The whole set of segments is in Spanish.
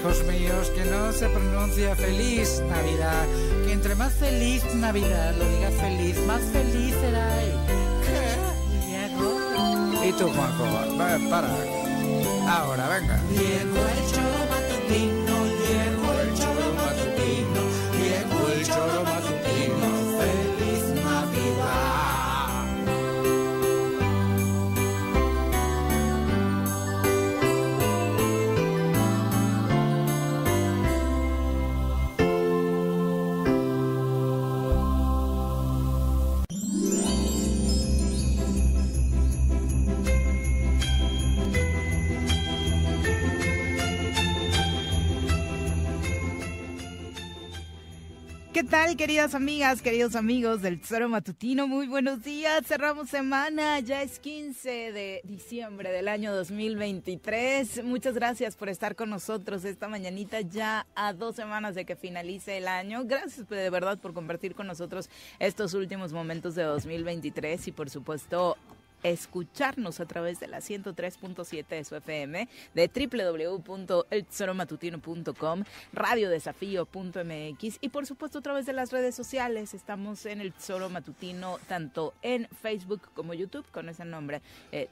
Hijos míos, que no se pronuncia feliz Navidad, que entre más feliz Navidad lo diga feliz, más feliz será. ¿Qué? ¿Y tú, Juanjo? Para. Ahora, venga. Llegó el choro matutino, ¿Qué tal, queridas amigas, queridos amigos del Tesoro Matutino? Muy buenos días. Cerramos semana, ya es 15 de diciembre del año 2023. Muchas gracias por estar con nosotros esta mañanita, ya a dos semanas de que finalice el año. Gracias de verdad por compartir con nosotros estos últimos momentos de 2023 y, por supuesto, escucharnos a través de la 103.7 de su FM, de www.eltesoromatutino.com, radiodesafío.mx y por supuesto a través de las redes sociales. Estamos en el Tesoro Matutino tanto en Facebook como YouTube con ese nombre, eh.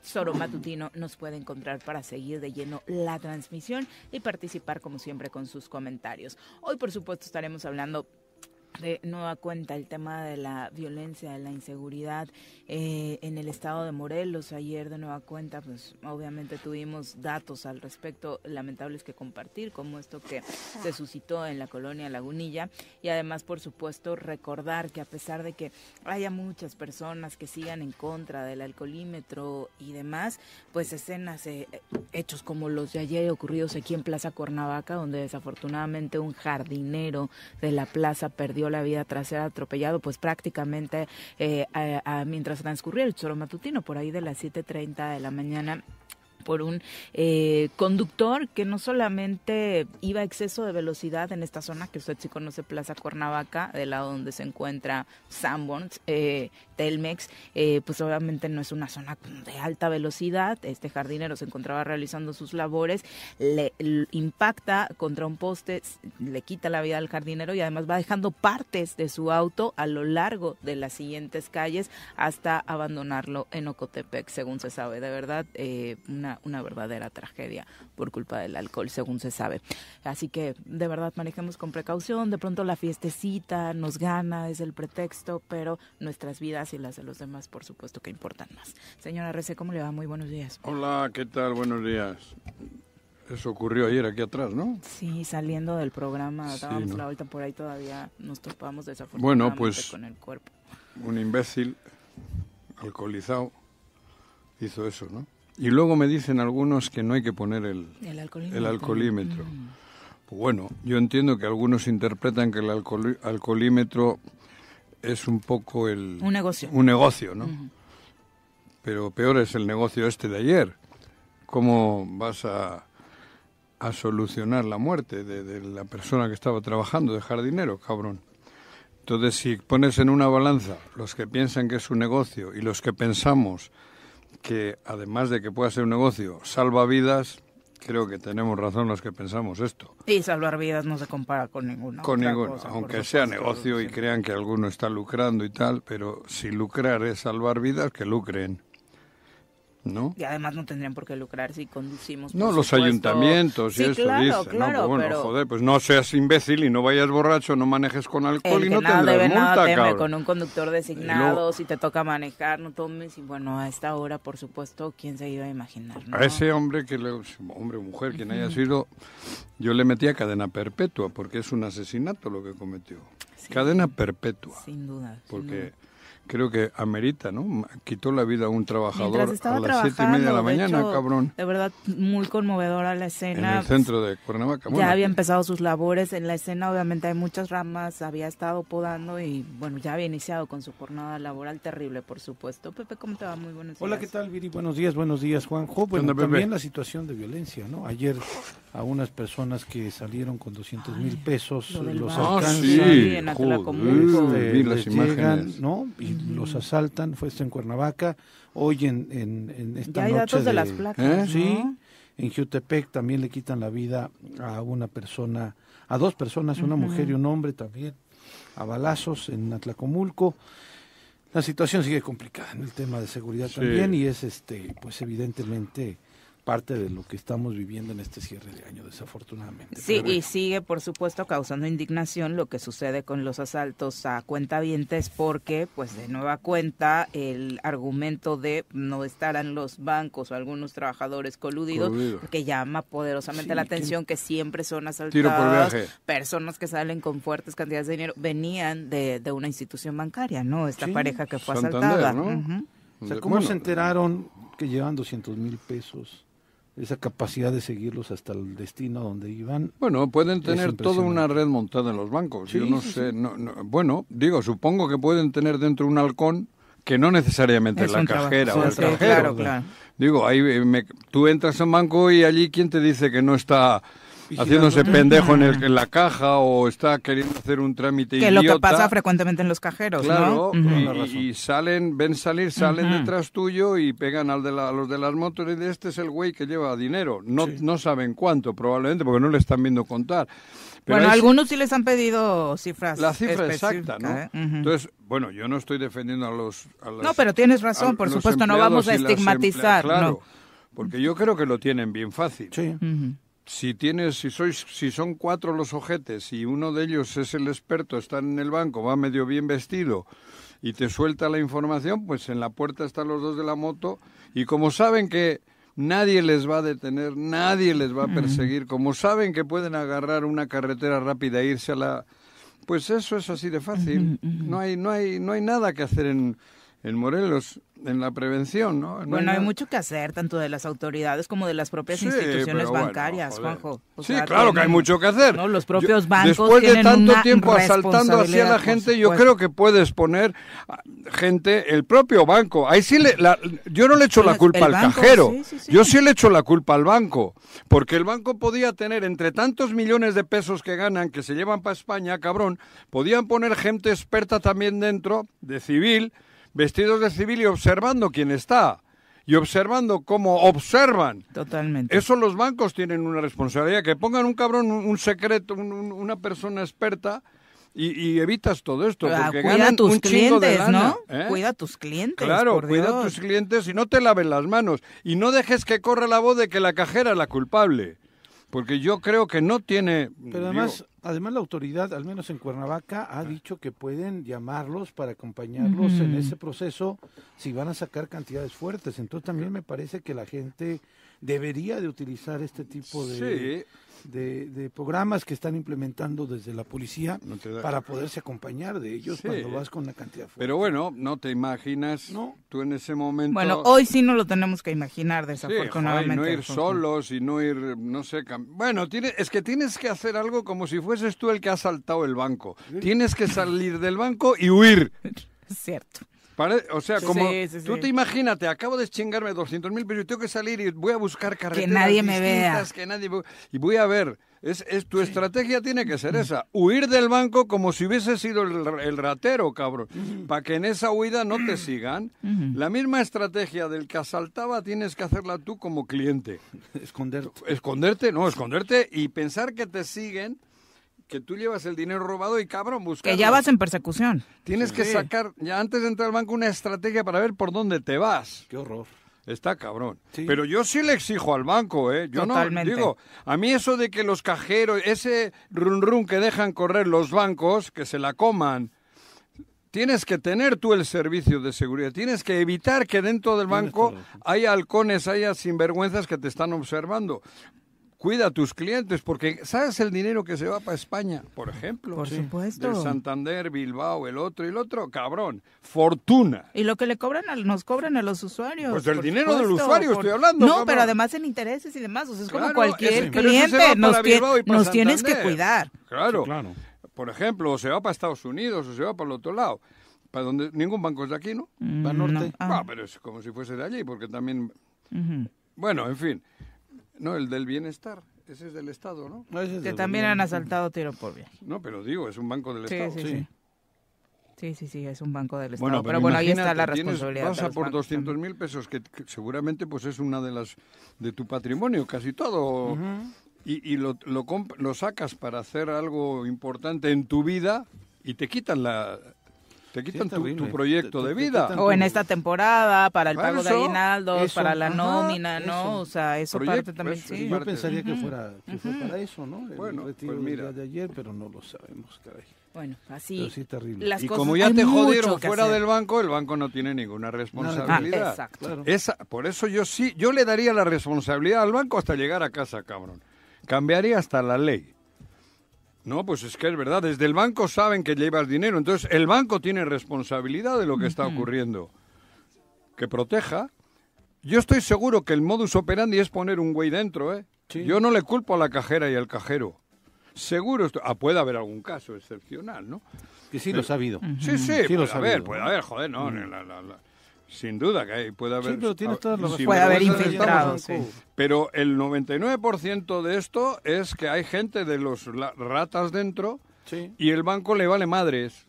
Nos puede encontrar para seguir de lleno la transmisión y participar como siempre con sus comentarios. Hoy por supuesto estaremos hablando de nueva cuenta el tema de la violencia, de la inseguridad eh, en el estado de Morelos. Ayer de nueva cuenta, pues obviamente tuvimos datos al respecto lamentables que compartir, como esto que se suscitó en la colonia Lagunilla. Y además, por supuesto, recordar que a pesar de que haya muchas personas que sigan en contra del alcoholímetro y demás, pues escenas, eh, hechos como los de ayer ocurridos aquí en Plaza Cuernavaca, donde desafortunadamente un jardinero de la plaza perdió la vida tras ser atropellado, pues prácticamente eh, mientras transcurría el choro matutino, por ahí de las 7.30 de la mañana por un eh, conductor que no solamente iba a exceso de velocidad en esta zona, que usted sí conoce Plaza Cuernavaca, del lado donde se encuentra Sanborns, eh, Telmex, eh, pues obviamente no es una zona de alta velocidad. Este jardinero se encontraba realizando sus labores, le, impacta contra un poste, le quita la vida al jardinero y además va dejando partes de su auto a lo largo de las siguientes calles hasta abandonarlo en Ocotepec, según se sabe. De verdad, eh, una, una verdadera tragedia por culpa del alcohol, según se sabe. Así que de verdad manejemos con precaución. De pronto la fiestecita nos gana, es el pretexto, pero nuestras vidas y las de los demás, por supuesto, que importan más. Señora Rece, ¿cómo le va? Muy buenos días. Hola, ¿qué tal? Buenos días. Eso ocurrió ayer aquí atrás, ¿no? Sí, saliendo del programa, dábamos la vuelta por ahí todavía, nos topamos desafortunadamente bueno, pues, con el cuerpo. Un imbécil alcoholizado hizo eso, ¿no? Y luego me dicen algunos que no hay que poner el, el alcoholímetro. Mm. Pues bueno, yo entiendo que algunos interpretan que el alcoholímetro es un poco el... Un negocio. Un negocio, ¿no? Pero peor es el negocio este de ayer. ¿Cómo vas a, a solucionar la muerte de, de, la persona que estaba trabajando, de jardinero, cabrón? Entonces, si pones en una balanza los que piensan que es un negocio y los que pensamos que, además de que pueda ser un negocio, salva vidas, creo que tenemos razón los que pensamos esto. Y salvar vidas no se compara con ninguna. Con ninguno, aunque sea negocio y crean que alguno está lucrando y tal, pero si lucrar es salvar vidas, que lucren. ¿No? Y además no tendrían por qué lucrar si conducimos. No, los supuesto. ayuntamientos y Sí, eso claro, dice, claro, ¿no? Bueno, pero joder, pues no seas imbécil y no vayas borracho, no manejes con alcohol el y que no nada tendrás debe, multa, nada teme, cabrón. con un conductor designado, luego- si te toca manejar, no tomes. Y bueno, a esta hora, por supuesto, ¿quién se iba a imaginar? no? A ese hombre, que le, hombre o mujer, quien haya sido, yo le metía cadena perpetua, porque es un asesinato lo que cometió. Sí. Cadena perpetua, Sin duda. sin porque duda. Creo que amerita, ¿no? Quitó la vida a un trabajador a las siete y media de la mañana, hecho, cabrón, De verdad, muy conmovedora la en escena. el centro de Cuernavaca. ya Bueno, había empezado sus labores en la escena, obviamente hay muchas ramas, había estado podando y bueno, ya había iniciado con su jornada laboral terrible, por supuesto. Pepe, ¿cómo te va? Muy buenos días. Hola, ¿qué tal, Viri? Buenos días, buenos días, Juanjo. Bueno, Pepe? también la situación de violencia, ¿no? Ayer a unas personas que salieron con 200 mil pesos los. Ah, alcanzan, sí, en joder, este, vi las llegan, imágenes. ¿no? Y los asaltan, fue esto en Cuernavaca, hoy en, en, en esta ya hay noche datos de, las placas, ¿Eh? ¿no? Sí, en Jutepec también le quitan la vida a una persona, a dos personas, una mujer y un hombre también, a balazos en Atlacomulco. La situación sigue complicada en el tema de seguridad Sí. también y es este pues evidentemente parte de lo que estamos viviendo en este cierre de año desafortunadamente. Sí, y sigue, por supuesto, causando indignación lo que sucede con los asaltos a cuentavientes, porque, pues, de nueva cuenta, el argumento de no estarán los bancos o algunos trabajadores coludidos, Coludido. que llama poderosamente Sí, la ¿quién- atención que siempre son asaltadas, personas que salen con fuertes cantidades de dinero, venían de, de una institución bancaria, ¿no? Esta Sí, pareja que fue Santander, asaltada. ¿no? O sea, ¿cómo Bueno, se enteraron que llevan 200 mil pesos? Esa capacidad de seguirlos hasta el destino donde iban. Bueno, pueden tener toda una red montada en los bancos. Yo no sí, sé, no, no- bueno, digo, supongo que pueden tener dentro un halcón que no necesariamente Es la cajera Sí, o el sí, cajero. claro, claro. Digo, ahí eh, me- tú entras a un banco y allí quién te dice que no está. Haciéndose pendejo en, el, en la caja o está queriendo hacer un trámite Que es lo que idiota. pasa frecuentemente en los cajeros, Claro, ¿no? Y- y, salen, ven salir, salen Ujú. detrás tuyo y pegan al de la- a los de las motos y de este es el güey que lleva dinero. No, Sí. no saben cuánto, probablemente, porque no le están viendo contar. Pero bueno, algunos sí les han pedido cifras. la cifra exacta, ¿no? ¿eh? Ujú. Entonces, bueno, yo no estoy defendiendo a los... a las- no, pero tienes razón, por supuesto, no vamos a estigmatizar. Claro, no. porque yo creo que lo tienen bien fácil. Sí. Ujú. Si tienes, si sois, si son cuatro los ojetes y uno de ellos es el experto, está en el banco, va medio bien vestido y te suelta la información, pues en la puerta están los dos de la moto y como saben que nadie les va a detener, nadie les va a perseguir, como saben que pueden agarrar una carretera rápida e irse a la, pues eso es así de fácil. No hay, no hay, no hay nada que hacer en, en Morelos en la prevención, ¿no? No Bueno, hay mucho que hacer, tanto de las autoridades como de las propias Sí, instituciones bueno, bancarias, joder. Juanjo. O sí, sea, claro que hay mucho que hacer. ¿no? Los propios Yo- bancos Después de tanto una tiempo asaltando así a la gente, yo creo que puedes poner gente, el propio banco. Ahí sí le, la- yo no le echo la culpa al banco, cajero. sí, sí, sí. Yo sí le echo la culpa al banco. Porque el banco podía tener, entre tantos millones de pesos que ganan, que se llevan para España, cabrón, podían poner gente experta también dentro, de civil, vestidos de civil y observando quién está. Y observando cómo observan. Totalmente. Eso los bancos tienen una responsabilidad, que pongan un cabrón, un, un secreto, un- un- una persona experta y, y evitas todo esto, Ah, porque cuida ganan a tus un de clientes, lana, ¿no? ¿eh? Cuida a tus clientes. Claro, por cuida a tus clientes y no te laven las manos y no dejes que corra la voz de que la cajera es la culpable, porque yo creo que no tiene... Pero además, además la autoridad, al menos en Cuernavaca, ha dicho que pueden llamarlos para acompañarlos en ese proceso si van a sacar cantidades fuertes. Entonces también me parece que la gente debería de utilizar este tipo de, Sí. De, de programas que están implementando desde la policía No te da- para poderse acompañar de ellos Sí. cuando vas con una cantidad fuerte. Pero bueno, no te imaginas No. tú en ese momento... Bueno, hoy sí no lo tenemos que imaginar, Sí, desafortunadamente. y no ir solos y no ir, no sé, cam- bueno, tiene, es que tienes que hacer algo como si fueses tú el que ha saltado el banco. Tienes que salir del banco y huir. Es cierto. Pare- o sea, Sí, como sí, sí, tú sí. te imagínate, acabo de chingarme 200 mil pesos y tengo que salir y voy a buscar carreteras nadie me vea. que nadie y voy a ver. Es, es tu estrategia tiene que ser esa, huir del banco como si hubiese sido el, el ratero, cabrón, para que en esa huida no te sigan. La misma estrategia del que asaltaba tienes que hacerla tú como cliente. Esconderte. Esconderte, no, esconderte y pensar que te siguen, que tú llevas el dinero robado y cabrón, buscar. Que ya vas en persecución. Tienes que Sí. sacar, ya antes de entrar al banco, una estrategia para ver por dónde te vas. Qué horror. Está cabrón. Sí. Pero yo sí le exijo al banco, ¿eh? Yo Totalmente. no digo, a mí eso de que los cajeros, ese run run que dejan correr los bancos, que se la coman, tienes que tener tú el servicio de seguridad, tienes que evitar que dentro del banco haya halcones, haya sinvergüenzas que te están observando. Cuida a tus clientes, porque ¿sabes el dinero que se va para España, por ejemplo? Por supuesto. De Santander, Bilbao, el otro y el otro, cabrón, fortuna. Y lo que le cobran al- nos cobran a los usuarios. Pues del por dinero del supuesto, usuario estoy hablando, No, cabrón. pero además en intereses y demás. O sea, es como Claro, cualquier ese- cliente. para Nos, para tienes que cuidar. Claro. Sí, claro. Por ejemplo, o se va para Estados Unidos o se va para el otro lado. Para donde ningún banco es de aquí, ¿no? Mm, norte. no. Ah, Ah, pero es como si fuese de allí, porque también... Bueno, en fin. No, el del bienestar. Ese es del Estado, ¿no? No, ese es Que también gobierno. han asaltado tiro por viaje. No, pero digo, es un banco del Sí, Estado. sí, sí. sí. Sí, sí, sí, es un banco del Estado. Bueno, pero, bueno, ahí está la tienes- responsabilidad. Vas de a los por bancos 200 también. mil pesos, que, que seguramente pues es una de las de tu patrimonio, casi todo. Y, y lo, lo, comp- lo sacas para hacer algo importante en tu vida y te quitan la te quitan tu, proyecto Te- de vida. O en esta temporada, para el Para pago de aguinaldos, eso, para la ajá, nómina, ¿no? eso. O sea, eso Proyecto, parte también, eso, sí. Yo pensaría que fuera que fue para eso, ¿no? El Bueno, retiro pues mira. de ayer, pero no lo sabemos, caray. Bueno, así. Pero sí terrible. Las y cosas- como ya te jodieron fuera hacer. del banco, el banco no tiene ninguna responsabilidad. Ah, exacto. Claro. Esa, por eso yo sí, yo le daría la responsabilidad al banco hasta llegar a casa, cabrón. Cambiaría hasta la ley. No, pues es que es verdad, desde el banco saben que llevas dinero, entonces el banco tiene responsabilidad de lo que está ocurriendo. Que proteja. Yo estoy seguro que el modus operandi es poner un güey dentro, ¿eh? Sí. Yo no le culpo a la cajera y al cajero. Seguro, esto- ah, puede haber algún caso excepcional, ¿no? Que sí lo ha sabido. Sí, sí, Sí lo haber, sabido, puede haber, joder, no, la- la- la- sin duda que hay, puede haber... pero tienes toda la razón. sin Puede haber infiltrados, sí. Pero el 99% de esto es que hay gente de los la- ratas dentro Sí. y el banco le vale madres.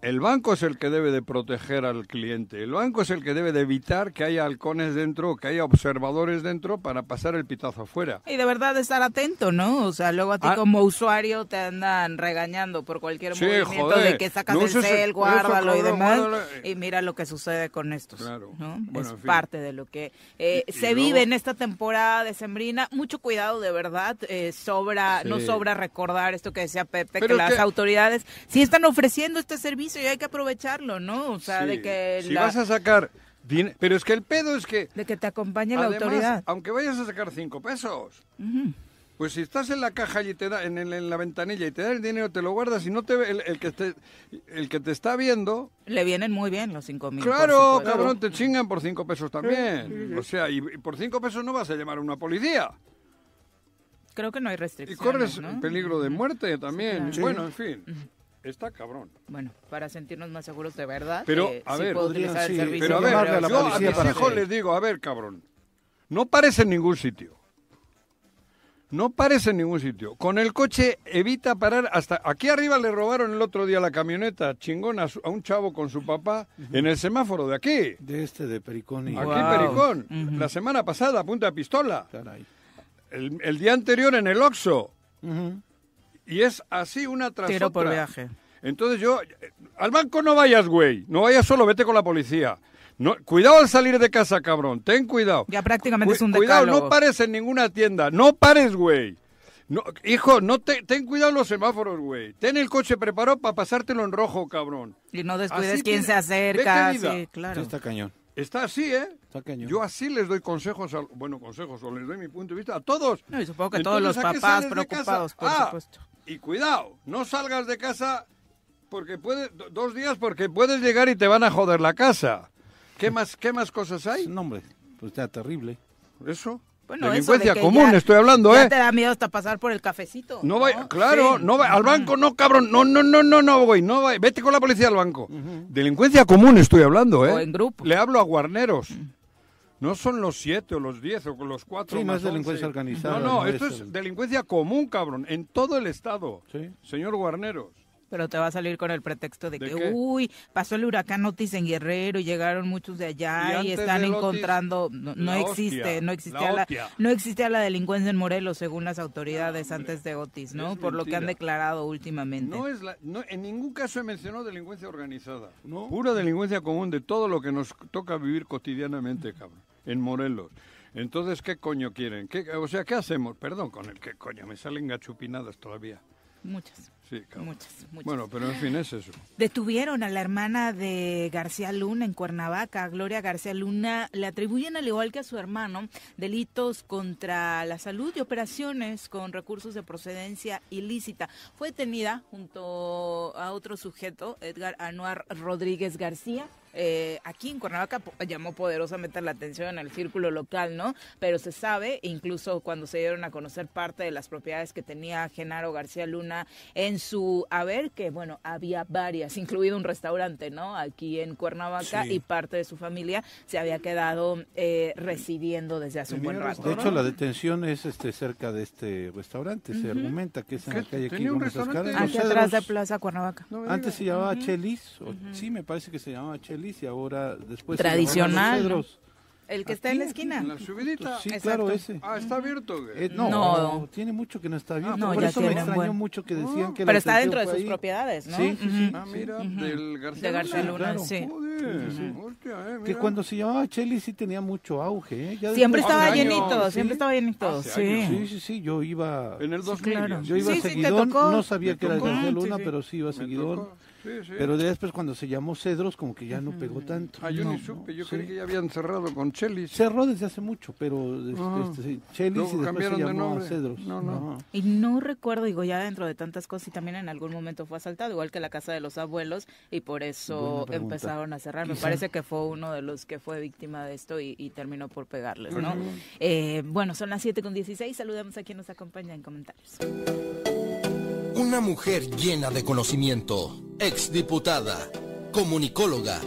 El banco es el que debe de proteger al cliente. El banco es el que debe de evitar que haya halcones dentro, que haya observadores dentro para pasar el pitazo afuera. Y de verdad estar atento, ¿no? O sea, luego a ti Ah. como usuario te andan regañando por cualquier Sí, movimiento joder. de que sacas No el cel, guárdalo y demás. guárdalo. Y mira lo que sucede con estos, Claro. ¿no? Bueno, es en fin. parte de lo que eh, Y- y se luego- vive en esta temporada de Sembrina. Mucho cuidado, de verdad. eh, sobra, no sobra recordar esto que decía Pepe, Pero que las que- autoridades sí están ofreciendo este servicio y hay que aprovecharlo, ¿no? O sea, Sí. de que Si la- vas a sacar... Pero es que el pedo es que... de que te acompañe la Además, autoridad. aunque vayas a sacar cinco pesos, pues si estás en la caja y te da, en, el- en la ventanilla y te da el dinero, te lo guardas y no te ve el, el que te el que te está viendo, Le vienen muy bien los cinco mil. claro, cabrón, te chingan por cinco pesos también. O sea, y, y por cinco pesos no vas a llamar a una policía. Creo que no hay Y restricciones. corres ¿no? peligro de muerte también. claro. Bueno, en fin, está cabrón. Bueno, para sentirnos más seguros de verdad. Pero, eh, a sí ver, puedo podrían, utilizar el sí, servicio Pero a ver, la yo a mis para hijos les digo, a ver, cabrón, no pares en ningún sitio. No pares en ningún sitio. Con el coche evita parar hasta... Aquí arriba le robaron el otro día la camioneta chingona a, un chavo con su papá en el semáforo de aquí. De este, de Pericón y... Aquí Wow. Pericón. La semana pasada, a punta de pistola. Caray. El, el día anterior en el Oxo. Ujú. Y es así una tras Tiro otra. por viaje. Entonces yo, eh, al banco no vayas, güey. No vayas solo, vete con la policía. No, cuidado al salir de casa, cabrón. Ten cuidado. Ya prácticamente Cu- es un Cuidado, decálogo. no pares en ninguna tienda. No pares, güey. No, hijo, no te, ten cuidado los semáforos, güey. Ten el coche preparado para pasártelo en rojo, cabrón. Y no descuides Así quién tiene- se acerca. Sí, claro. está cañón. Está así, ¿eh? Está cañón. Yo así les doy consejos, al- bueno, consejos, o les doy mi punto de vista a todos. No, y supongo que todos los Entonces, ¿a qué papás preocupados, por Ah, supuesto. Y cuidado, no salgas de casa porque puede, do- dos días porque puedes llegar y te van a joder la casa. ¿Qué más, qué más cosas hay? No, hombre, pues está terrible. Eso. Bueno, eso Delincuencia de común, ya- estoy hablando, ya ¿eh? te da miedo hasta pasar por el cafecito. No vaya, claro, Sí. no va, al banco no, cabrón, no, no, no, no, no, güey, no vaya, vete con la policía al banco. Delincuencia común estoy hablando, ¿eh? O en grupo. Le hablo a guarneros. No son los siete o los diez o los cuatro Sí, no más es delincuencia once. organizada, No, no, no esto es es el- delincuencia común, cabrón, en todo el estado. Sí. Señor Guarneros. Pero te va a salir con el pretexto de, ¿De que, qué? uy, pasó el huracán Otis en Guerrero y llegaron muchos de allá y, están Otis, encontrando, no, no la existe, hostia, no la existía la, hostia. no existía la delincuencia en Morelos según las autoridades antes de Otis, ¿no? es Por lo que han declarado últimamente. No es la, no, en ningún caso he mencionado delincuencia organizada. No. Pura delincuencia común de todo lo que nos toca vivir cotidianamente, cabrón. En Morelos. Entonces, ¿qué coño quieren? ¿Qué, o sea, ¿qué hacemos? Perdón con el qué coño, me salen gachupinadas todavía. Muchas. Sí, cabrón. Muchas, muchas. Bueno, pero en fin, es eso. Detuvieron a la hermana de García Luna en Cuernavaca, Gloria García Luna. Le atribuyen, al igual que a su hermano, delitos contra la salud y operaciones con recursos de procedencia ilícita. Fue detenida junto a otro sujeto, Edgar Anuar Rodríguez García. Eh, aquí en Cuernavaca llamó poderosamente la atención en el círculo local, ¿no? Pero se sabe, incluso cuando se dieron a conocer parte de las propiedades que tenía Genaro García Luna en su haber, que bueno, había varias, incluido un restaurante, ¿no? Aquí en Cuernavaca Sí. y parte de su familia se había quedado eh, residiendo desde hace un buen rato. De hecho, la detención es este cerca de este restaurante. Se argumenta que es en ¿Qué? la calle aquí ¿Tenía un restaurante? Aquí atrás de. Plaza Cuernavaca. No Antes se llamaba. Chelis, o- sí, me parece que se llamaba Chelis y ahora después Tradicional. El que está en la esquina. ¿En la subidita? Sí, Exacto. claro, ese. Ah, ¿está abierto? Eh, no, No. tiene mucho que no está abierto. no, Por eso me extrañó buen- mucho que decían que la Pero está dentro de sus ahí. propiedades, ¿no? Sí, sí, sí. Ah, mira, Ujú. del García De García Luna. Luna, claro. sí. Joder, Sí, sí. hostia, eh, Que cuando se llamaba Chelis sí tenía mucho auge. ¿eh? Ya Siempre después- estaba años, llenito, sí. siempre estaba llenito, Hace sí. años. Sí, sí, sí, yo iba... En el 2000. claro. Yo iba Sí, sí, tocó. no sabía que era. García Sí, Luna, sí. pero sí iba tocó. Sí, sí. Pero de después cuando se llamó Cedros como que ya no pegó tanto. Ah, yo No, ni supe, yo sí. creí que ya habían cerrado con Chelis. Cerró desde hace mucho, pero este, este, Chelis Luego y después se cambiaron llamó nombre. Cedros. No, no. Y no recuerdo, digo, ya dentro de tantas cosas, y también en algún momento fue asaltado, igual que la casa de los abuelos, y por eso empezaron a cerrar. Me Quizá. parece que fue uno de los que fue víctima de esto y, y terminó por pegarles, ¿no? Eh, bueno, son las 7 con 16. Saludamos a quien nos acompaña en comentarios. Una mujer llena de conocimiento, exdiputada, comunicóloga,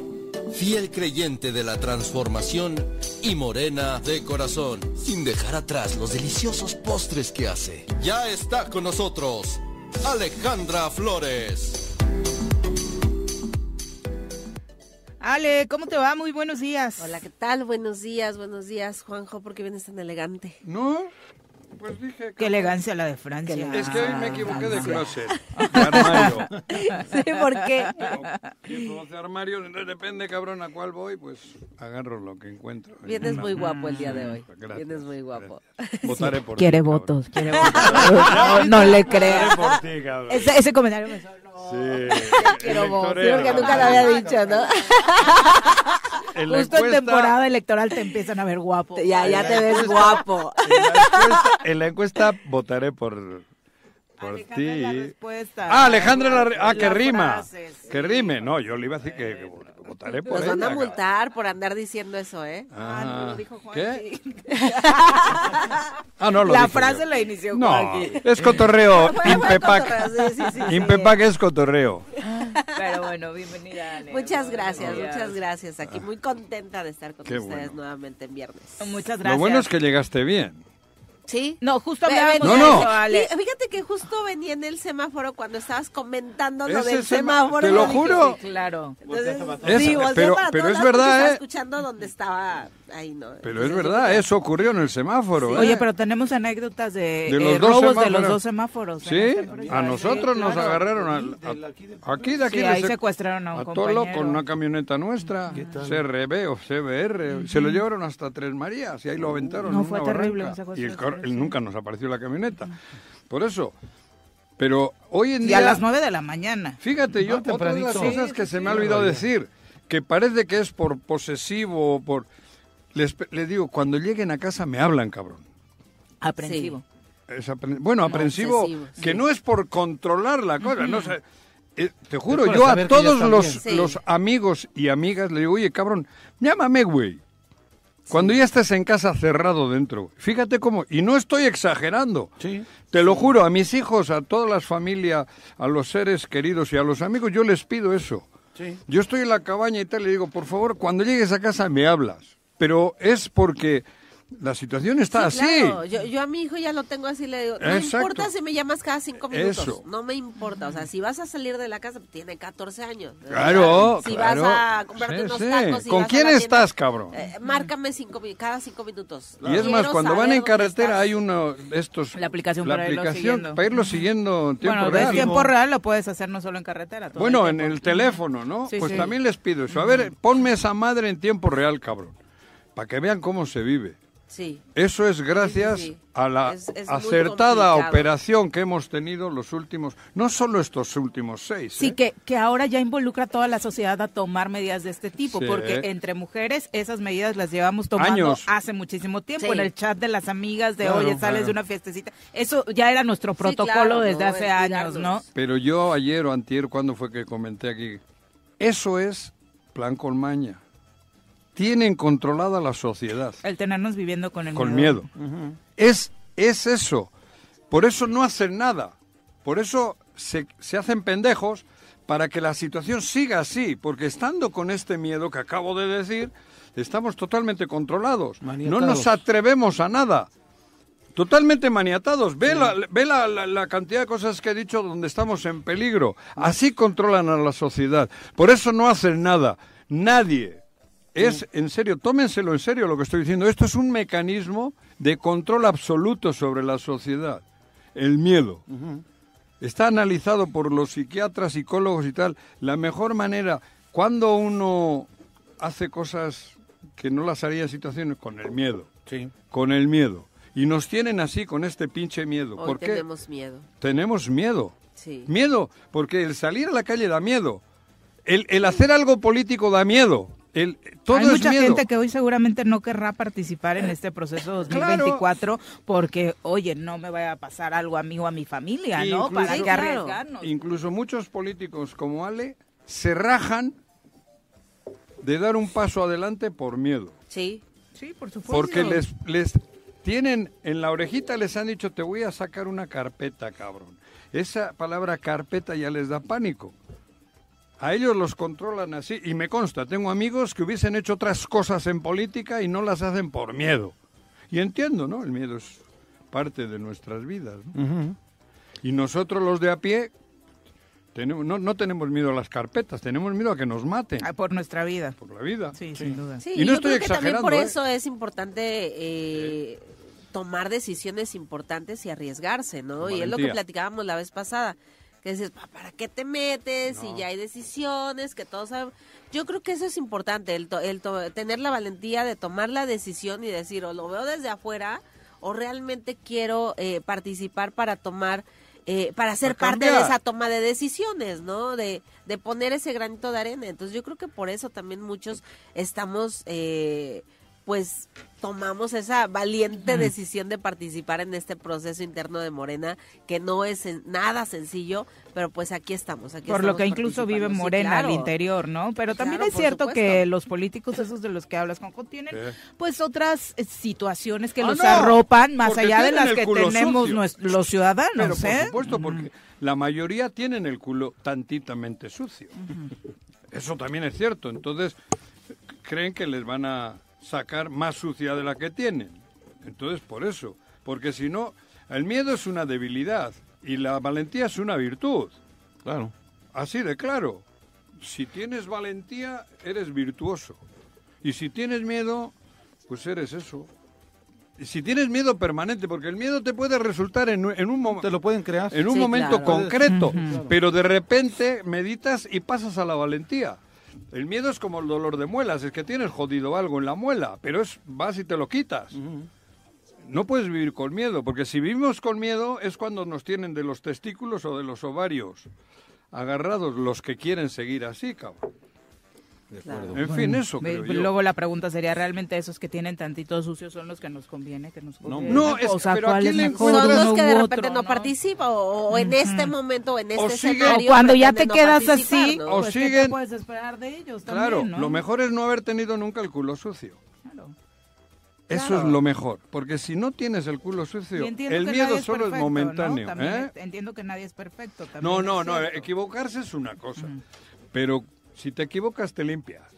fiel creyente de la transformación y morena de corazón, sin dejar atrás los deliciosos postres que hace. Ya está con nosotros, Alejandra Flores. Ale, ¿cómo te va? Muy buenos días. Hola, ¿qué tal? Buenos días, buenos días, Juanjo, ¿por qué vienes tan elegante? ¿No? Pues dije... Qué elegancia la de Francia. Qué Es que hoy me equivoqué de closet, de armario. Sí, ¿por qué? De armario, depende, cabrón, a cuál voy, pues agarro lo que encuentro. Vienes muy guapo el día de hoy. Gracias, Vienes muy guapo. gracias. Votaré por Quiere ti, cabrón. votos, quiere votos. No, no le creas. Votaré por ti, cabrón. Ese, ese comentario me sonó. Sí. Quiero votos. Sí, porque nunca lo había dicho, ¿no? En la Justo en encuesta- temporada electoral te empiezan a ver guapo. Ya, ya te ves guapo. En la encuesta, en la encuesta votaré por, por Alejandra ti. la respuesta. Ah, Alejandra la re- Ah, que La rima. frase, sí. Que rime. No, yo le iba a decir que, que votaré por Nos van a ella, multar por andar diciendo eso, ¿eh? Ah, no, Ah, lo dijo Juan. ¿Qué? sí. Ah, no, lo La frase yo. la inició No, Juan. es cotorreo. Impepac. sí. Impepac es cotorreo. Pero bueno, bienvenida, Ale. Muchas gracias, días. muchas gracias. Aquí muy contenta de estar con Qué ustedes bueno. nuevamente en viernes. Muchas gracias. Lo bueno es que llegaste bien. ¿Sí? No, justo hablábamos No, no. Ale. Fí- Fíjate que justo venía en el semáforo cuando estabas comentando lo del semáforo. te lo juro. Sí, claro. Entonces, Es- sí, pero- pero es verdad, estaba ¿eh? escuchando donde estaba ahí, ¿no? Pero es verdad, eso ocurrió en el semáforo. ¿eh? Oye, pero tenemos anécdotas de, De los eh, dos robos de los dos semáforos. Sí, esta empresa. a nosotros Sí, nos claro. agarraron al- Del- a- aquí de aquí Sí, ahí sec- secuestraron a un a Tolo con una camioneta nuestra, CRB o CBR, se lo llevaron hasta Tres Marías y ahí lo aventaron. No, en fue una terrible, barranca. Y el car- express, el- nunca nos apareció la camioneta. Por eso. Pero hoy en Y día. a las nueve de la mañana. Fíjate, yo, No, otra de las cosas que se me ha olvidado decir, que parece que es por posesivo o por. Les, les digo, cuando lleguen a casa me hablan, cabrón. Aprensivo. Es apren- bueno, aprensivo, obsesivo, que sí. no es por controlar la cosa, no sé. Eh, te juro, yo a todos los. Sí. los amigos y amigas le digo, oye, cabrón, llámame, güey. Cuando ya estés en casa cerrado dentro. Fíjate cómo, y no estoy exagerando. Sí. Te lo juro, a mis hijos, a todas las familias, a los seres queridos y a los amigos, yo les pido eso. Sí. Yo estoy en la cabaña y tal, le digo, por favor, cuando llegues a casa me hablas. Pero es porque la situación está Sí, así. claro. Yo, yo a mi hijo ya lo tengo así, le digo, no Exacto. importa si me llamas cada cinco minutos, Eso. no me importa, o sea, si vas a salir de la casa, tiene 14 años. Claro, Si claro. vas a comprarte Sí, unos sí. tacos y ¿Con quién tienda, estás, cabrón? eh, márcame cinco, cada cinco minutos. Y es más, cuando van en carretera hay uno de estos... La aplicación la para irlo aplicación siguiendo. para irlo siguiendo en tiempo Bueno, real. tiempo real lo puedes hacer no solo en carretera. todo Bueno, en el teléfono, ¿no? Sí, pues sí. también les pido eso. A ver, ponme esa madre en tiempo real, cabrón. Para que vean cómo se vive. Sí. Eso es gracias Sí, sí, sí. a la Es- es muy acertada operación que hemos tenido los últimos, no solo estos últimos seis. Sí, ¿eh? que, que ahora ya involucra a toda la sociedad a tomar medidas de este tipo, Sí. porque entre mujeres esas medidas las llevamos tomando Años. hace muchísimo tiempo, Sí. en el chat de las amigas, de Claro, oye, sales claro. de una fiestecita. Eso ya era nuestro Sí, protocolo claro, desde ¿no? hace años. ¿no? Pero yo ayer o antier, ¿cuándo fue que comenté aquí? Eso es plan con maña. Tienen controlada la sociedad. El tenernos viviendo con el con miedo. Ujú. Es, es eso. Por eso no hacen nada. Por eso se, se hacen pendejos para que la situación siga así. Porque estando con este miedo que acabo de decir, estamos totalmente controlados. No nos atrevemos a nada. Totalmente maniatados. Ve, la, ve la, la- la cantidad de cosas que he dicho donde estamos en peligro. Así controlan a la sociedad. Por eso no hacen nada. Nadie. Es, en serio, tómenselo en serio lo que estoy diciendo. Esto es un mecanismo de control absoluto sobre la sociedad. El miedo. Está analizado por los psiquiatras, psicólogos y tal. La mejor manera, cuando uno hace cosas que no las haría en situaciones, con el miedo. Sí. Con el miedo. Y nos tienen así, con este pinche miedo. Hoy ¿Por qué? tenemos miedo. Tenemos miedo. Sí. Miedo, porque el salir a la calle da miedo. El, el hacer algo político da miedo. El, todo Hay mucha miedo. gente que hoy seguramente no querrá participar en este proceso 2024 porque, oye, no me vaya a pasar algo a mí o a mi familia, ¿no? ¿Para claro. arriesgarnos? Incluso muchos políticos como Ale se rajan de dar un paso adelante por miedo. Sí. Sí, por supuesto. Porque les, les tienen en la orejita, les han dicho, te voy a sacar una carpeta, cabrón. Esa palabra carpeta ya les da pánico. A ellos los controlan así. Y me consta, tengo amigos que hubiesen hecho otras cosas en política y no las hacen por miedo. Y entiendo, ¿no? El miedo es parte de nuestras vidas. ¿no? Y nosotros los de a pie tenemos, no, no tenemos miedo a las carpetas, tenemos miedo a que nos maten Ah, por nuestra vida. por la vida. Sí, sin duda. Sí, Y no yo estoy creo que también exagerando, por ¿eh? eso es importante eh, tomar decisiones importantes y arriesgarse, ¿no? Y es lo que platicábamos la vez pasada, que dices, "Pa- ¿para qué te metes? No. Y ya hay decisiones, que todos saben. Yo creo que eso es importante, el, to- el to- tener la valentía de tomar la decisión y decir, o lo veo desde afuera, o realmente quiero eh, participar para tomar... eh, para ser parte de esa toma de decisiones, ¿no? De, de poner ese granito de arena. Entonces yo creo que por eso también muchos estamos, eh, pues tomamos esa valiente decisión de participar en este proceso interno de Morena, que no es en- nada sencillo, pero pues aquí estamos. Aquí Por lo que incluso vive. Sí, Morena al interior, ¿no? Pero también Claro, es cierto supuesto. que los políticos, esos de los que hablas, Juanjo, tienen pues otras eh, situaciones que Ah, los no, arropan más allá de las que tenemos los ciudadanos, Pero por ¿eh? supuesto, porque la mayoría tienen el culo tantitamente sucio. Eso también es cierto. Entonces, creen que les van a sacar más sucia de la que tienen. Entonces, por eso. Porque si no, el miedo es una debilidad y la valentía es una virtud. Claro. Así de claro. Si tienes valentía, eres virtuoso. Y si tienes miedo, pues eres eso. Y si tienes miedo permanente, porque el miedo te puede resultar en, un- en un momento Te lo pueden crear. en un Sí, momento claro. concreto, pero de repente meditas y pasas a la valentía. El miedo es como el dolor de muelas, es que tienes jodido algo en la muela, pero es vas y te lo quitas. No puedes vivir con miedo, porque si vivimos con miedo es cuando nos tienen de los testículos o de los ovarios agarrados los que quieren seguir así, cabrón. Claro. En fin, eso creo yo. Luego la pregunta sería, ¿realmente esos que tienen tantito sucio son los que nos conviene? Que nos conviene? No, es- o sea, pero ¿a ¿cuál quién es le mejor, Son los que de repente otro, no participan o, o en este momento, en este O siguen- escenario. O cuando ya te no quedas así, ¿no? O pues, ¿qué te siguen- puedes esperar de ellos Claro, también, no? lo mejor es no haber tenido nunca el culo sucio. Claro. Eso Claro. es lo mejor, porque si no tienes el culo sucio, el miedo nadie solo es perfecto, ¿no? momentáneo. ¿eh? Entiendo que nadie es perfecto. No, es no, no, equivocarse es una cosa, pero si te equivocas te limpias.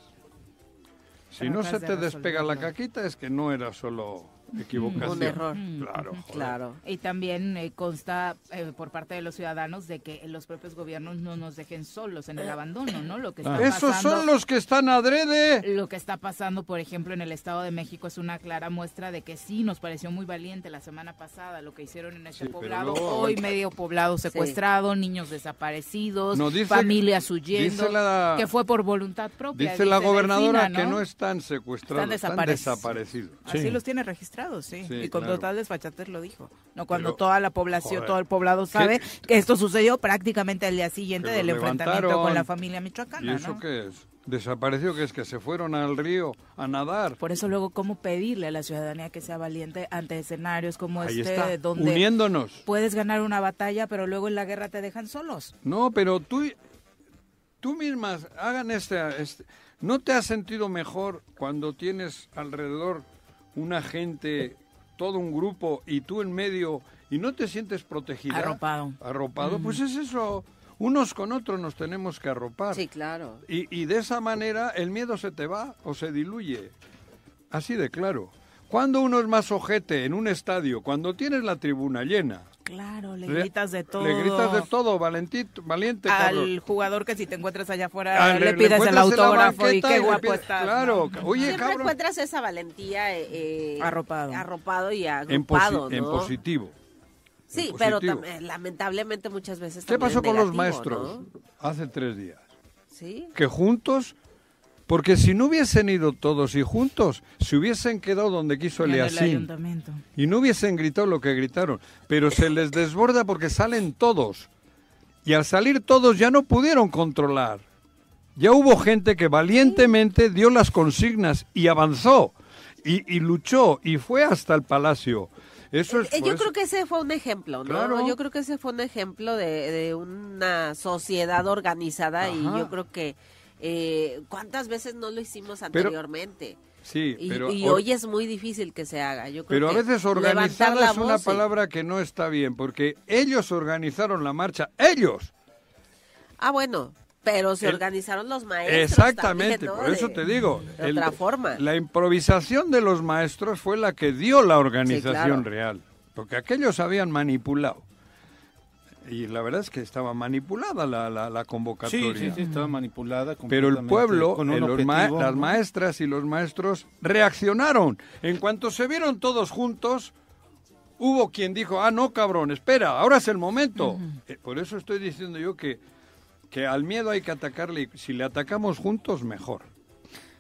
Si no se te despega la caquita es que no era solo equivocación. Un error. Claro, joder. Claro. Y también eh, consta eh, por parte de los ciudadanos de que los propios gobiernos no nos dejen solos en el abandono, ¿no? Lo que está Esos pasando, son los que están adrede. Lo que está pasando, por ejemplo, en el Estado de México es una clara muestra de que sí nos pareció muy valiente la semana pasada lo que hicieron en ese Sí, poblado. luego- Hoy medio poblado secuestrado, niños desaparecidos, No, dice- familias huyendo, la- que fue por voluntad propia. Dice la Delfina, gobernadora ¿no? que no están secuestrados, Están están desaparecidos. desaparecidos. Así los tiene registrados, sí. Sí, y con claro. total desfachatez lo dijo. No cuando Pero, toda la población, joder, todo el poblado ¿qué? sabe que esto sucedió prácticamente al día siguiente del enfrentamiento con la familia ¿Y michoacana, eso ¿no? qué es? Desapareció, que es que se fueron al río a nadar. Por eso luego cómo pedirle a la ciudadanía que sea valiente ante escenarios como Ahí este está, donde uniéndonos. puedes ganar una batalla, pero luego en la guerra te dejan solos. No, pero tú, tú mismas hagan este, este- ¿No te has sentido mejor cuando tienes alrededor una gente, todo un grupo y tú en medio y no te sientes protegida? Arropado. Arropado, pues es eso. Unos con otros nos tenemos que arropar. Sí, claro. Y, y de esa manera el miedo se te va o se diluye. Así de claro. Cuando uno es más ojete en un estadio, cuando tienes la tribuna llena, Claro, le le- gritas de todo. le gritas de todo, valentito, valiente, al cabrón. jugador que si te encuentras allá afuera Ah, le, le- le pides el en autógrafo y qué guapo estás. claro, ¿no? oye, Siempre cabrón. encuentras esa valentía eh, eh, Arropado. arropado y En, posi- agrupado, en ¿no? positivo. Sí, en pero eh, lamentablemente muchas veces ¿Qué pasó en con los maestros ¿no? hace tres días? Sí. Que juntos, porque si no hubiesen ido todos y juntos, se hubiesen quedado donde quiso el ayuntamiento. y no hubiesen gritado lo que gritaron, pero se les desborda porque salen todos. Y al salir todos ya no pudieron controlar. Ya hubo gente que valientemente dio las consignas y avanzó y, y luchó y fue hasta el palacio. Eso es Eh, Yo eso- creo que ese fue un ejemplo, ¿no? Claro. Yo creo que ese fue un ejemplo de, de una sociedad organizada y yo creo que eh, cuántas veces no lo hicimos Pero- anteriormente. sí, Y, pero, y or- hoy es muy difícil que se haga. Yo creo pero a veces la es una y- palabra que no está bien, porque ellos organizaron la marcha, ellos. Ah, bueno, pero se El- organizaron los maestros. Exactamente, también, ¿no? por eso De- te digo. De otra forma. La improvisación de los maestros fue la que dio la organización claro. real, porque aquellos habían manipulado. Y la verdad es que estaba manipulada la, la, la Sí, convocatoria. sí, sí, estaba manipulada. Pero el pueblo, con ma- las maestras y los maestros reaccionaron. En cuanto se vieron todos juntos, hubo quien dijo, ah, no, cabrón, espera, ahora es el momento. Eh, por eso estoy diciendo yo que, que al miedo hay que atacarle. y Si le atacamos juntos, mejor.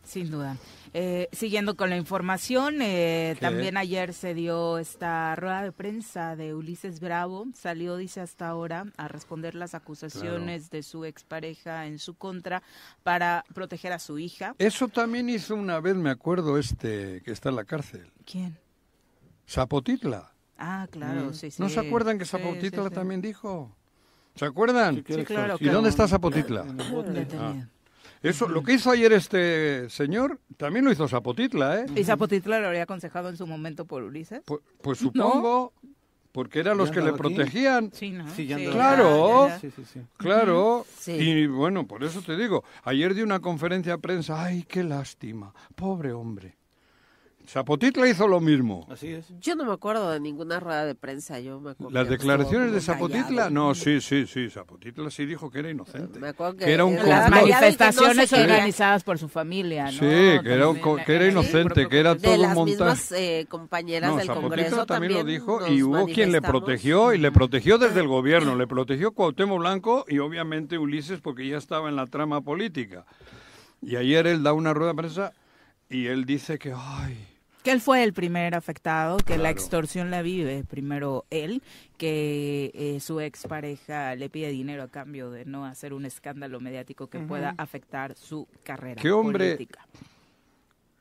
Sin duda. Eh, siguiendo con la información, eh, también ayer se dio esta rueda de prensa de Ulises Bravo. Salió, dice hasta ahora, a responder las acusaciones de su expareja en su contra para proteger a su hija. Eso también hizo una vez, me acuerdo, este que está en la cárcel. ¿Quién? Zapotitla. Ah, claro, sí, sí. ¿No se acuerdan que Zapotitla sí, sí. también dijo? ¿Se acuerdan? Sí, claro, ¿Y claro. dónde está Zapotitla? Eso, lo que hizo ayer este señor, también lo hizo Zapotitla, ¿eh? ¿Y Zapotitla lo habría aconsejado en su momento por Ulises? Pues, pues supongo, porque eran los ¿Ya que le aquí? protegían. Sí, ¿no? Sí, ya andaba. Claro. ya, ya. Sí, sí, sí. Claro, Sí. y bueno, por eso te digo, ayer di una conferencia de prensa, ay, qué lástima, pobre hombre. Zapotitla hizo lo mismo. Así es. Yo no me acuerdo de ninguna rueda de prensa. Yo me acuerdo Las declaraciones de Zapotitla, callado. no, sí, sí, sí, Zapotitla sí dijo que era inocente. Me acuerdo que que era un Las manifestaciones no organizadas por su familia, ¿no? Sí, que era un También co- la- que era sí, inocente, que era de todo un las montaje. mismas eh, compañeras No, del Zapotitla Congreso también, lo dijo y hubo quien le protegió y le protegió desde el gobierno, le protegió Cuauhtémoc Blanco y obviamente Ulises porque ya estaba en la trama política. Y ayer él da una rueda de prensa y él dice que, ay, Que él fue el primer afectado, que la extorsión la vive primero él, que eh, su expareja le pide dinero a cambio de no hacer un escándalo mediático que pueda afectar su carrera ¿Qué hombre- política.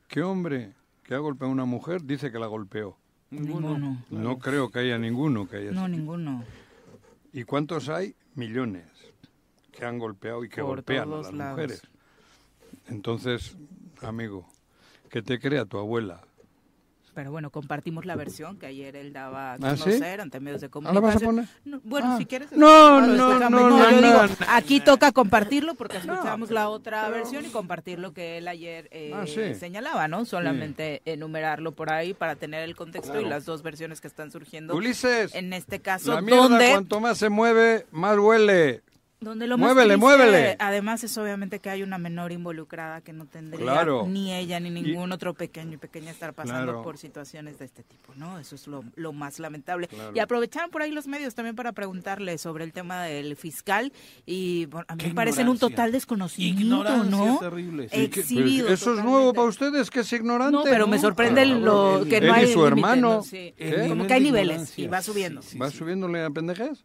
qué hombre que ha golpeado a una mujer dice que la golpeó. Ninguno. No creo que haya ninguno que haya No, sido. ninguno. ¿Y cuántos hay? Millones que han golpeado y que Por golpean a las lados. mujeres. Entonces, amigo, que te crea tu abuela. Pero bueno, compartimos la versión que ayer él daba a ¿Ah, conocer ante medios de ¿Ah, la vas a comunicación. poner? No, bueno, Ah. si quieres. No, no, escuchamos. no, no, yo no, digo, no. aquí toca compartirlo porque escuchamos la otra versión y compartir lo que él ayer eh, Ah, sí. señalaba, ¿no? Solamente enumerarlo por ahí para tener el contexto y las dos versiones que están surgiendo. Ulises, En este caso, la mierda donde cuanto más se mueve, más huele. Donde lo Muévele, muévele. Además es obviamente que hay una menor involucrada que no tendría Claro. ni ella ni ningún otro pequeño y pequeña estar pasando Claro. por situaciones de este tipo, ¿no? Eso es lo, lo más lamentable. Claro. Y aprovecharon por ahí los medios también para preguntarle sobre el tema del fiscal y bueno, a mí me parece en un total desconocimiento, Ignorancia ¿no? terrible. Sí, ¿Qué- Exhibido pero ¿Eso es nuevo para ustedes? ¿Que es ignorante? No, pero me sorprende Ah, lo que él no y hay su límite, hermano. ¿no? Sí. El Como que hay niveles y va subiendo. sí, ¿Va subiéndole a pendejes?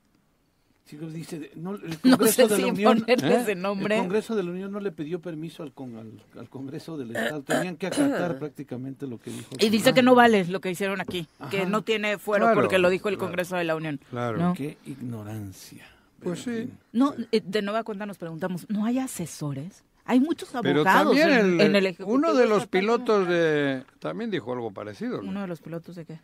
Dice, no, el No Congreso sé de la Unión, ponerle ¿eh? ese nombre. El Congreso de la Unión no le pidió permiso al, con- al, al Congreso del Estado. Tenían que acatar prácticamente lo que dijo. el Y dice que no vale lo que hicieron aquí, que no tiene fuero Claro, porque lo dijo el claro. Congreso de la Unión. Claro. ¿no? Qué ignorancia. Pues Pero, sí. No, eh, de nueva cuenta nos preguntamos, ¿no hay asesores? Hay muchos Pero abogados también en, el- en el Ejecutivo uno de los pilotos de... También dijo algo parecido. ¿no? ¿Uno de los pilotos de qué?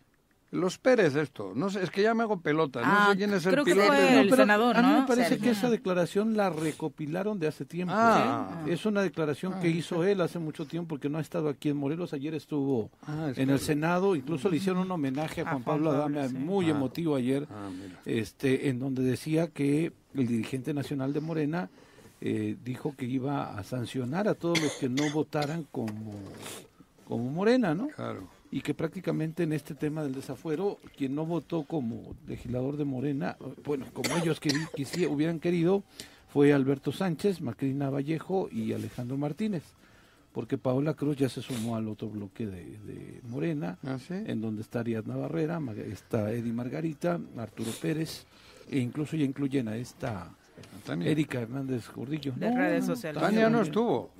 Los Pérez esto. No sé, es que ya me hago pelota. No Ah, sé quién es el creo que piloto. fue No, el senador, a mí ¿no? me parece Sergio. que esa declaración la recopilaron de hace tiempo. Ah. ¿sí? Es una declaración que hizo él hace mucho tiempo porque no ha estado aquí en Morelos. Ayer estuvo Ah, es en que- el Senado. Incluso le hicieron un homenaje a Juan Juan Pablo Adame sí. muy Ah. emotivo ayer, Ah, este, en donde decía que el dirigente nacional de Morena eh, dijo que iba a sancionar a todos los que no votaran como, como Morena, ¿no? Claro. Y que prácticamente en este tema del desafuero, quien no votó como legislador de Morena, bueno, como ellos quisi- hubieran querido, fue Alberto Sánchez, Macrina Vallejo y Alejandro Martínez, porque Paola Cruz ya se sumó al otro bloque de, de Morena, ¿Ah, sí? en donde está Ariadna Barrera, está Eddie Margarita, Arturo Pérez, e incluso ya incluyen a esta Tania. Erika Hernández Gordillo. De redes sociales. Tania no estuvo.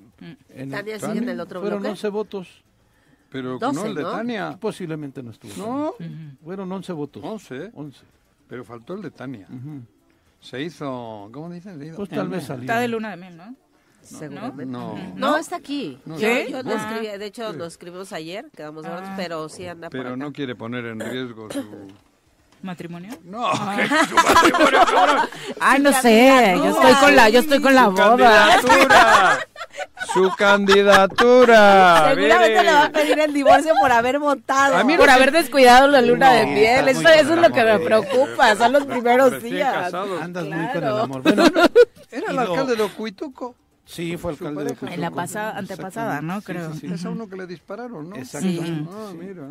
En Tania el, sigue en el otro fueron bloque. 11 votos. Pero Doce, no el de ¿no? Tania. Posiblemente no estuvo. No, Fueron 11 votos. 11. 11. Pero faltó el de Tania. Ujú. Se hizo... ¿Cómo dicen? Se hizo- Pues tal vez salió. Está de luna de miel, ¿no? Seguramente. No. No, está aquí. No. Yo, yo lo Ah. escribí, de hecho lo escribimos ayer, quedamos Ah. pero sí anda por Pero acá. no quiere poner en riesgo su... ¿Matrimonio? No, que su matrimonio, cabrón. Ay, no sé, yo estoy con la, yo estoy con la Su boda. candidatura. Su candidatura. Seguramente Mire. le va a pedir el divorcio por haber votado. Por haber descuidado la luna de No, miel, está eso, eso es lo que me preocupa, son los primeros días. casados. Andas muy con el Claro. amor. Bueno, Era el alcalde de Ocuituco. sí, fue alcalde de pareja. En la pasada, antepasada, ¿no? Creo. Sí, sí, sí. Es a uno que le dispararon, ¿no? Exactamente. Ah, mira.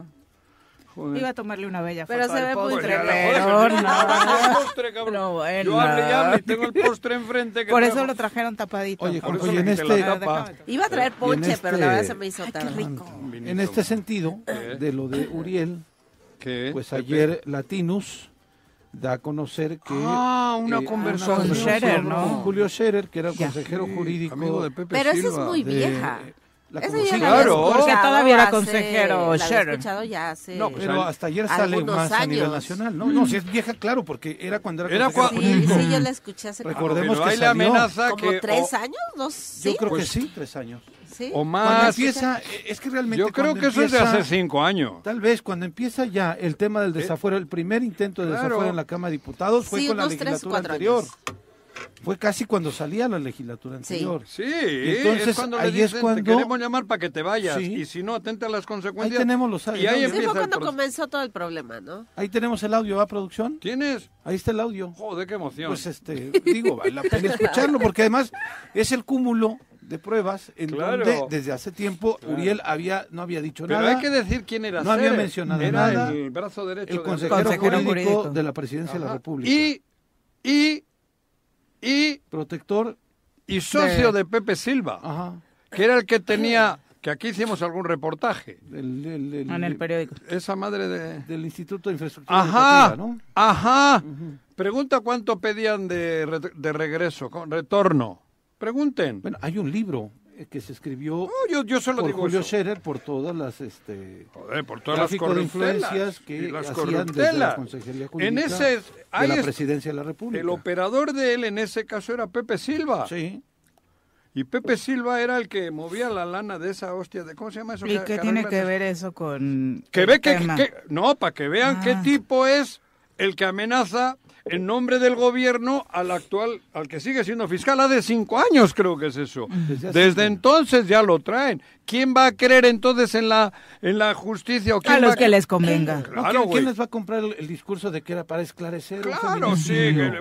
Joder. Iba a tomarle una bella Pero foto se al ve muy postre, tremendo. pero no. postre, cabrón. No, bueno. Yo y y tengo el postre enfrente. que Por eso lo trajeron tapadito. Oye, Por eso oye, en este, tapa. Iba a traer ponche, pero la este- verdad se me hizo tarde. en este sentido, de lo de Uriel, ¿Qué? pues ayer Latinus da a conocer que... Ah, una eh, conversación. Con Scherer, ¿no? Con Julio Scherer, que era el consejero Sí, jurídico Amigo de Pepe Pero esa es muy de- vieja. La yo la Claro. Porque todavía era hace- consejero la había Scherer. escuchado ya hace... No, pero hasta ayer sale más a nivel años. nacional. No, no, si es vieja, claro, porque era cuando era, Era consejero cua- Sí, sí, yo la escuché hace como, Recordemos Pero que salió. amenaza como que... tres o- años, dos, ¿sí? Yo creo Pues- que sí, tres años. ¿Sí? O Cuando más. empieza, es que realmente Yo creo que eso es de empieza- hace cinco años. Tal vez cuando empieza ya el tema del desafuero, el primer intento de claro. desafuero en la Cámara de Diputados fue Sí, con la tres, legislatura cuatro anterior. años. Fue casi cuando salía la legislatura Sí. anterior. Sí, entonces, es cuando le ahí es dicen, cuando- te queremos llamar para que te vayas. Sí. Y si no, atenta a las Ahí consecuencias. tenemos los Y ahí audios. Sí, empieza fue cuando comenzó todo el problema, ¿no? Ahí tenemos el audio, ¿va producción? ¿Tienes? Ahí está el audio. Joder, qué emoción. Pues este, digo, vale la pena escucharlo porque además es el cúmulo de pruebas en Claro. donde desde hace tiempo Claro. Uriel había no había dicho Pero nada. hay que decir quién era No había mencionado Era nada. el brazo derecho el de- consejero, Consejero jurídico, jurídico. de la presidencia de la. República. Y, y, y, protector, y socio de Pepe Silva, ajá, que era el que tenía, que aquí hicimos algún reportaje. del, del- del- En el periódico. Esa madre de... del Instituto de Infraestructura Ajá, ¿no? ajá. Pregunta cuánto pedían de, de regreso, con retorno. Pregunten. Bueno, hay un libro que se escribió No, yo, yo solo por digo Julio eso. Scherer por todas las este Joder, por todas las influencias que las hacían desde la. Consejería En ese, de la es- presidencia de la República. el operador de él en ese caso era Pepe Silva. Sí. Y Pepe Silva era el que movía la lana de esa hostia de... ¿Cómo se llama eso? ¿Y qué tiene que ver eso con Que ve que, que- no, para que vean qué Ah. tipo es el que amenaza en nombre del gobierno al actual, al que sigue siendo fiscal. Hace cinco años creo que es eso. Desde entonces ya lo traen. ¿Quién va a creer entonces en la en la justicia? ¿O quién A va los que les convenga. Claro, ¿quién, quién les va a comprar el, el discurso de que era para esclarecer? Claro, sí, que le.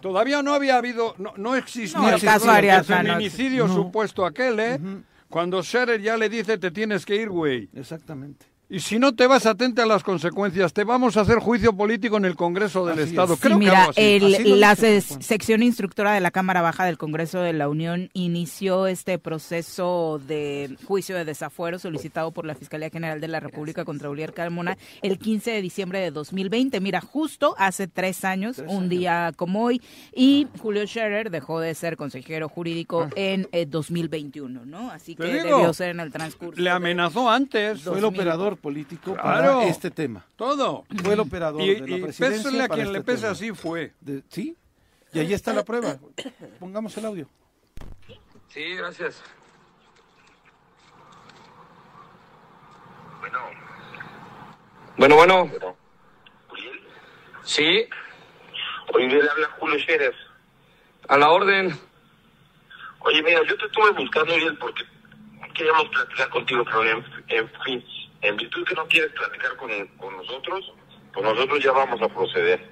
Todavía no había habido, no, no existía No, el caso el feminicidio No. supuesto aquel, ¿eh? Cuando Scherer ya le dice te tienes que ir, güey. Exactamente. Y si no te vas atente a las consecuencias, te vamos a hacer juicio político en el Congreso del Así Estado. es. Sí, Creo que mira, así. el- Así la sección instructora de la Cámara Baja del Congreso de la Unión inició este proceso de juicio de desafuero solicitado por la Fiscalía General de la República contra Uriel Carmona el 15 de diciembre de 2020. Mira, justo hace tres años, Tres un años. día como hoy, y Julio Scherer dejó de ser consejero jurídico Ah. en eh, 2021, ¿no? Así que digo, debió ser en el transcurso. Le amenazó antes. Fue el 2000. operador político Claro. para este tema. Todo. Fue el operador Y, de la y presidencia pésele a quien le este pese tema. así fue. De- ¿Sí? Y ahí está la prueba. Pongamos el audio. Sí, gracias. Bueno, bueno. Sí, Oye, le habla Julio Scherer. a la orden. Oye, mira, yo te estuve buscando, Uriel, porque queríamos platicar contigo, pero en, en fin, en virtud que no quieres platicar con, con nosotros, pues nosotros ya vamos a proceder.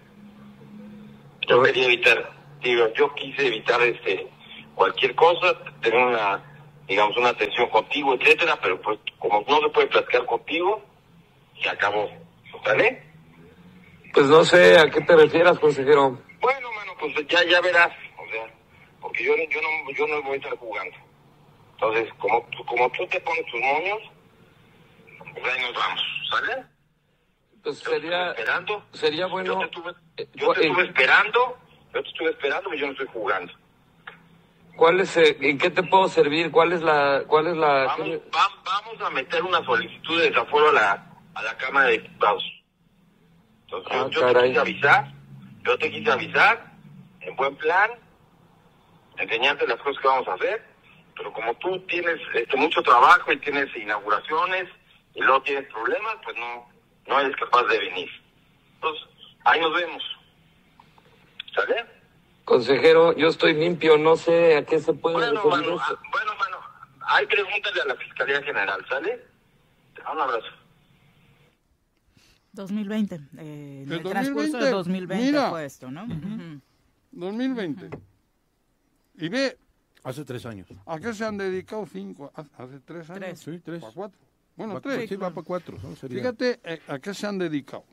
Yo quería evitar, digo, yo quise evitar este cualquier cosa, tener una, digamos, una atención contigo, etcétera, pero pues como no se puede platicar contigo, se acabó. ¿Sale? Pues no sé a qué te refieras, consejero. Bueno, mano, pues ya, ya verás, o sea, porque yo, yo, no, yo no voy a estar jugando. Entonces, como, como tú te pones tus moños, pues ahí nos vamos, ¿sale? Pues Yo sería, esperando, sería yo bueno. te estuve, eh, yo te estuve esperando, yo te estuve esperando, pero yo no estoy jugando. ¿Cuál es, eh, ¿En qué te puedo servir? ¿Cuál es la, cuál es la? Vamos, va- vamos a meter una solicitud de desafuero a la, a la Cámara de Diputados. Entonces, yo, Ah, yo te quise avisar, yo te quise avisar, en buen plan, enseñarte las cosas que vamos a hacer, pero como tú tienes este mucho trabajo y tienes inauguraciones y luego tienes problemas, pues no, no eres capaz de venir. Entonces, ahí nos vemos. ¿Sale? Consejero, yo estoy limpio, no sé a qué se puede Bueno, referir mano, eso. ah, bueno, mano, ahí pregúntale a la Fiscalía General, ¿sale? Te mando Un abrazo. 2020, eh, en El el transcurso 2020, de 2020 mira. fue esto, ¿no? Ujú. 2020. Y ve Hace tres años. a qué se han dedicado cinco, hace- tres años. Tres. Sí, tres. ¿O a cuatro? Bueno, Va- tres. Sí, va para cuatro. Fíjate eh, a qué se han dedicado.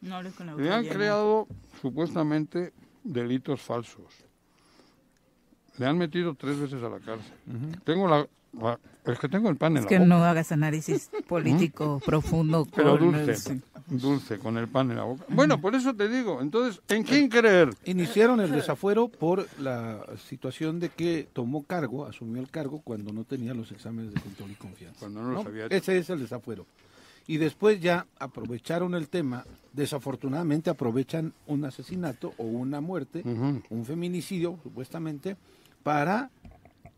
No hables con la Le han creado supuestamente delitos falsos. Le han metido tres veces a la cárcel. Tengo la- es que tengo el pan en Es la que boca. no hagas análisis político profundo. Pero con dulce, el- dulce, con el pan en la boca. Bueno, por eso te digo, entonces, ¿en quién creer? Iniciaron el desafuero por la situación de que tomó cargo, asumió el cargo cuando no tenía los exámenes de control y confianza. Cuando no los había hecho. Ese es el desafuero. Y después ya aprovecharon el tema, desafortunadamente aprovechan un asesinato o una muerte, un feminicidio supuestamente, para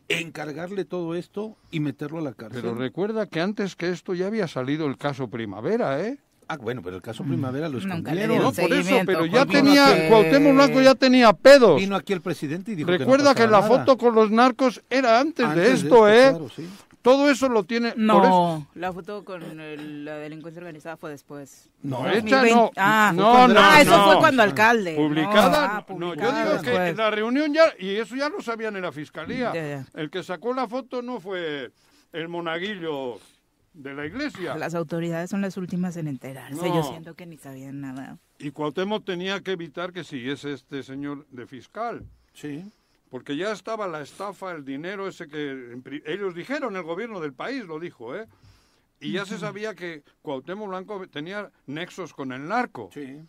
encargarle todo esto y meterlo a la cárcel. Pero recuerda que antes que esto ya había salido el caso Primavera, ¿eh? Ah, bueno, pero el caso Primavera lo Nunca le escondieron. dieron No, por eso, pero ya tenía, porque- Cuauhtémoc Blanco ya tenía pedos. Vino aquí el presidente y dijo que no Recuerda que, la nada. foto con los narcos era antes, Antes de de esto, esto, ¿eh? claro, sí. Todo eso lo tiene... por eso- No, la foto con el- la delincuencia organizada fue después. No, Esta 2020. no, Ah, no, no, ah, eso no. fue cuando alcalde. Publicada, No, ah, no, yo publicada digo que en la reunión ya, y eso ya lo sabían en la fiscalía, Ya, ya. el que sacó la foto no fue el monaguillo de la iglesia. Las autoridades son las últimas en enterarse. No. Yo siento que ni sabían nada. Y Cuauhtémoc tenía que evitar que siguiese este señor de fiscal, Sí. Porque ya estaba la estafa, el dinero ese que ellos dijeron, el gobierno del país lo dijo, ¿eh? Y ya se sabía que Cuauhtémoc Blanco tenía nexos con el narco. Sí.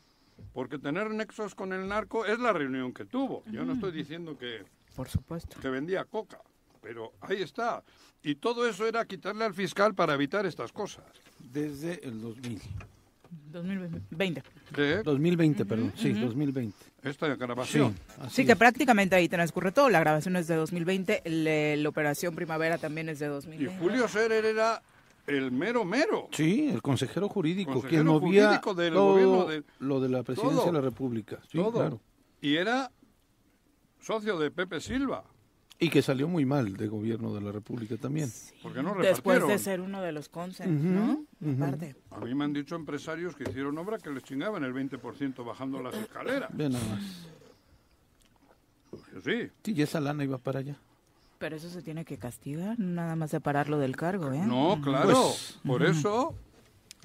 Porque tener nexos con el narco es la reunión que tuvo. Yo no estoy diciendo que, Por supuesto. que vendía coca, pero ahí está. Y todo eso era quitarle al fiscal para evitar estas cosas. Desde el 2000. 2020. ¿De 2020, perdón. Sí, Ujú. 2020. esta grabación? así Sí, que es. prácticamente ahí transcurre todo. La grabación es de 2020, el- la Operación Primavera también es de Y 2020. Julio Scherer era el mero mero. Sí, el consejero jurídico, Consejero quien movía jurídico del todo gobierno de- lo de la presidencia todo. de la República. Sí, todo. claro. Y era socio de Pepe Silva. Y que salió muy mal de gobierno de la República también. Porque no Después de ser uno de los consens, ¿no? Aparte. A mí me han dicho empresarios que hicieron obra que les chingaban el 20% bajando las escaleras. Ve nada más. Yo sí. Sí, y esa lana iba para allá. Pero eso se tiene que castigar, nada más separarlo del cargo, ¿eh? No, claro. Pues, por eso,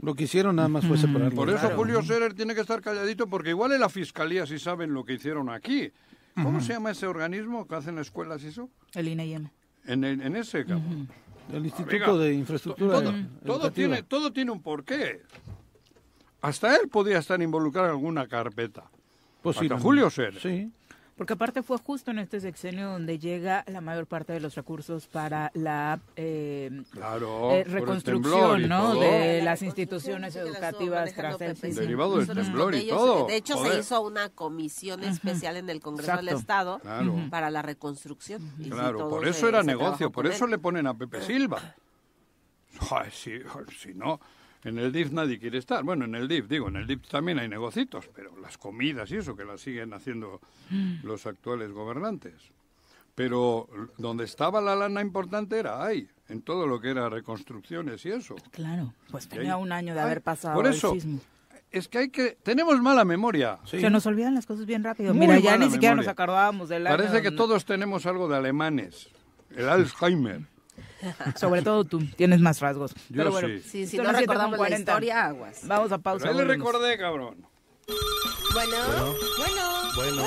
Lo que hicieron nada más fue separarlo. por eso Claro. Julio Scherer tiene que estar calladito porque igual en la fiscalía sí saben lo que hicieron aquí. ¿Cómo se llama ese organismo que hacen escuelas y eso? El INEM. En, el- en ese, cabrón. El Instituto de Infraestructura Todo, tiene, todo tiene un porqué. Hasta él podía estar involucrado en alguna carpeta. Pues Hasta Julio Scherer. Sí. Porque aparte fue justo en este sexenio donde llega la mayor parte de los recursos para la eh, Claro. eh, reconstrucción. De La las instituciones educativas tras el sí. sismo. Derivado del temblor y todo. De hecho, Joder. se hizo una comisión especial en el Congreso del. Estado Claro. para la reconstrucción. Claro, por se- eso era se negocio, por eso él. le ponen a Pepe Silva. Joder, si, si no, en el DIF nadie quiere estar. Bueno, en el DIF, digo, en el DIF también hay negocitos, pero las comidas y eso que las siguen haciendo los actuales gobernantes. Pero donde estaba la lana importante era ahí, en todo lo que era reconstrucciones y eso. Claro, pues tenía ahí- un año de Ay, haber pasado Por el eso, sismo. es que hay que... Tenemos mala memoria. Se nos olvidan las cosas bien rápido. Muy Mira, ya ni siquiera memoria. nos acordábamos del año. Parece que donde- todos tenemos algo de alemanes. El Alzheimer. Sobre todo tú, tienes más rasgos. Yo Pero bueno, sí. Sí, si son no las recordamos la 40. historia, aguas. Vamos a pausa. Pero ahí le volvemos. recordé, cabrón. Bueno, bueno,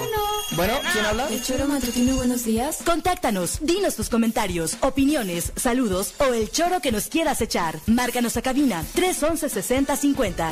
Bueno, ¿quién habla? El choro matutino, buenos días. Contáctanos, dinos tus comentarios, opiniones, saludos o el choro que nos quieras echar. Márcanos a cabina 311 6050.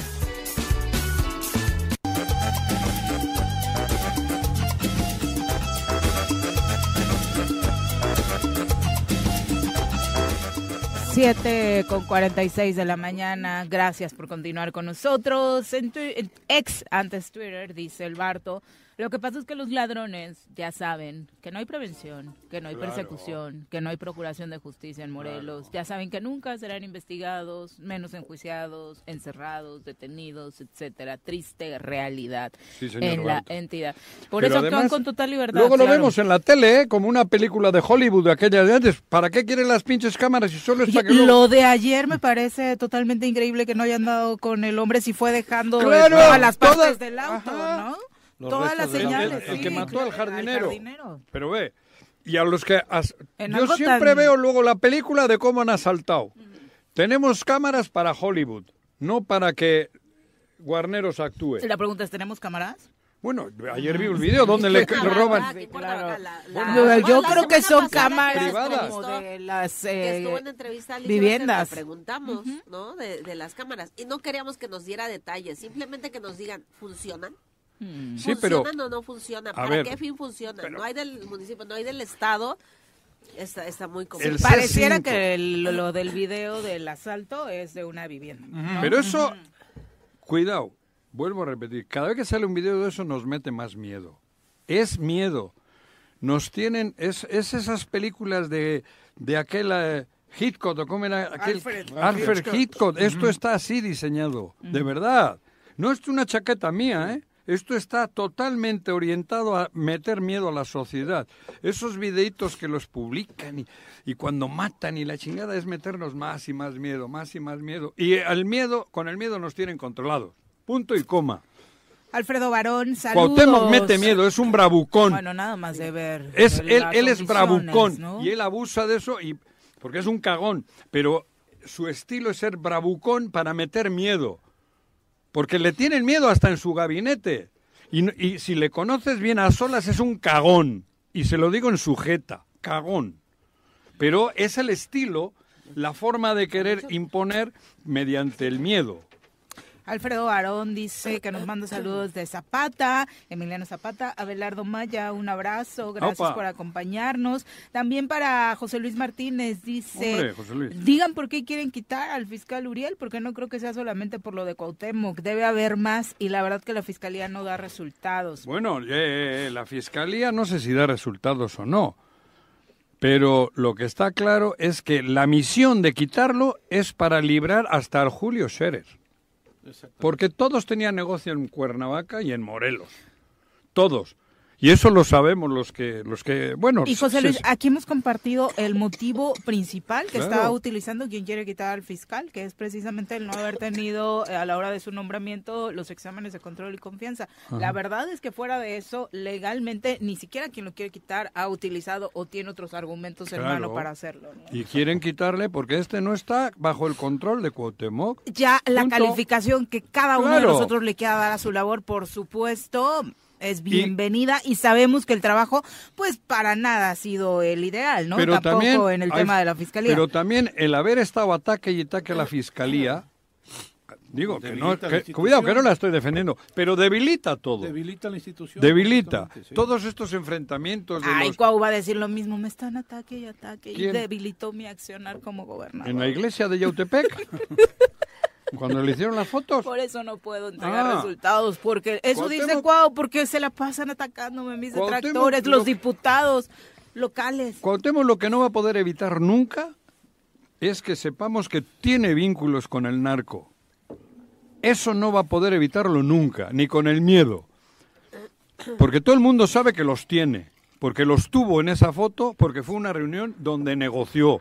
Siete con 46 de la mañana. Gracias por continuar con nosotros. En, tu- ex, antes Twitter, dice el Barto. Lo que pasa es que los ladrones ya saben que no hay prevención, que no hay Claro. persecución, que no hay procuración de justicia en Morelos. Ya saben que nunca serán investigados, menos enjuiciados, encerrados, detenidos, etcétera. Triste realidad Sí, en la entidad. Por Pero eso actúan con total libertad. Luego lo vemos en la tele, ¿eh? como una película de Hollywood de aquella de antes. ¿Para qué quieren las pinches cámaras si solo es para que Lo de ayer me parece totalmente increíble que no hayan dado con el hombre si fue dejando todas las partes del auto, ¿no? Los Todas las señales. el- sí, que mató al jardinero. jardinero. Pero ve, y a los que... as- Yo siempre tan- veo luego la película de cómo han asaltado. Tenemos cámaras para Hollywood, no para que Guarneros actúe. La pregunta es, ¿tenemos cámaras? Bueno, ayer vi un video donde le Ah, roban... Yo- creo que son cámaras privadas. como de las que eh, estuvo en entrevista a viviendas. Le preguntamos, ¿no? De, de las cámaras. Y no queríamos que nos diera detalles, simplemente que nos digan, ¿funcionan? Mm. Sí, pero... ¿Funcionan o no funcionan? ¿Para ver, qué fin funcionan? pero- no hay del municipio, no hay del Estado. Está, está muy complicado. C5. Pareciera que el- lo del video del asalto es de una vivienda. ¿no? Pero eso, cuidado, vuelvo a repetir, cada vez que sale un video de eso nos mete más miedo. Es miedo. Nos tienen, es, es esas películas de, de aquel eh, Hitchcock, o cómo era aquel Alfred. Alfred Hitchcock. Hitchcock. Esto está así diseñado, de verdad. No es una chaqueta mía, ¿eh? Esto está totalmente orientado a meter miedo a la sociedad. Esos videitos que los publican y, y cuando matan y la chingada es meternos más y más miedo, más y más miedo. Y el miedo, con el miedo nos tienen controlados. Punto y coma. Alfredo Barón, saludos. Cuauhtémoc mete miedo, es un bravucón. Bueno, nada más de ver. es, de él, es bravucón ¿no? y él abusa de eso y porque es un cagón. Pero su estilo es ser bravucón para meter miedo. Porque le tienen miedo hasta en su gabinete. Y, y si le conoces bien a solas es un cagón. Y se lo digo en sujeta, cagón. Pero es el estilo, la forma de querer imponer mediante el miedo. Alfredo Barón dice que nos manda saludos de Zapata, Emiliano Zapata, Abelardo Maya, un abrazo, gracias Opa. por acompañarnos. También para José Luis Martínez dice, Hombre, José Luis. digan por qué quieren quitar al fiscal Uriel, porque no creo que sea solamente por lo de Cuauhtémoc, debe haber más y la verdad que la fiscalía no da resultados. Bueno, eh, eh, la fiscalía no sé si da resultados o no, pero lo que está claro es que la misión de quitarlo es para librar hasta al Julio Scherer. Porque todos tenían negocio en Cuernavaca y en Morelos. Todos. Y eso lo sabemos los que, los que, bueno. Y José se- Luis, aquí hemos compartido el motivo principal que Claro. está utilizando quien quiere quitar al fiscal, que es precisamente el no haber tenido eh, a la hora de su nombramiento los exámenes de control y confianza. Ajá. La verdad es que fuera de eso, legalmente, ni siquiera quien lo quiere quitar ha utilizado o tiene otros argumentos en Claro. mano para hacerlo. ¿no? Y quieren quitarle porque este no está bajo el control de Cuauhtémoc. Ya la Punto. calificación que cada uno de nosotros le quiera dar a su labor, por supuesto, es bienvenida y, sabemos que el trabajo, pues para nada ha sido el ideal, ¿no? Pero Tampoco también en el hay- tema de la fiscalía. Pero también el haber estado ataque y ataque a la fiscalía, digo que no, que- cuidado que no la estoy defendiendo, pero debilita todo. Debilita la institución. Debilita sí. todos estos enfrentamientos de Ay, los- Cuau va a decir lo mismo, me están ataque y ataque y debilitó mi accionar como gobernador. en la iglesia de Yautepec. cuando le hicieron las fotos. Por eso no puedo entregar Ah. resultados, porque eso dice Cuau, porque se la pasan atacándome mis Cuauhtémoc detractores, lo- los diputados locales. Cuauhtémoc lo que no va a poder evitar nunca es que sepamos que tiene vínculos con el narco. Eso no va a poder evitarlo nunca, ni con el miedo. Porque todo el mundo sabe que los tiene, porque los tuvo en esa foto, porque fue una reunión donde negoció.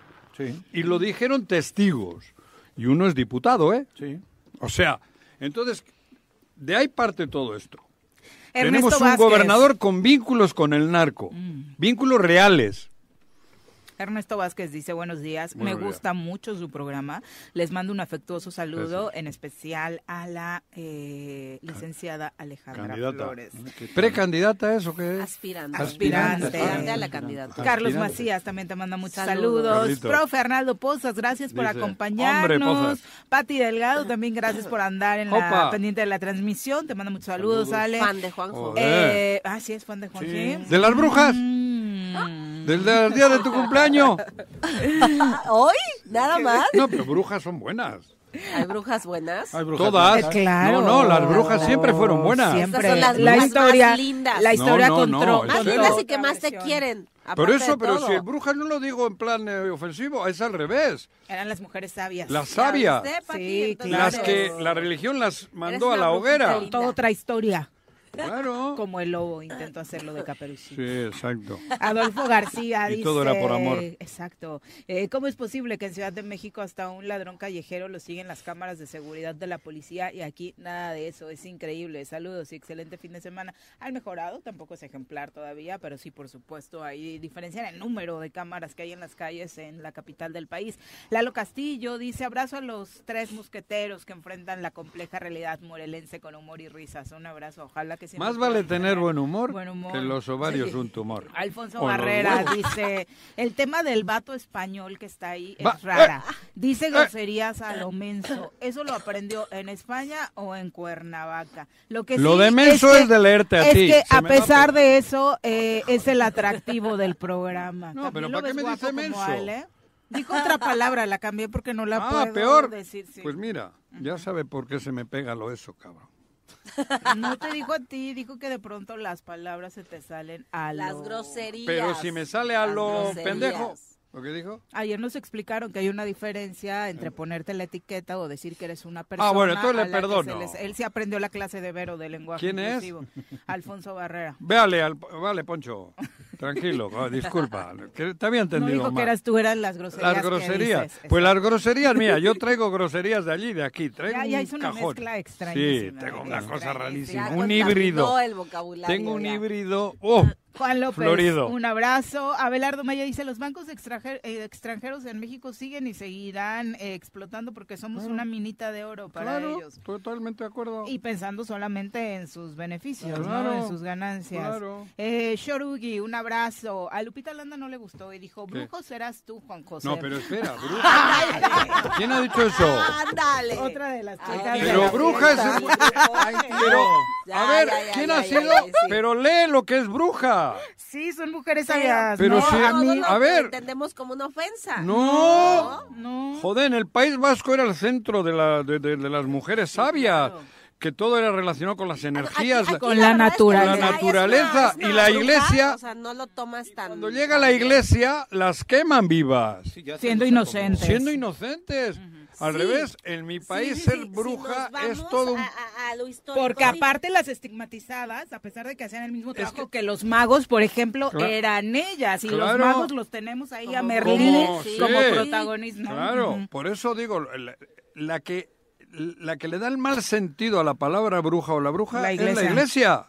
Y lo dijeron testigos. Y uno es diputado, ¿eh? Sí. O sea, entonces, de ahí parte todo esto. Ernesto Tenemos un Vázquez. Mm. gobernador con vínculos con el narco, vínculos reales. Ernesto Vázquez dice buenos días, Buenos me días. gusta mucho su programa, les mando un afectuoso saludo, en especial a la eh, licenciada Alejandra Candidata. Flores. ¿Precandidata eso qué es? Aspirante. Aspirante. Aspirante a la candidatura. Carlos. Macías también te manda muchos Saludos. saludos. Profe Arnaldo Pozas, gracias por Dice, acompañarnos. Pati Delgado, también gracias por andar en la pendiente de la transmisión. Te mando muchos saludos, Saludos. Ale. Fan de Juanjo. Eh, ah, sí, es fan de Juan Sí. ¿De las brujas? Mm. ¿Del, del día de tu cumpleaños? ¿Hoy? ¿Nada más? No, pero brujas son buenas. ¿Hay brujas buenas? Hay brujas Todas. blancas. Claro. No, no, las brujas siempre fueron buenas. Siempre. Son las la brujas historia, más lindas. La historia No, no, no, contro- ¿en Más serio? lindas y que más te quieren. Aparte eso, pero todo. si brujas no lo digo en plan eh, ofensivo, es al revés. Eran las mujeres sabias. Las ¿Ya sabias. Sí, Entonces, Las claro. que la religión las mandó a la hoguera. linda. Toda otra historia. Claro. Como el lobo intentó hacerlo de Caperucita. Sí, exacto. Adolfo García Y dice... todo era por amor. Exacto. Eh, ¿Cómo es posible que en Ciudad de México hasta un ladrón callejero lo siguen las cámaras de seguridad de la policía y aquí nada de eso? Es increíble. Saludos y excelente fin de semana. Han mejorado, tampoco es ejemplar todavía, pero sí, por supuesto, hay diferencia en el número de cámaras que hay en las calles en la capital del país. Lalo Castillo dice, abrazo a los tres mosqueteros que enfrentan la compleja realidad morelense con humor y risas. Un abrazo, ojalá que siempre Más vale tener buen humor, buen humor. que los ovarios Sí. un tumor. Alfonso O Barrera dice, el tema del vato español que está ahí es Va- rara. eh, Dice eh. groserías a lo menso. ¿Eso lo aprendió en España o en Cuernavaca? Lo que Lo sí de menso que- es de leerte a es ti. que Se a pesar de eso, eh, es el atractivo del programa. No, ¿También pero ¿para qué me dice menso? Ale? Dijo otra palabra, la cambié porque no la Ah, puedo peor. decir. sí. Pues mira, ya sabe por qué se me pega lo eso, cabrón. No te dijo a ti, dijo que de pronto las palabras se te salen a Las lo- groserías. Pero si me sale a Las lo groserías. pendejo, ¿lo que dijo? Ayer nos explicaron que hay una diferencia entre ponerte la etiqueta o decir que eres una persona. Ah, bueno, entonces le perdono. se les- él se aprendió la clase de Vero de lenguaje ¿Quién es? Alfonso Barrera. Véale, al, vale, Poncho, tranquilo, disculpa, que te había No entendido dijo mal. que eras tú, eran las groserías. Las que groserías. dices. Pues las groserías, mira, yo traigo groserías de allí, de aquí. Traigo Ya- ya un hizo una cajón. mezcla Sí, extrañísima, tengo eh, una cosa rarísima. Un híbrido. el vocabulario Tengo un ya. híbrido. Oh, Juan López, Florido. un abrazo. Abelardo Maya dice, los bancos extranjer- eh, extranjeros en México siguen y seguirán eh, explotando porque somos Claro. una minita de oro para Claro, ellos. totalmente de acuerdo. Y pensando solamente en sus beneficios, ¿no? En sus ganancias. claro. Eh, Shorugi, un abrazo. A Lupita Landa no le gustó y dijo, ¿Qué? brujo serás tú, Juan José. No, pero espera, bruja. ¿Quién ha dicho eso? Ándale. Otra de las Ay, chicas de Pero la bruja es... Pero, Ya, a ver, ya, ya, ¿quién ya, ha sido? ya, sí. Pero lee lo que es bruja. Sí, son mujeres sabias. Pero ¿no? sí, a ver. entendemos como una ofensa. No. No. Joder, en el País Vasco era el centro de, la, de, de- de las mujeres sabias. Que todo era relacionado con las energías, Aquí- aquí Con la la naturaleza. ya es naturaleza una- es y la bruja, iglesia- O sea, no lo tomas tan. Cuando llega la iglesia, las queman vivas. Sí, Siendo como- inocentes. Siendo inocentes. Al Sí. revés, en mi país sí, ser si bruja es todo un... a, a- a lo histórico, Porque aparte las estigmatizadas, a pesar de que hacían el mismo trabajo que, los magos, por ejemplo, eran ellas. Y Claro. los magos los tenemos ahí a Como- Merlín como- como, sí. protagonismo. Claro, por eso digo, la, la que la que le da el mal sentido a la palabra bruja o la bruja La es la iglesia.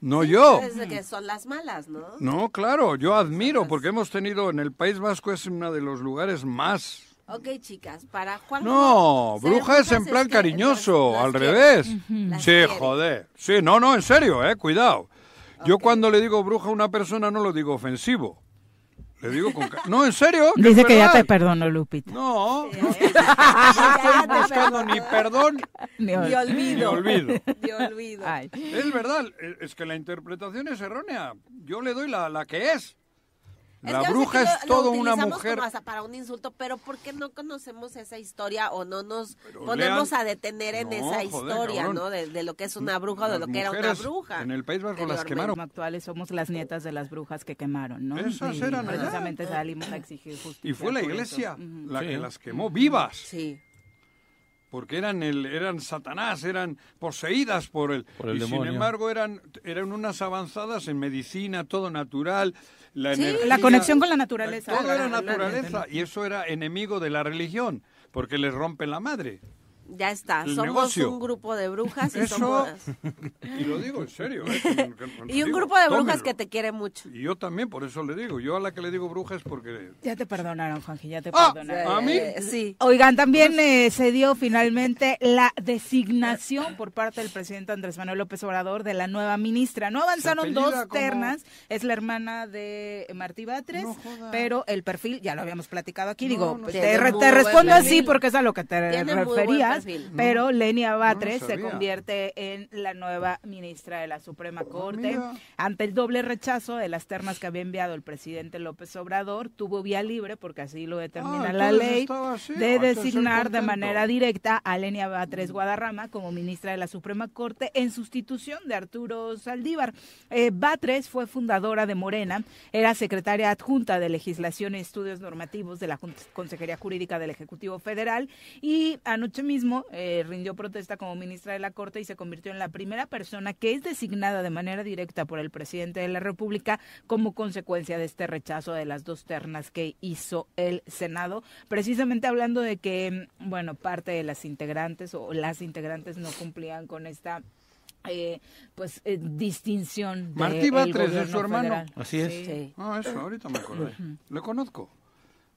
no yo. Es de que son las malas, ¿no? No, claro, yo admiro porque hemos tenido en el País Vasco es uno de los lugares más Ok, chicas, para Juan. No, bruja es en plan que cariñoso, al quiere. revés. Las Sí, quiere. joder. Sí, no, no, en serio, eh, cuidado. Yo cuando le digo bruja a una persona no lo digo ofensivo. Le digo con... No, en serio. Dice que ya te perdono, Lupita. No, no estoy te buscando ni perdón Ni Ni ol- olvido. ni olvido. Ni olvido. Ay. Es verdad, eh, es que la interpretación es errónea. Yo le doy la, la que es. Es La que yo sé bruja que es lo- lo todo una utilizamos mujer. como hasta para un insulto, pero ¿por qué no conocemos esa historia o no nos Pero ponemos lean- a detener en No, esa joder, historia, cabrón. ¿no? De, de lo que es una bruja o de lo que era una bruja. En el País Vasco las quemaron. Actuales somos las nietas de las brujas que quemaron, ¿no? Esas Y eran allá. precisamente salimos a exigir justicia. Y fue la iglesia la Sí. que las quemó vivas. Sí. Porque eran el eran Satanás, eran poseídas por él. Por el y sin embargo eran eran unas avanzadas en medicina, todo natural, la Sí, energía, la conexión con la naturaleza. Todo era naturaleza y eso era enemigo de la religión, porque les rompe la madre. Ya está, El somos negocio. un grupo de brujas y Eso- somos... Y lo digo en serio. ¿eh? Y un digo, grupo de brujas tómenlo. que te quiere mucho. Y yo también, por eso le digo. Yo a la que le digo bruja es porque... Ya te perdonaron, Juanji, ya te Ah, perdonaron. ¿a mí? Eh, sí. Oigan, también eh, se dio finalmente la designación por parte del presidente Andrés Manuel López Obrador de la nueva ministra. No avanzaron dos como- ternas, es la hermana de Martí Batres, No pero el perfil, ya lo habíamos platicado aquí, No, digo, no pues, te, re- respondo así porque es a lo que te Tiene pero Lenia no Batres se convierte en la nueva ministra de la Suprema Corte. mira. Ante el doble rechazo de las ternas que había enviado el presidente López Obrador, tuvo vía libre, porque así lo determina Ah, la ley, de Ah, designar de manera directa a Lenia Batres Guadarrama como ministra de la Suprema Corte en sustitución de Arturo Saldívar. Eh, Batres fue fundadora de Morena, era secretaria adjunta de Legislación y Estudios Normativos de la Consejería Jurídica del Ejecutivo Federal y anoche mismo eh, rindió protesta como ministra de la Corte y se convirtió en la primera persona que es designada de manera directa por el presidente de la República como consecuencia de este rechazo de las dos ternas que hizo el Senado, precisamente hablando de que, bueno, parte de las integrantes o las integrantes no cumplían con esta eh, pues eh, distinción de Martí el Batres es su hermano. federal. Así es. Sí. Sí. Ah, eso, ahorita me acordé. Le conozco.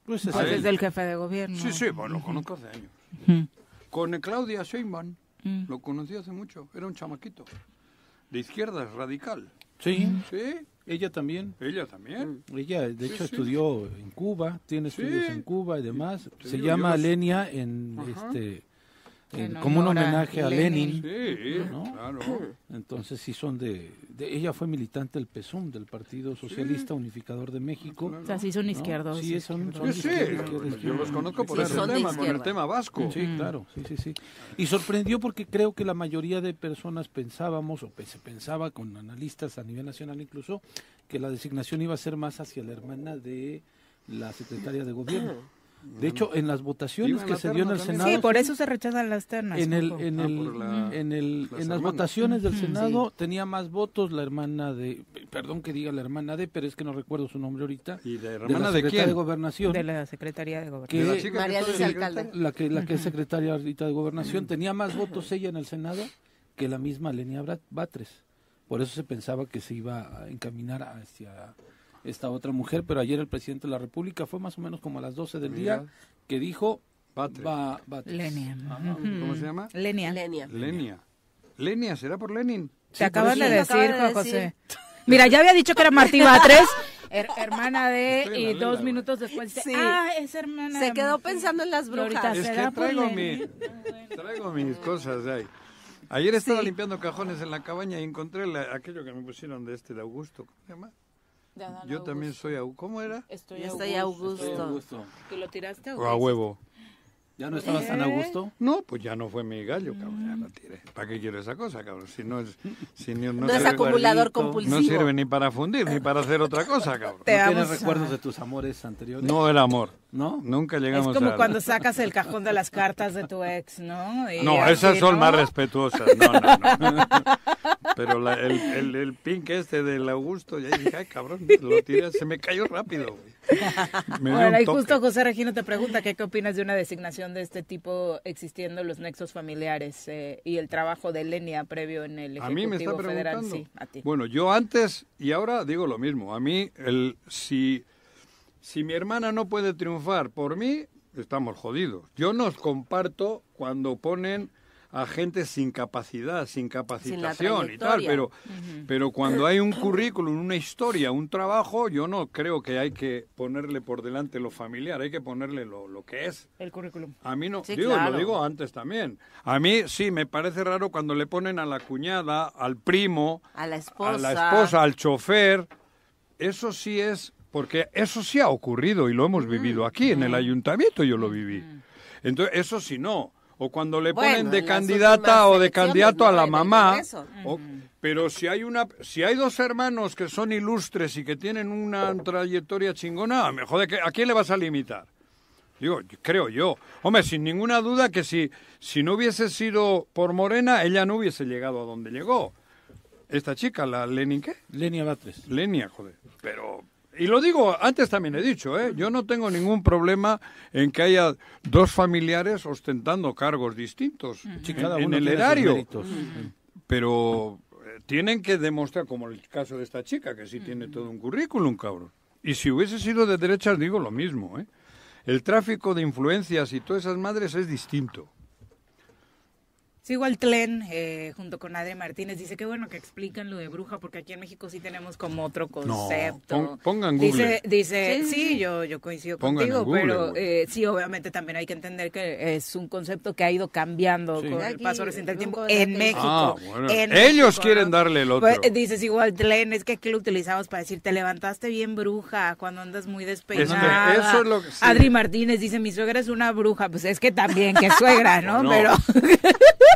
Pues, Pues es del jefe de gobierno. Sí, sí, bueno, lo conozco hace años. Con Claudia Sheinbaum, Mm. lo conocí hace mucho, era un chamaquito. De izquierda, radical. Sí, Sí, ella también. ella también. Ella, de Sí, hecho, sí. estudió en Cuba, tiene Sí. estudios en Cuba y demás. Se llama Lenia en Ajá. este en- En como un homenaje a Lenin. Lenin. Sí, ¿no? claro. Entonces sí son de, de- ella fue militante del PSUM, del Partido Socialista Unificador de México. O sea, sí son ¿no? izquierdos. Sí, son, son Sí, sí, izquierda, izquierda, yo los conozco por Sí, ese tema, por el tema vasco. Sí, claro, sí, sí, sí. Y sorprendió porque creo que la mayoría de personas pensábamos, o pe- se pensaba con analistas a nivel nacional incluso, que la designación iba a ser más hacia la hermana de la secretaria de gobierno. De hecho, en las votaciones que la se dio en el también. Senado, Sí, por eso se rechazan las ternas. en el, en Ah, el, la- en el, las en las votaciones del. Senado tenía más votos la hermana de, perdón que diga la hermana de, pero es que no recuerdo su nombre ahorita, ¿Y de de hermana la de quién? de gobernación. de la Secretaría de ¿De Gobernación. la María Luisa de Alcalde. la que la que es secretaria ahorita de gobernación tenía más votos ella en el senado que la misma Lenia Brat- Batres Por eso se pensaba que se iba a encaminar hacia esta otra mujer, pero ayer el presidente de la República fue más o menos como a las 12 del Mira. día que dijo Batre. va, va Lenia. Ajá. ¿Cómo se llama? Lenia. Lenia. Lenia. Lenia, ¿será por Lenin? Te acaban de eso. decir, de Juan. José. Mira, ya había dicho que era Martí Batres, her- hermana de, Estoy y dos minutos después dice, Sí. ah, es hermana Se de quedó Martí". pensando en las brujas. Es ¿Será que traigo, mi, Lenin? traigo mis cosas de ahí. Ayer estaba Sí. limpiando cajones en la cabaña y encontré la- aquello que me pusieron de este de Augusto. ¿Cómo se llama? De Adán Yo también soy Augusto. ¿Cómo era? Estoy, Yo estoy Augusto. Augusto. ¿Que lo tiraste O a huevo. ¿Ya no estabas tan a gusto? No, pues ya no fue mi gallo, cabrón, ya lo tiré. ¿Para qué quiero esa cosa, cabrón? Si no es, si no, No es sirve- acumulador Guardito. compulsivo. no sirve ni para fundir ni para hacer otra cosa, cabrón. Te ¿No tienes recuerdos de tus amores anteriores? No era amor. ¿No? Nunca Es llegamos como a... cuando sacas el cajón de las cartas de tu ex, ¿no? Y No, así, esas son ¿no? más respetuosas. No, no, no. Pero la- el, el, el pink este del Augusto, ya dije, ay, cabrón, lo tiré, se me cayó rápido. Me Bueno, y toque. justo José Regino te pregunta ¿qué, qué opinas de una designación de este tipo existiendo los nexos familiares eh, y el trabajo de Lenia previo en el A Ejecutivo mí me está Federal? Sí, a ti. Bueno, yo antes y ahora digo lo mismo. A mí, el, si, si mi hermana no puede triunfar por mí, estamos jodidos. Yo no comparto cuando ponen a gente sin capacidad, sin capacitación y tal, pero, pero cuando hay un currículum, una historia, un trabajo, yo no creo que hay que ponerle por delante lo familiar, hay que ponerle lo, lo que es. El currículum. A mí no, Sí, digo, claro. lo digo antes también. A mí sí me parece raro cuando le ponen a la cuñada, al primo, A la esposa. a la esposa, al chofer. Eso sí es, porque eso sí ha ocurrido y lo hemos vivido aquí en el ayuntamiento, yo lo viví. Entonces, eso sí no. O cuando le Bueno, ponen de candidata o de candidato a la mamá. O- pero si hay una, si hay dos hermanos que son ilustres y que tienen una trayectoria chingona, me jode que a quién le vas a limitar. Digo, creo yo. Hombre, sin ninguna duda que si, si no hubiese sido por Morena, ella no hubiese llegado a donde llegó. Esta chica, la Lenin, ¿qué? Lenia Batres. Lenia, joder. Pero, y lo digo, antes también he dicho, ¿eh? Yo no tengo ningún problema en que haya dos familiares ostentando cargos distintos Sí, en, cada en uno el erario. Pero eh, tienen que demostrar, como el caso de esta chica, que sí tiene todo un currículum, cabrón. Y si hubiese sido de derechas, digo lo mismo, ¿eh? El tráfico de influencias y todas esas madres es distinto. Sigo al Tlen eh, junto con Adri Martínez. Dice que bueno que explican lo de bruja porque aquí en México sí tenemos como otro concepto. pon- pongan Dice, Google. dice Sí, sí, sí, sí. yo, yo coincido Pongan contigo, Google, pero eh, sí, obviamente también hay que entender que es un concepto que ha ido cambiando Sí. con el paso reciente del tiempo en México. Ah, bueno. en Ellos México, quieren ¿no? darle el otro. Pues, dices igual Tlen, es que aquí lo utilizamos para decir te levantaste bien bruja cuando andas muy despeinada. eso es lo que- sí. Adri Martínez dice mi suegra es una bruja, pues es que también que suegra, ¿no? No. Pero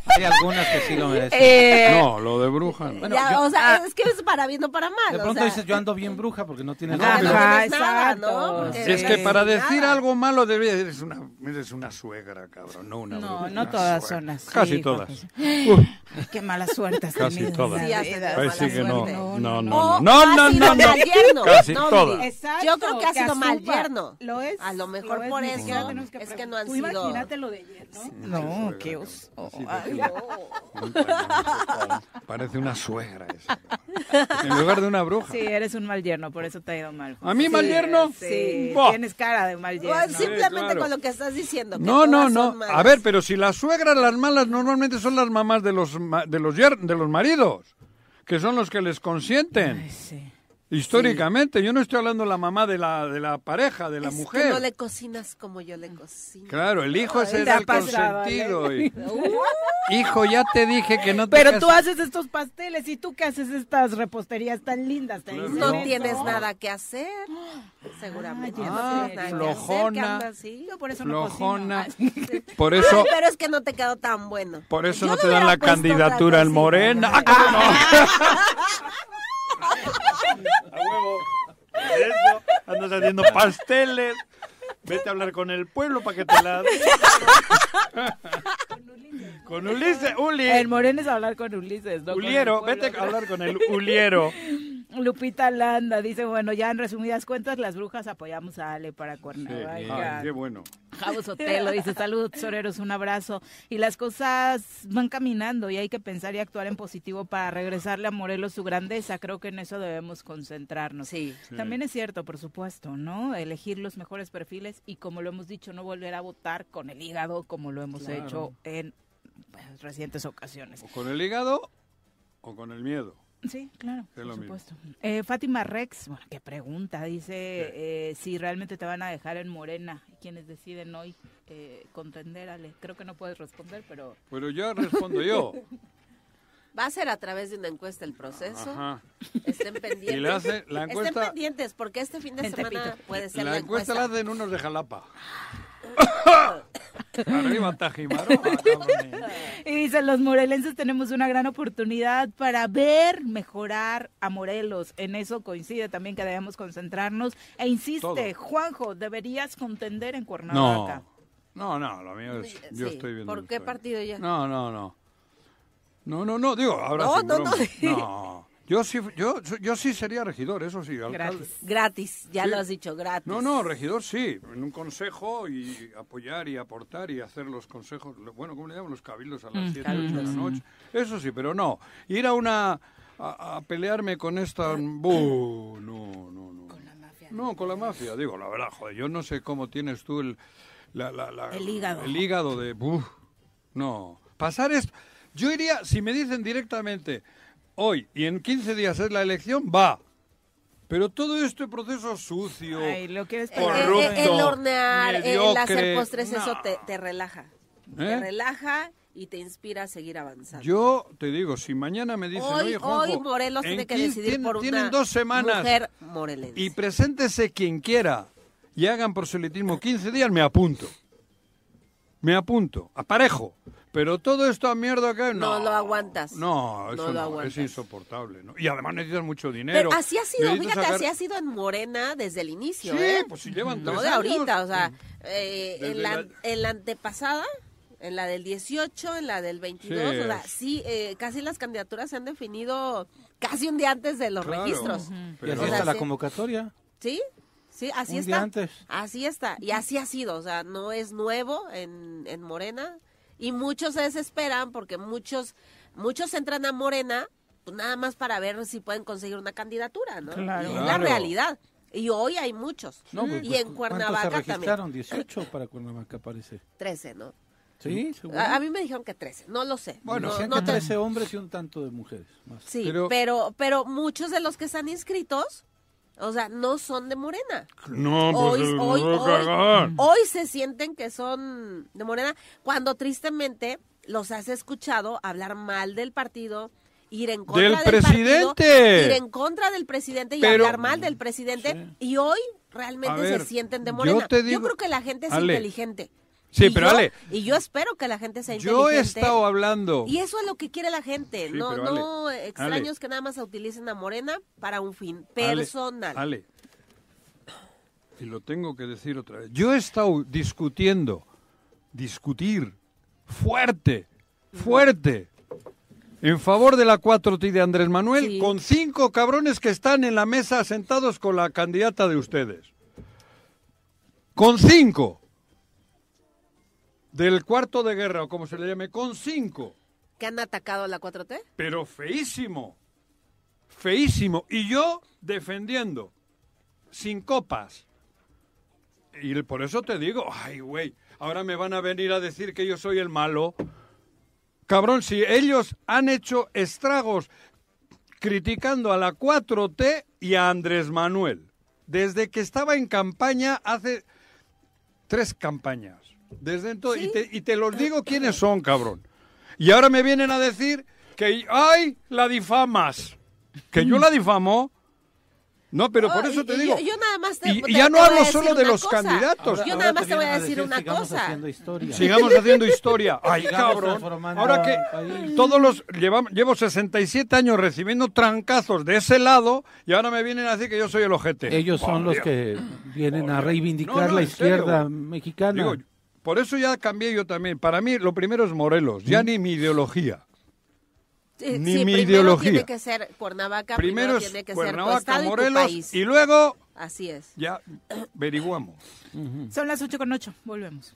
Hay algunas que sí lo merecen. eh, No, lo de bruja. no. Bueno, Ya, yo- o sea, es que es para bien o para mal. De o pronto sea, dices, yo ando bien bruja porque no tienes no Ajá, nada, exacto. ¿no? Porque Es que para decir nada. algo malo debes eres una eres una suegra, cabrón, no una No, bruja, no una todas suegra. son así, Casi todas. Qué mala suerte has Casi tenido todas. Sí, sí que no. No, No, no, no, no. Casi todas. Exacto, Yo creo que ha sido mal yerno. Lo es. A lo mejor por eso es que no han sido. Imagínate lo de yerno. No, qué oso. Parece una suegra esa. En lugar de una bruja. Sí, eres un mal yerno, por eso te ha ido mal. ¿A mí Sí, mal yerno? Sí, tienes cara de mal yerno. Pues simplemente claro. con lo que estás diciendo. que No, no, no. A ver, pero si las suegras, las malas, normalmente son las mamás de los ma- de los yer- de los maridos, que son los que les consienten. Ay, sí. Históricamente, yo no estoy hablando de la mamá de la de la pareja, de la es mujer. que no le cocinas como yo le cocino. Claro, el hijo ha el pasado, consentido. y- Uh, Hijo, ya te dije que no te Pero tú haces estos pasteles y tú que haces estas reposterías tan lindas. No eso. tienes nada que hacer. Seguramente. No ah, tienes nada que flojona. hacer, así. Yo por eso no Flojona. cocino. Por eso, Ay, pero es que no te quedó tan bueno. por eso Yo no te dan la candidatura cosita. Morena. ¡Ah, cómo no! Huevo. Eso, andas haciendo pasteles. Vete a hablar con el pueblo para que te la... con Ulises, Uli. El Moreno es hablar con Ulises, ¿no? Con Uliero, vete a hablar con el Uliero. Lupita Landa dice, bueno, ya en resumidas cuentas, las brujas apoyamos a Ale para Sí, Cuernavaca. ay, qué bueno. Javo Sotelo dice, salud, tesoreros, un abrazo. Y las cosas van caminando y hay que pensar y actuar en positivo para regresarle a Morelos su grandeza. Creo que en eso debemos concentrarnos. Sí. También es cierto, por supuesto, ¿no? Elegir los mejores perfiles y como lo hemos dicho, no volver a votar con el hígado como lo hemos Claro. hecho en pues, recientes ocasiones. O con el hígado o con el miedo. Sí, claro, Es lo por mismo. supuesto. Eh, Fátima Rex, bueno, qué pregunta, dice eh, si realmente te van a dejar en Morena, quienes deciden hoy eh, contender, Ale. Creo que no puedes responder, pero... Pero ya respondo yo. Va a ser a través de una encuesta el proceso. Ajá. Estén pendientes. Y le hace la Estén encuesta- pendientes porque este fin de semana puede ser La la, encuesta la hacen unos de Jalapa. Arriba Tajimaroa, cabrones. Y dicen, los morelenses tenemos una gran oportunidad para ver, mejorar a Morelos. En eso coincide también que debemos concentrarnos. E insiste, Todo. Juanjo, deberías contender en No, Cuernavaca. no, no, lo mío es. Yo Sí, estoy viendo. ¿Por qué partido ya? No, no, no. No, no, no, digo, ahora No, no, no. No. Yo sí, yo, yo sí sería regidor, eso sí. alcalde. Gratis. Gratis, ya Sí. lo has dicho, gratis. No, no, regidor sí, en un consejo y apoyar y aportar y hacer los consejos, bueno, ¿cómo le llaman? Los cabildos a las Mm, 7, 8 de la noche. Eso sí, pero no. Ir a una. a, a pelearme con esta. ¡Bu! no, no, no. Con la mafia. No, con la mafia, digo, la verdad, joder, yo no sé cómo tienes tú el. la- la- la- El hígado. El hígado de. ¡bu! no. Pasar esto. Yo iría, si me dicen directamente, hoy y en 15 días es la elección, va. Pero todo este proceso sucio. Ay, lo eh, corrupto, el hornear, el hacer postres, no. eso te, te relaja. Te ¿Eh? relaja y te inspira a seguir avanzando. Yo te digo, si mañana me dicen, hoy, oye, Juanjo, hoy Morelos en tiene que 15 decidir tienen- por una tienen dos semanas mujer morelense. y preséntese quien quiera y hagan proselitismo 15 días, me apunto. Me apunto, aparejo. Pero todo esto a mierda que No no. lo aguantas. No, No eso lo no, aguantas. es insoportable. ¿no? Y además necesitas mucho dinero. Pero así ha sido, necesitas fíjate, sacar- así ha sido en Morena desde el inicio, Sí, ¿eh? pues si llevan No tres de años. ahorita, o sea, eh, Desde en, la, la- en la antepasada, en la del 18, en la del 22, Sí. o sea, sí, eh, casi las candidaturas se han definido casi un día antes de los Claro. registros. Y Pero- así O sea, está la convocatoria. ¿Sí? Sí, así Un está. día antes. Así está. Y así ha sido. O sea, no es nuevo en, en Morena. Y muchos se desesperan porque muchos, muchos entran a Morena pues nada más para ver si pueden conseguir una candidatura, ¿no? Claro. Y es la realidad. Y hoy hay muchos. No, pues, y pues, en ¿cuántos Cuernavaca se también. registraron? 18 para Cuernavaca, parece. 13, ¿no? ¿Sí? ¿Seguro? A, a mí me dijeron que 13. No lo sé. Bueno, no, no que te- 13 hombres y un tanto de mujeres. Más. Sí, Pero- pero... pero, muchos de los que están inscritos, o sea, no son de Morena. No, hoy, pues hoy, hoy, cagar. hoy se sienten que son de Morena, cuando tristemente los has escuchado hablar mal del partido, ir en contra ¡Del del, presidente! partido, ir en contra del presidente y Pero- hablar mal del presidente, y hoy realmente ver, se sienten de Morena. Yo, creo que la gente es Ale. inteligente. Sí, Y pero yo- Ale, Y yo espero que la gente sea yo he inteligente. estado hablando. Y eso es lo que quiere la gente, Sí, no, Ale, no Ale. extraños que nada más utilicen a Morena para un fin Ale, personal. Ale, y lo tengo que decir otra vez. Yo he estado discutiendo, discutir fuerte, fuerte, en favor de la 4T de Andrés Manuel Sí. con cinco cabrones que están en la mesa sentados con la candidata de ustedes. Con cinco. Del cuarto de guerra, o como se le llame, con cinco. ¿Que han atacado a la 4T? pero feísimo, feísimo. Y yo defendiendo, sin copas. Y por eso te digo, ay, güey, ahora me van a venir a decir que yo soy el malo. Cabrón, si ellos han hecho estragos criticando a la 4T y a Andrés Manuel, desde que estaba en campaña hace tres campañas. Desde entonces, y, te, y te los digo quiénes son, cabrón. Y ahora me vienen a decir que, ay, la difamas. Que yo la difamo. No, pero por Oh, eso te y digo. yo, yo nada más te, y- te- ya no hablo solo de los cosa. candidatos. yo nada más te voy a decir decir, una sigamos cosa. haciendo historia. Sigamos haciendo historia. Ay, Sigamos cabrón. Ahora que todos los llevamos, llevo 67 años recibiendo trancazos de ese lado y ahora me vienen a decir que yo soy el ojete. Ellos son los que vienen a reivindicar No, no, la serio. izquierda mexicana. Digo, por eso ya cambié yo también. Para mí lo primero es Morelos, ya ni mi ideología. Sí, Ni sí, mi primero ideología. tiene que ser Cuernavaca, Primero primero, es tiene que ser Cuernavaca, y tu Morelos país. y luego Así es. Ya averiguamos. Son las 8 con 8. Volvemos.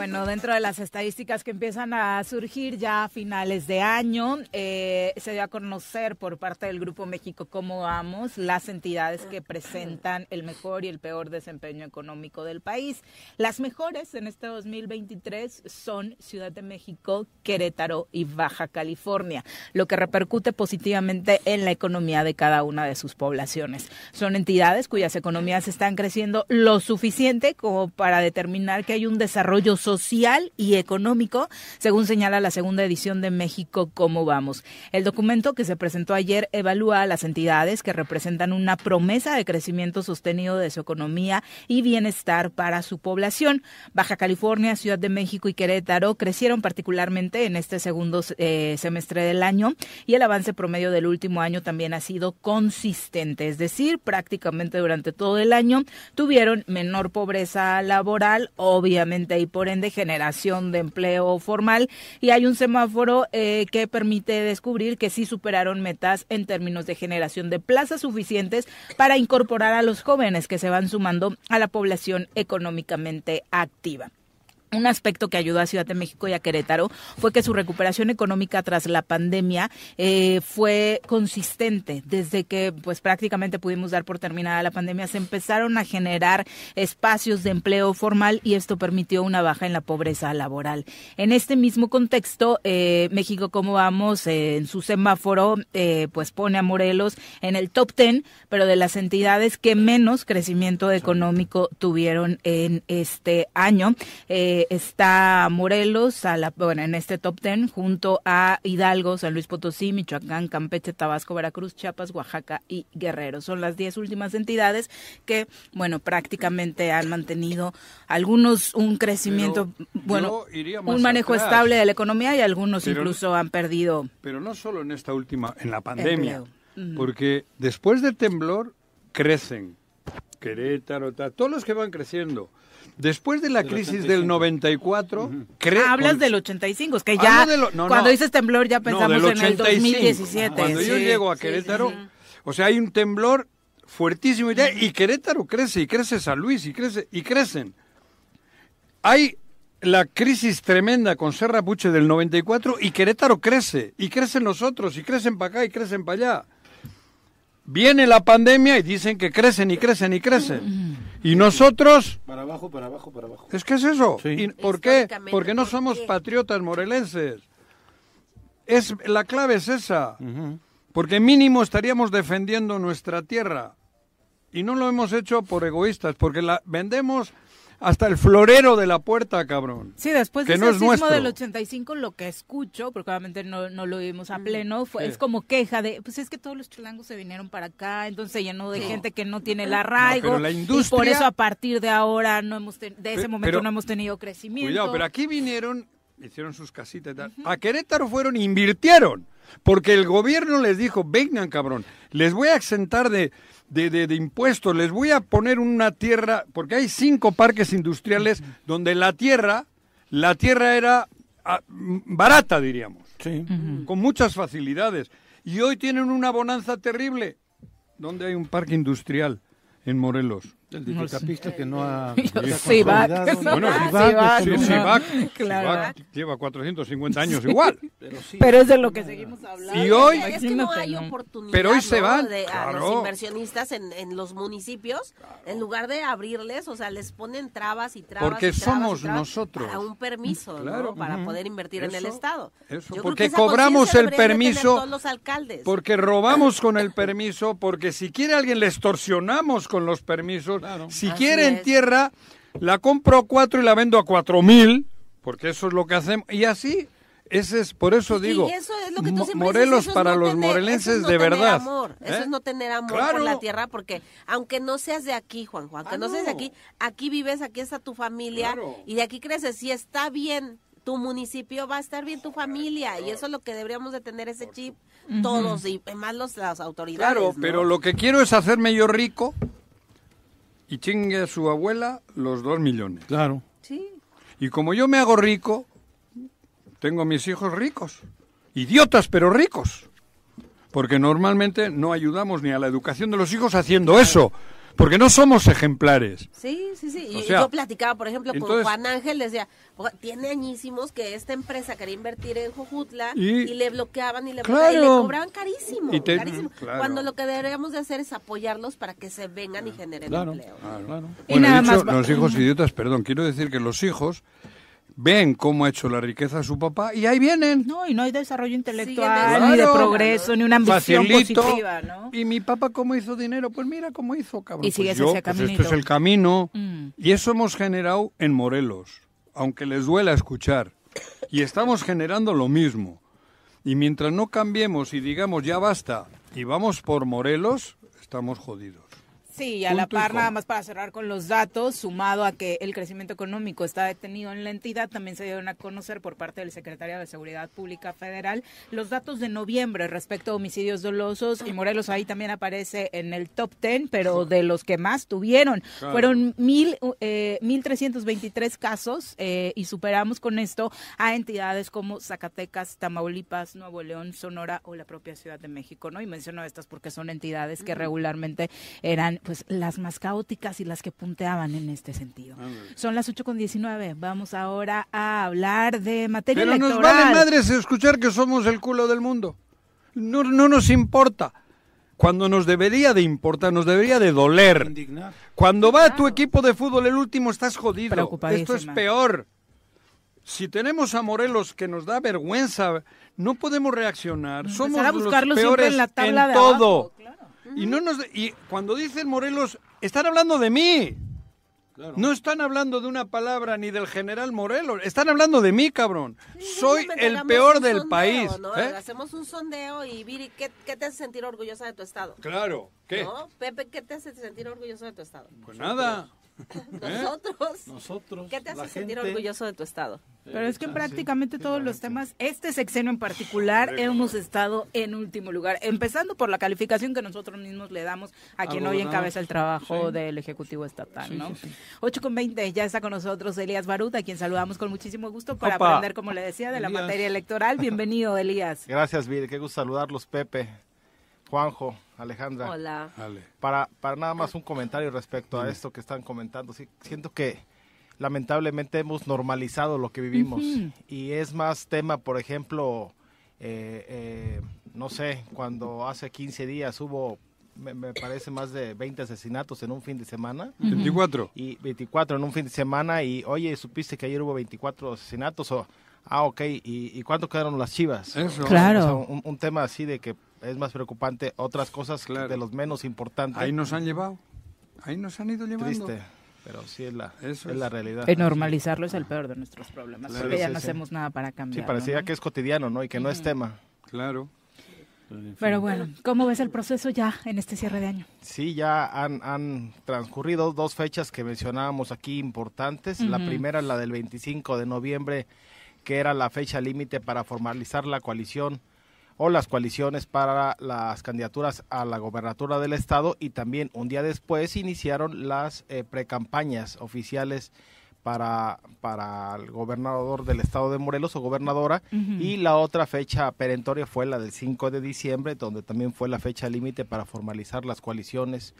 Bueno, dentro de las estadísticas que empiezan a surgir ya a finales de año, eh, se dio a conocer por parte del Grupo México Cómo Vamos las entidades que presentan el mejor y el peor desempeño económico del país. Las mejores en este 2023 son Ciudad de México, Querétaro y Baja California, lo que repercute positivamente en la economía de cada una de sus poblaciones. Son entidades cuyas economías están creciendo lo suficiente como para determinar que hay un desarrollo social y económico, según señala la segunda edición de México Cómo Vamos. El documento que se presentó ayer evalúa a las entidades que representan una promesa de crecimiento sostenido de su economía y bienestar para su población. Baja California, Ciudad de México y Querétaro crecieron particularmente en este segundo eh, semestre del año y el avance promedio del último año también ha sido consistente, es decir, prácticamente durante todo el año tuvieron menor pobreza laboral, obviamente y por ende generación de empleo formal y hay un semáforo eh, que permite descubrir que sí superaron metas en términos de generación de plazas suficientes para incorporar a los jóvenes que se van sumando a la población económicamente activa. Un aspecto que ayudó a Ciudad de México y a Querétaro fue que su recuperación económica tras la pandemia eh, fue consistente. Desde que pues prácticamente pudimos dar por terminada la pandemia, se empezaron a generar espacios de empleo formal y esto permitió una baja en la pobreza laboral. En este mismo contexto, eh, México, como vamos, eh, en su semáforo, pues pone a Morelos en el top 10, pero de las entidades que menos crecimiento económico tuvieron en este año. Está Morelos a la, bueno, en este top 10 junto a Hidalgo, San Luis Potosí, Michoacán, Campeche, Tabasco, Veracruz, Chiapas, Oaxaca y Guerrero. Son las 10 últimas entidades que, bueno, prácticamente han mantenido algunos un crecimiento, bueno, un manejo atrás. estable de la economía y algunos Pero- incluso han perdido Pero no solo en esta última, en la pandemia. Porque después del temblor crecen. Querétaro, todos los que van creciendo. Después de la crisis del 94, cre- Ah, hablas con- del 85, es que ya de lo- no, cuando no. dices temblor ya No, pensamos en el 85. 2017. Cuando yo llego a Querétaro, sí, sí. o sea, hay un temblor fuertísimo y, ya- y Querétaro crece, y crece San Luis, y crece, y crecen. Hay la crisis tremenda con Serra Puche del 94 y Querétaro crece, y crecen los otros, y crecen para acá, y crecen para allá. Viene la pandemia y dicen que crecen y crecen y crecen. Y nosotros, Para abajo, para abajo, para abajo. es que es eso. ¿Y ¿Por qué? Porque no ¿por somos qué? patriotas morelenses. Es, la clave es esa. Porque mínimo estaríamos defendiendo nuestra tierra. Y no lo hemos hecho por egoístas, porque la vendemos hasta el florero de la puerta, cabrón. Sí, después que de no ese sismo del 85, lo que escucho, porque obviamente no, no lo vimos a pleno, fue, Sí. es como queja de, pues es que todos los chilangos se vinieron para acá, entonces se llenó de No. gente que no tiene el arraigo, pero la y por industria- eso a partir de ahora, no hemos ten- de ese Pe- momento pero- no hemos tenido crecimiento. Cuidado, pero aquí vinieron, hicieron sus casitas y tal. A Querétaro fueron e invirtieron. Porque el gobierno les dijo, vengan cabrón, les voy a exentar de, de, de- de impuestos, les voy a poner una tierra, porque hay cinco parques industriales donde la tierra, la tierra era ah, barata, diríamos, con muchas facilidades. Y hoy tienen una bonanza terrible. ¿Dónde hay un parque industrial? En Morelos. El de Tecapista que no ha... Cibac. Bueno, Cibac, sí, lleva 450 años igual. Pero es de lo que seguimos hablando. Y hoy- Es que no hay oportunidad Pero hoy se ¿no? van, a los inversionistas en, en los municipios, en lugar de abrirles, o sea, les ponen trabas y trabas. Porque y trabas y somos trabas nosotros. Para un permiso, Para poder invertir en el Estado. eso, Yo porque cobramos el permiso, todos los alcaldes. Porque robamos con el permiso, porque si quiere alguien le extorsionamos con los permisos euros. Si Así quieren es. tierra, la compro a cuatro y la vendo a cuatro mil, porque eso es lo que hacemos. Y así, ese es, por eso digo, y eso es lo que tú Mo- siempre Morelos dices, para no los tener- morelenses eso es no de tener verdad. amor, eso ¿eh? es no tener amor Claro. por la tierra, porque aunque no seas de aquí, Juanjo, aunque Ah, no, seas de aquí, aquí vives, aquí está tu familia Claro. y de aquí creces. Si está bien tu municipio, va a estar bien tu familia y eso es lo que deberíamos de tener ese chip todos y más los, las autoridades. Claro, pero lo que quiero es hacerme yo rico y chingue a su abuela los dos millones. Claro. Sí. Y como yo me hago rico, tengo a mis hijos ricos. Idiotas, pero ricos. Porque normalmente no ayudamos ni a la educación de los hijos haciendo eso. Porque no somos ejemplares. Sí, sí, sí. O Y sea, yo platicaba, por ejemplo, con entonces- Juan Ángel, decía, "Oiga, tiene añísimos que esta empresa quería invertir en Jojutla y, Y- le bloqueaban y le Claro. bloqueaban y le cobraban carísimo, Y te- carísimo. claro. Cuando lo que deberíamos de hacer es apoyarlos para que se vengan y generen empleo. Y Bueno, nada dicho más los hijos idiotas, perdón, quiero decir que los hijos ven cómo ha hecho la riqueza su papá y ahí vienen. No, y no hay desarrollo intelectual, ni de Claro. progreso, ni una ambición Facilito. positiva, ¿no? ¿Y mi papá cómo hizo dinero? Pues mira cómo hizo, cabrón. Y sigues pues yo, ese pues esto es el camino. Mm. Y eso hemos generado en Morelos, aunque les duela escuchar. Y estamos generando lo mismo. Y mientras no cambiemos y digamos ya basta y vamos por Morelos, estamos jodidos. Sí, y a la par, nada más para cerrar con los datos, sumado a que el crecimiento económico está detenido en la entidad, también se dieron a conocer por parte del secretario de Seguridad Pública Federal los datos de noviembre respecto a homicidios dolosos y Morelos ahí también aparece en el top 10, pero de los que más tuvieron. Claro. Fueron mil, eh, 1.323 casos eh, y superamos con esto a entidades como Zacatecas, Tamaulipas, Nuevo León, Sonora o la propia Ciudad de México, ¿no? Y menciono estas porque son entidades que regularmente eran pues las más caóticas y las que punteaban en este sentido. Son las 8 con 19. Vamos ahora a hablar de materia Pero nos electoral. vale madres escuchar que somos el culo del mundo. No, no nos importa. Cuando nos debería de importar, nos debería de doler. Indignar. Cuando va tu equipo de fútbol el último, estás jodido. Esto es peor. Si tenemos a Morelos que nos da vergüenza, no podemos reaccionar. Somos a buscarlo los siempre peores en la tabla de todo. abajo, Y no nos y cuando dicen Morelos, están hablando de mí. No están hablando de una palabra ni del general Morelos, están hablando de mí, cabrón. Soy Simplemente el peor del sondeo, país. ¿no? ¿eh? Hacemos un sondeo y Viri, ¿qué, qué te hace sentir orgullosa de tu estado? Claro, ¿qué? ¿No? Pepe, ¿qué te hace sentir orgulloso de tu estado? Pues nada. Nosotros. Nosotros. ¿Qué te hace la sentir gente. orgulloso de tu estado? Pero es que en prácticamente todos los temas, este sexenio en particular, hemos estado en último lugar, empezando por la calificación que nosotros mismos le damos a quien hoy encabeza el trabajo Sí. del Ejecutivo Estatal, Sí, ¿no? sí, sí. 8 con 20, ya está con nosotros Elías Baruta, a quien saludamos con muchísimo gusto para Opa. aprender, como le decía, de la materia electoral. Bienvenido, Elías. Gracias, Vir. Qué gusto saludarlos, Pepe, Juanjo, Alejandra. Hola. Para, para nada más un comentario respecto a esto que están comentando. Sí, siento que lamentablemente hemos normalizado lo que vivimos. Y es más tema, por ejemplo, eh, eh, no sé, cuando hace 15 días hubo, me, me parece, más de 20 asesinatos en un fin de semana. Ujú. 24. Y 24 en un fin de semana. Y oye, ¿supiste que ayer hubo 24 asesinatos? O, ah, ok. ¿Y, y cuánto quedaron las chivas? Eso. Claro. O sea, un, un tema así de que es más preocupante. Otras cosas de los menos importantes. Ahí nos han llevado. Ahí nos han ido llevando. Triste, pero sí es la, es es. la realidad. El normalizarlo es el peor de nuestros problemas, Claro, porque ya sí, no sí. hacemos nada para Sí, cambiarlo. parecía ¿no? que es cotidiano, ¿no? Y que no es tema. Claro. Pero bueno, ¿cómo ves el proceso ya en este cierre de año? Sí, ya han, han transcurrido dos fechas que mencionábamos aquí importantes. La primera es la del 25 de noviembre, que era la fecha límite para formalizar la coalición o las coaliciones para las candidaturas a la gobernatura del estado y también un día después iniciaron las eh, precampañas oficiales para, para el gobernador del estado de Morelos o gobernadora. Y la otra fecha perentoria fue la del 5 de diciembre donde también fue la fecha límite para formalizar las coaliciones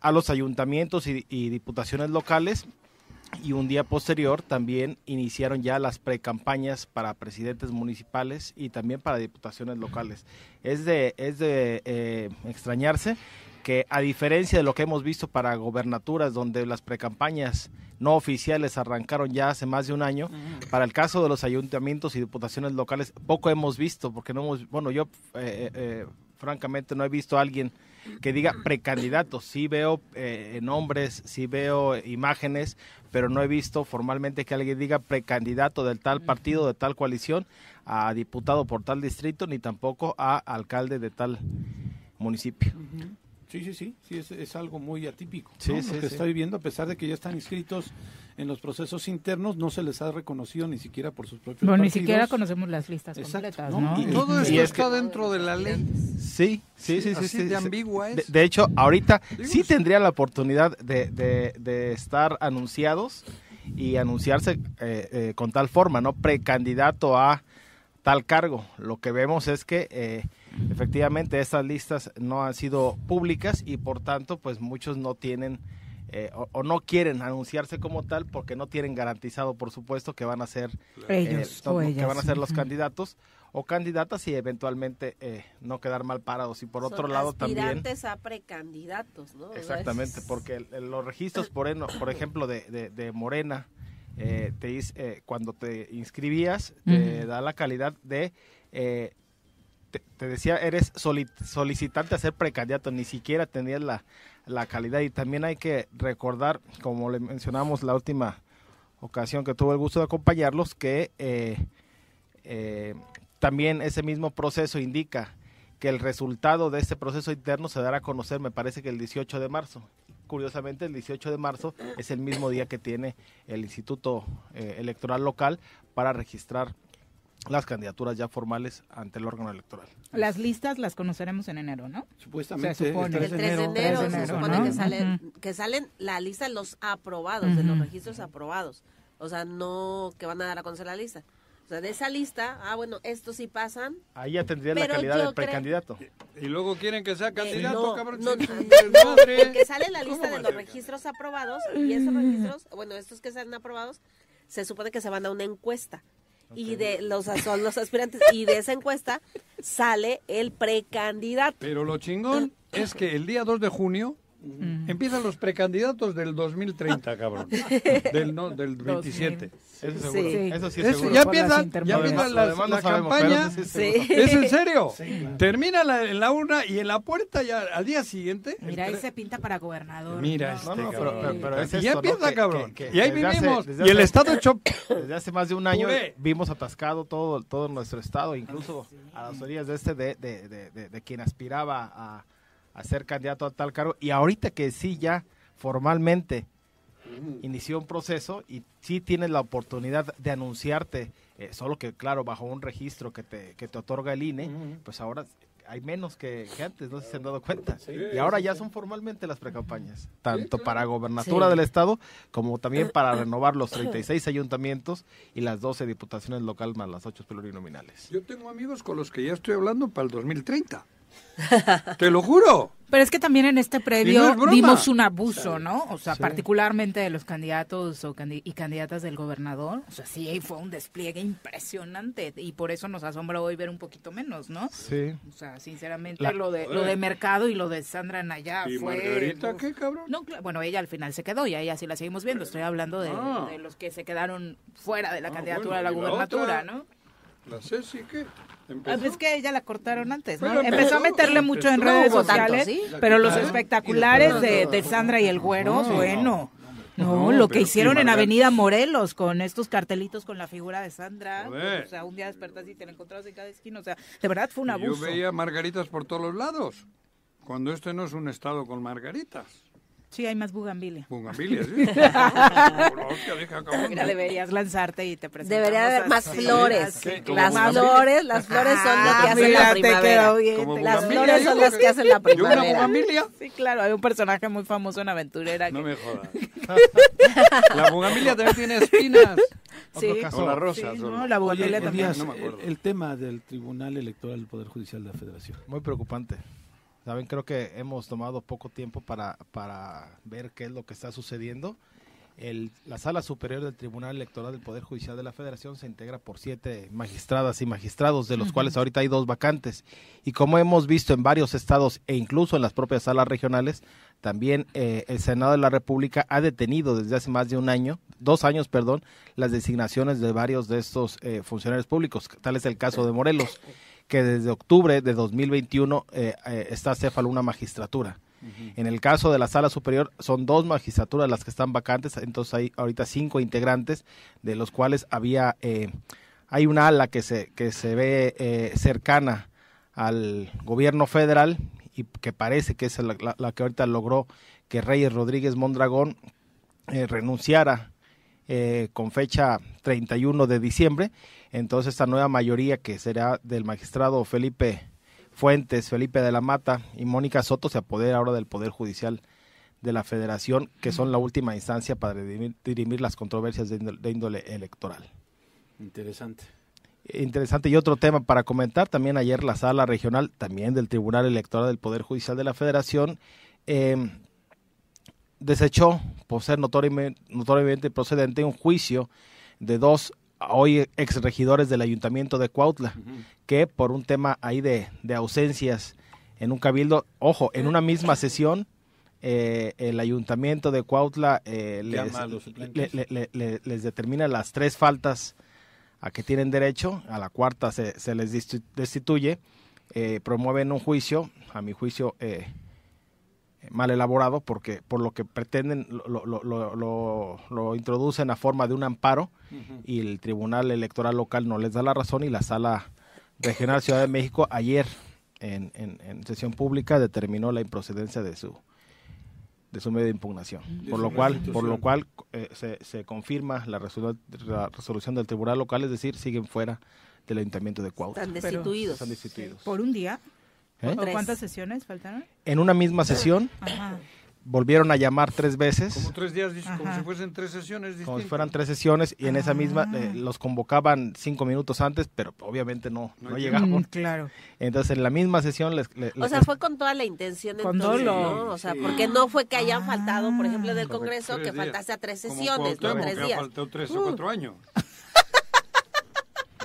a los ayuntamientos y, y diputaciones locales y un día posterior también iniciaron ya las precampañas para presidentes municipales y también para diputaciones locales. Es de, es de eh, extrañarse que a diferencia de lo que hemos visto para gobernaturas donde las precampañas no oficiales arrancaron ya hace más de un año, para el caso de los ayuntamientos y diputaciones locales poco hemos visto porque no hemos, bueno yo eh, eh, eh, francamente no he visto a alguien que diga precandidatos. Sí veo eh, nombres, sí veo imágenes, pero no he visto formalmente que alguien diga precandidato del tal partido, de tal coalición, a diputado por tal distrito, ni tampoco a alcalde de tal municipio. Sí, sí, sí, sí, es, es algo muy atípico. Sí, ¿no? sí, Lo que sí. está viviendo, a pesar de que ya están inscritos en los procesos internos, no se les ha reconocido ni siquiera por sus propios Bueno, ni siquiera conocemos las listas Exacto, completas, ¿no? ¿no? Y- Todo Y esto es está dentro de la ley. Sí, sí, sí, sí. Así sí, de sí. ambigua De, es. de hecho, ahorita sí tendría la oportunidad de, de- de estar anunciados y anunciarse eh, eh, con tal forma, ¿no? Precandidato a tal cargo. Lo que vemos es que eh, efectivamente estas listas no han sido públicas y por tanto, pues muchos no tienen eh, o, o no quieren anunciarse como tal porque no tienen garantizado, por supuesto, que van a ser Ellos eh, o que ellas. van a ser los candidatos o candidatas y eventualmente eh, no quedar mal parados. Y por otro lado también... aspirantes a precandidatos, ¿no? O Exactamente, porque el- el- los registros, por, eno- por ejemplo, de, de- de Morena, eh, te dice, eh, cuando te inscribías, te da la calidad de... te, decía, eres soli- solicitante a ser precandidato, ni siquiera tenías la, la calidad. Y también hay que recordar, como le mencionamos la última ocasión que tuve el gusto de acompañarlos, que eh, eh, también ese mismo proceso indica que el resultado de este proceso interno se dará a conocer, me parece que el 18 de marzo. Curiosamente, el 18 de marzo es el mismo día que tiene el Instituto eh, Electoral Local para registrar las candidaturas ya formales ante el órgano electoral. Las listas las conoceremos en enero, ¿no? Supuestamente Se supone. el El 3 3 de enero, de se supone ¿no? que, salen, que salen la lista de los aprobados, de los registros aprobados. O sea, no que van a dar a conocer la lista. O sea, de esa lista, ah, bueno, estos sí pasan. Ahí ya tendría la calidad yo de creo- precandidato. Y luego quieren que sea candidato, no, cabrón. no, no, porque sale la lista ¿Cómo de los registros aprobados y esos registros, bueno, estos que salen aprobados, se supone que se van a una encuesta. Y de los son los aspirantes y de esa encuesta sale el precandidato. Pero lo chingón es que el día 2 de junio empiezan los precandidatos del 2030, cabrón. Del, no, del 27. Eso seguro. Sí. Eso sí Eso, seguro. ya empiezan, ya empiezan la sabemos, campaña. sí. ¿Es en serio? Termina la, en la una y en la puerta ya al día siguiente. Mira, ahí se pinta para gobernador. Mira ¿no? este No, pero- pero- pero es esto, ya empieza, Que- cabrón. que- que y ahí hace- vivimos. desde y el hace- estado hecho... Desde hace más de un año vimos atascado todo, todo nuestro estado, incluso a las orillas de este, de, de, de, de- de quien aspiraba a, a ser candidato a tal cargo. Y ahorita que sí ya formalmente inició un proceso y sí tienes la oportunidad de anunciarte, eh, solo que claro, bajo un registro que te, que te otorga el INE, pues ahora hay menos que, que antes, no sé si se han dado cuenta. y ahora ya son formalmente las precampañas, tanto para gobernatura Sí. del estado como también para renovar los 36 ayuntamientos y las 12 diputaciones locales más las 8 plurinominales. Yo tengo amigos con los que ya estoy hablando para el 2030. Te lo juro. Pero es que también en este Y no es vimos un abuso, ¿no? O sea, Sí. particularmente de los candidatos o candi- y candidatas del gobernador. O sea, sí, fue un despliegue impresionante y por eso nos asombra hoy ver un poquito menos, ¿no? Sí. O sea, sinceramente, La- lo de lo de Mercado y lo de Sandra Nayá ¿Y fue... Margarita qué, cabrón? No, bueno, ella al final se quedó y a ella sí la seguimos viendo. Estoy hablando de, Ah. de los que se quedaron fuera de la Ah, candidatura bueno, a la ¿y la gubernatura, otra? ¿no? La Ceci, ¿qué? Ah, pues que ella la cortaron antes, Empezó, empezó, a meterle mucho en redes tanto, sociales, ¿sí? pero los espectaculares de, de Sandra y el Güero, No, bueno. No, No, lo que hicieron en Avenida Morelos con estos cartelitos con la figura de Sandra. Joder. O sea, un día despertas y te la encontrabas en cada esquina. O sea, de verdad fue un Y Yo abuso. veía margaritas por todos los lados. Cuando este no es un estado con margaritas. Sí, hay más bugambilia. Bugambilias, ¿sí? Mira, deberías lanzarte y te presentamos Debería haber más así, flores. así, ¿Como Las bugambilia? flores, las flores son las que Ah, hacen la te primavera. bien, Las bugambilia, flores son las que hacen la ¿Yo una primavera. bugambilia? Sí, claro, hay un personaje muy famoso en Aventurera. No que- me jodas. La bugambilia también tiene espinas. Sí. O la rosa. sí, no, la Oye, bugambilia también. Elías, no me acuerdo. el, el tema del Tribunal Electoral del Poder Judicial de la Federación. Muy preocupante. Saben, creo que hemos tomado poco tiempo para, para ver qué es lo que está sucediendo. El, la Sala Superior del Tribunal Electoral del Poder Judicial de la Federación se integra por siete magistradas y magistrados, de los cuales ahorita hay dos vacantes. Y como hemos visto en varios estados e incluso en las propias salas regionales, también eh, el Senado de la República ha detenido desde hace más de un año, dos años, perdón, las designaciones de varios de estos eh, funcionarios públicos. Tal es el caso de Morelos que desde octubre de 2021 eh, eh, está céfalo una magistratura. En el caso de la sala superior son dos magistraturas las que están vacantes, entonces hay ahorita cinco integrantes, de los cuales había eh, hay una ala que se que se ve eh, cercana al gobierno federal y que parece que es la, la- la que ahorita logró que Reyes Rodríguez Mondragón eh, renunciara con fecha 31 de diciembre. Entonces esta nueva mayoría que será del magistrado Felipe Fuentes, Felipe de la Mata y Mónica Soto se apodera ahora del Poder Judicial de la Federación, que son la última instancia para dirimir, dirimir las controversias de índole, de índole electoral. Interesante. Interesante. Y otro tema para comentar, también ayer la sala regional, también del Tribunal Electoral del Poder Judicial de la Federación, eh, desechó, por ser notoriamente, notoriamente procedente, un juicio de dos hoy exregidores del Ayuntamiento de Cuautla, que por un tema ahí de, de ausencias en un cabildo, ojo, en una misma sesión, eh, el Ayuntamiento de Cuautla eh, les, le- le- le- les determina las tres faltas a que tienen derecho, a la cuarta se, se les destituye, eh, promueven un juicio, a mi juicio eh, mal elaborado, porque por lo que pretenden lo, lo- lo- lo- lo introducen a forma de un amparo y el Tribunal Electoral Local no les da la razón y la Sala Regional Ciudad de México ayer en, en- en sesión pública determinó la improcedencia de su de su medio de impugnación. De Por lo cual, por lo cual eh, se, se confirma la, resolu- la resolución del Tribunal Local, es decir, siguen fuera del Ayuntamiento de Cuautla. Están destituidos. Están destituidos. ¿Por un día? ¿Eh? ¿O ¿Cuántas sesiones faltaron? En una misma sesión Ajá. volvieron a llamar tres veces. Como tres días, como si fuesen tres sesiones como si distintas. fueran tres sesiones y en esa misma Ah. eh, los convocaban cinco minutos antes, pero obviamente no, no, No llegaban. Mm, claro. Entonces en la misma sesión les... les- O sea, fue con toda la intención dolo. ¿no? O sea, Sí. porque no fue que hayan faltado, por ejemplo, del. Congreso, que faltase a tres Como sesiones, no Cuauhtémoc, tres días. faltado tres o Uh. cuatro años.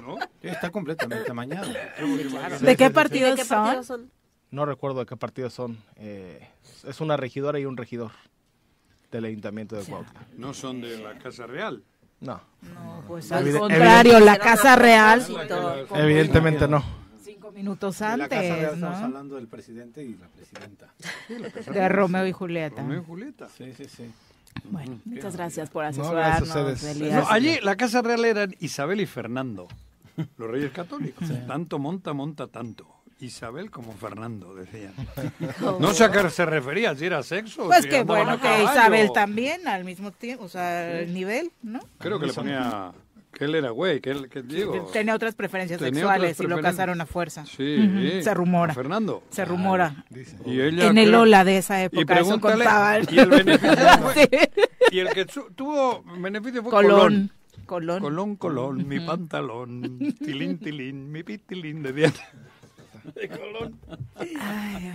¿No? Está completamente amañado. ¿De qué ¿Y partidos son? No recuerdo de qué partidos son. eh, es una regidora y un regidor del Ayuntamiento de Cuautla. No son de la Casa Real. No, No, pues Evide- al contrario, la Casa Real, evidentemente no. cinco minutos En la Casa Real antes, estamos ¿no? hablando del presidente y la presidenta. De Romeo y Julieta. Romeo y Julieta. Sí, sí, sí. Bueno, muchas gracias por gracias a asesorarnos, ustedes. No, allí la Casa Real eran Isabel y Fernando, los reyes católicos. Tanto monta, monta tanto. Isabel como Fernando, decían. No sé a qué se refería, si era sexo. o Pues si que bueno que. Isabel también al mismo tiempo, o sea, el nivel, ¿no? Creo que le ponía que él era güey, que él, que digo. Tenía otras preferencias Tenía sexuales otras y lo casaron a fuerza. Sí, Ujú, Se rumora. a Fernando. Se rumora. Y ella En el creo- Ola de esa Y época, eso pregúntale, contaban. y el beneficio fue- Sí. Y el que tuvo beneficio fue Colón. Colón. Colón. Colón, Colón, mi pantalón, tilín, tilín, mi pitilín de dieta. De Colón.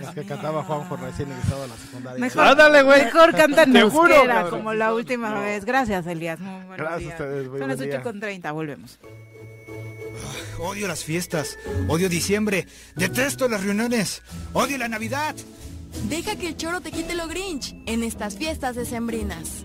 Es que cantaba Juanjo recién egresado a la secundaria. Mejor, Ándale, güey. mejor canta en Te juro, euskera, cabrón. como la última vez. Gracias, Elías. Muy Gracias a ustedes, Son las buen día. 8 con 30, volvemos. Odio las fiestas, odio diciembre, detesto las reuniones, odio la Navidad. Deja que el choro te quite lo grinch en estas fiestas decembrinas.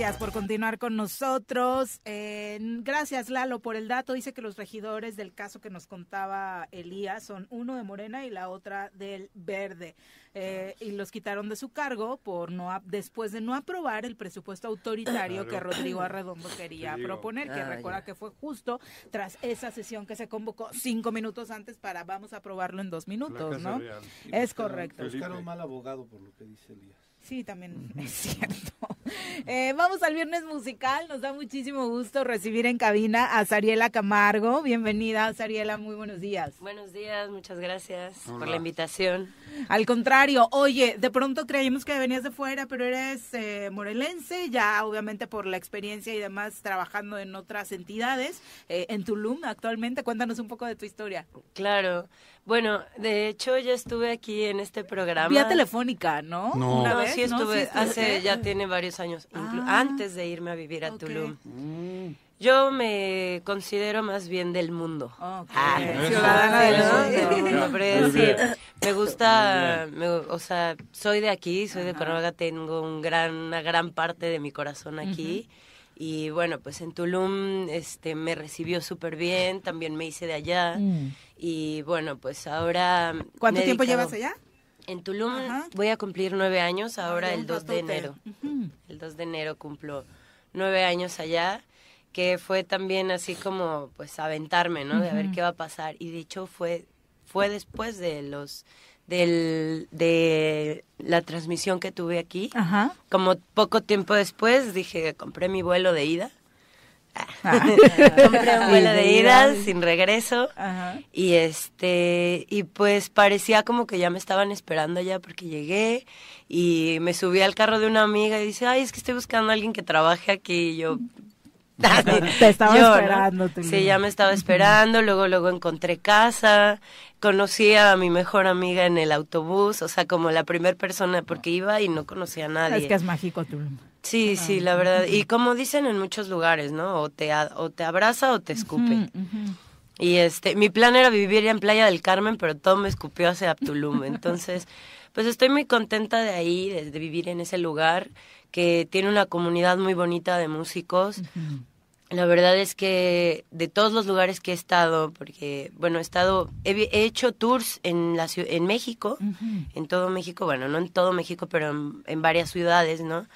Gracias por continuar con nosotros. Eh, gracias, Lalo, por el dato. Dice que los regidores del caso que nos contaba Elías son uno de Morena y la otra del Verde. Eh, y los quitaron de su cargo por no después de no aprobar el presupuesto autoritario que Rodrigo Arredondo quería proponer, que Ah, recuerda ya. que fue justo tras esa sesión que se convocó cinco minutos antes para vamos a aprobarlo en dos minutos, ¿no? Real. Es correcto. Felipe. Buscaron mal abogado por lo que dice Elías. Sí, también es cierto. Eh, vamos al viernes musical. Nos da muchísimo gusto recibir en cabina a Sariela Camargo. Bienvenida, Sariela. Muy buenos días. Buenos días, muchas gracias por la invitación. Al contrario, oye, de pronto creímos que venías de fuera, pero eres eh, morelense, ya obviamente por la experiencia y demás trabajando en otras entidades, eh, en Tulum actualmente. Cuéntanos un poco de tu historia. Claro. Bueno, de hecho ya estuve aquí en este programa. Vía telefónica, ¿no? No, Una No, vez, sí ¿no? estuve, hace, ya tiene varios años, Ah. antes de irme a vivir a. Tulum. Yo me considero más bien del mundo. Ah, Ciudadana del mundo. bien. me gusta, me- o sea, soy de aquí, soy de Cuernavaca, tengo un gran, una gran parte de mi corazón aquí. Y bueno, pues en Tulum este, me recibió súper bien, también me hice de allá. Mm. Y bueno, pues ahora... ¿Cuánto tiempo dedicado- llevas allá? En Tulum voy a cumplir nueve años ahora Ah, el un 2 de enero. El 2 de enero cumplo nueve años allá, que fue también así como pues aventarme, ¿no? De a ver qué va a pasar. Y de hecho fue, fue después de los del, de la transmisión que tuve aquí. Ajá. Como poco tiempo después dije, compré mi vuelo de ida. Ah. compré un vuelo de ida sin regreso. Ajá. Y este, y pues parecía como que ya me estaban esperando ya porque llegué y me subí al carro de una amiga y dice, ay, es que estoy buscando a alguien que trabaje aquí y yo... Te estaba Yo, ¿no? esperando, Tulum. Sí, ya me estaba esperando, luego luego encontré casa, conocí a mi mejor amiga en el autobús, o sea, como la primera persona, porque iba y no conocía a nadie. Es que es mágico Tulum. Sí, sí, la verdad. Y como dicen en muchos lugares, ¿no? O te, o te abraza o te escupe. Y este, mi plan era vivir en Playa del Carmen, pero todo me escupió hacia Tulum. Entonces, pues estoy muy contenta de ahí, de, de vivir en ese lugar, que tiene una comunidad muy bonita de músicos. La verdad es que de todos los lugares que he estado, porque, bueno, he estado, he, hecho tours en, la, en México, en todo México, bueno, no en todo México, pero en, en varias ciudades, ¿no?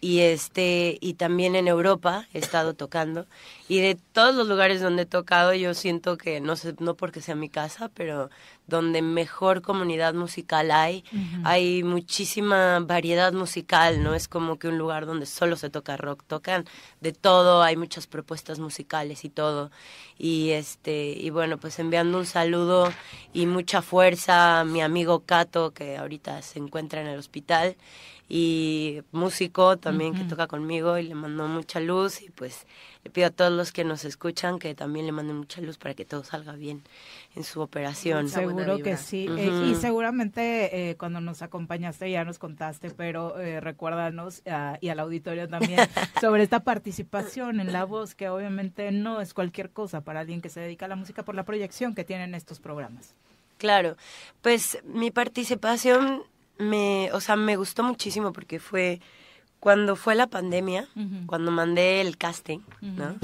Y este, y también en Europa he estado tocando. Y de todos los lugares donde he tocado, yo siento que, no sé, no porque sea mi casa, pero donde mejor comunidad musical hay, hay muchísima variedad musical, no es como que un lugar donde solo se toca rock, tocan de todo, hay muchas propuestas musicales y todo. Y este, y bueno, pues enviando un saludo y mucha fuerza a mi amigo Cato, que ahorita se encuentra en el hospital, y músico también que toca conmigo y le mando mucha luz y pues le pido a todos los que nos escuchan que también le manden mucha luz para que todo salga bien en su operación. Seguro que sí. Eh, y seguramente eh, cuando nos acompañaste ya nos contaste, pero eh, recuérdanos ah, y al auditorio también sobre esta participación en la voz, que obviamente no es cualquier cosa para alguien que se dedica a la música por la proyección que tienen estos programas. Claro, pues mi participación me, o sea, me gustó muchísimo porque fue cuando fue la pandemia, cuando mandé el casting, ¿no?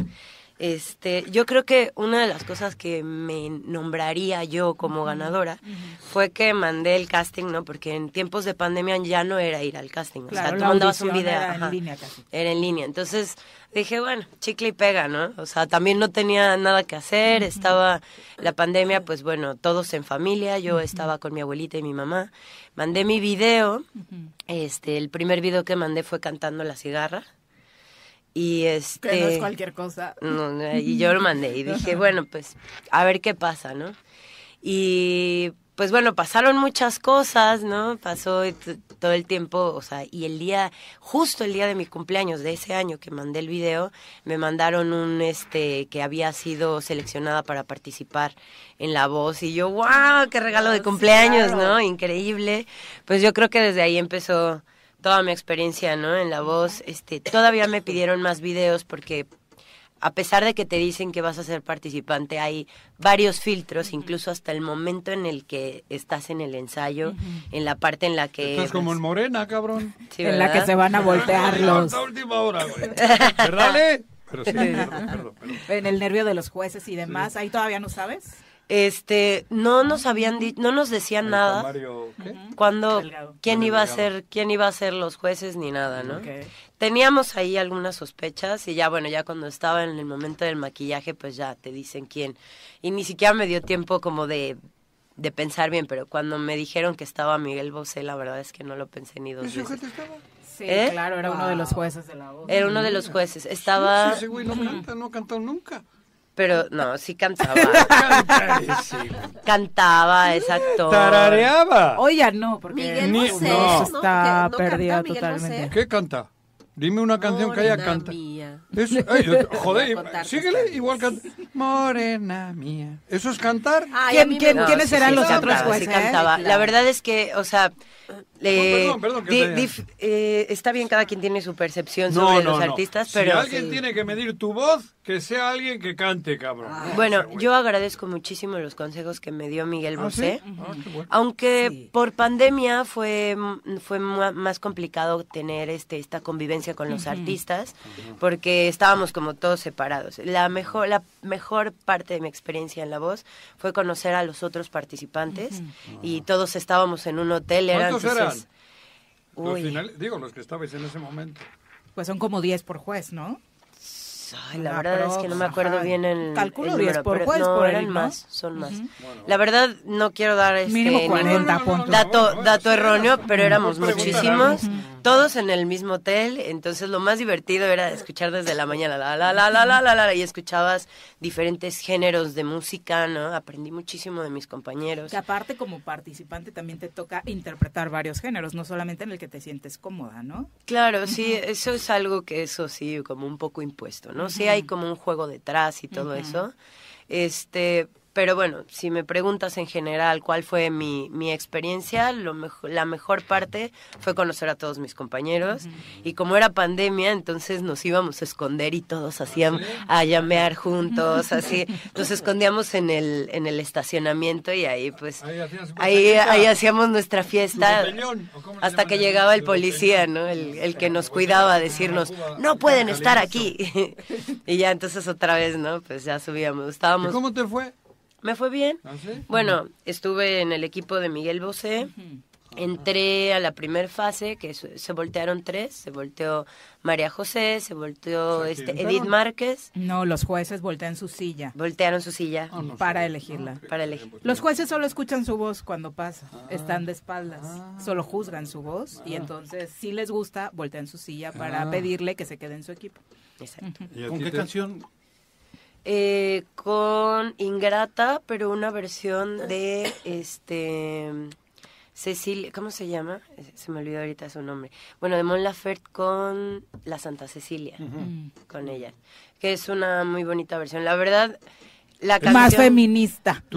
Este, yo creo que una de las cosas que me nombraría yo como ganadora fue que mandé el casting, ¿no? Porque en tiempos de pandemia ya no era ir al casting, o Claro, sea, tú mandabas un video, era en línea casi. era en línea. Entonces dije, bueno, chicle y pega, ¿no? O sea, también no tenía nada que hacer, estaba la pandemia, pues bueno, todos en familia, yo estaba con mi abuelita y mi mamá. Mandé mi video, este, el primer video que mandé fue cantando la cigarra. Y este Que no es cualquier cosa. no, no, y yo lo mandé y dije, bueno, pues a ver qué pasa, ¿no? Y pues bueno, pasaron muchas cosas, ¿no? Pasó todo el tiempo, o sea, y el día, justo el día de mi cumpleaños de ese año que mandé el video, me mandaron un, este, que había sido seleccionada para participar en La Voz y yo, wow, qué regalo de cumpleaños. ¿no? Increíble. Pues yo creo que desde ahí empezó toda mi experiencia, ¿no? En La Voz, este, todavía me pidieron más videos porque a pesar de que te dicen que vas a ser participante, hay varios filtros, incluso hasta el momento en el que estás en el ensayo, en la parte en la que... Esto es como en Morena, cabrón. Sí, en la que se van a voltear los... A última hora, güey. Pero sí, perdón, perdón, perdón. En el nervio de los jueces y demás. Ahí todavía no sabes. Este, no nos habían di- no nos decían nada Mario, ¿qué? cuando Delgado. quién Mario iba a Delgado. ser quién iba a ser los jueces ni nada, ¿no? Teníamos ahí algunas sospechas y ya bueno, ya cuando estaba en el momento del maquillaje, pues ya te dicen quién. Y ni siquiera me dio tiempo como de de pensar bien, pero cuando me dijeron que estaba Miguel Bosé, la verdad es que no lo pensé ni dos ¿Ese veces. estaba? Sí, ¿Eh? claro, era uno de los jueces de la voz. Era uno de los jueces. Estaba Sí, ese güey no canta, no ha cantado nunca. Pero no, sí cantaba. Cantaba, es actor. Tarareaba. Oye, no, porque Miguel Ni- Bosé, no. ¿no? está no perdida canta Miguel totalmente. ¿Qué canta? Dime una canción que haya Morena canta. mía. Eso, joder, síguele, igual canta. Morena mía. ¿Eso es cantar? Ay, ¿Quién- quiénes serán los sí otros cantaba, jueces? cantaba. Claro. La verdad es que, o sea, eh, perdón, perdón, que di- te- dif- eh, está bien, cada quien tiene su percepción No, sobre no, los no. artistas, Si pero... alguien tiene que medir tu voz, que sea alguien que cante, cabrón. Bueno, yo agradezco muchísimo los consejos que me dio Miguel ¿Ah, Bosé. sí? Ah, bueno. Aunque por pandemia fue mm, fue más complicado tener este esta convivencia con los artistas porque estábamos como todos separados. La mejor la mejor parte de mi experiencia en la voz fue conocer a los otros participantes y todos estábamos en un hotel. Era, ¿Cuántos eran? Los finales- digo, los que estabais en ese momento. Pues son como 10 por juez, ¿no? Ay, la Una verdad es que no me prox, acuerdo ajá. bien el Calculo el 10 número, por juez, no, por eran ahí, ¿no? más, son más. Ujú. La verdad no quiero dar este Mínimo ningún 40 puntos. dato dato erróneo, pero éramos muchísimos, algo. Todos en el mismo hotel, entonces lo más divertido era escuchar desde la mañana la la la la la la la, y escuchabas diferentes géneros de música, ¿no? Aprendí muchísimo de mis compañeros. Que aparte como participante también te toca interpretar varios géneros, no solamente en el que te sientes cómoda, ¿no? Claro, sí, eso es algo que eso sí, como un poco impuesto, ¿no? Sí hay como un juego detrás y todo eso. Este, pero bueno, si me preguntas en general cuál fue mi, mi experiencia, lo mejo- la mejor parte fue conocer a todos mis compañeros. Y como era pandemia, entonces nos íbamos a esconder y todos hacían a llamear juntos, así. Nos escondíamos en el, en el estacionamiento y ahí pues Ahí ahí, hacíamos nuestra fiesta Su botellón, ¿o cómo le hasta que llegaba el policía, ¿no? El, el que nos cuidaba a decirnos, no pueden estar aquí. y ya entonces otra vez, ¿no? Pues ya subíamos. ¿Y Estábamos... cómo te fue? Me fue bien. ¿Ah, sí? Bueno, estuve en el equipo de Miguel Bosé. Entré a la primer fase, que se voltearon tres. Se volteó María José, se volteó ¿Se este? Edith Márquez. No, los jueces voltean su silla. Voltearon su silla. para elegirla. Para elegir. Los jueces solo escuchan su voz cuando pasa, Ah. están de espaldas, solo juzgan su voz y entonces si les gusta, voltean su silla para Ah. pedirle que se quede en su equipo. Exacto. ¿Y a ¿Con qué te- canción? Eh, con Ingrata, pero una versión de este Cecilia, ¿cómo se llama? Eh, Se me olvidó ahorita su nombre. Bueno, de Mon Laferte con la Santa Cecilia, con ella, que es una muy bonita versión. La verdad, la canción Más feminista.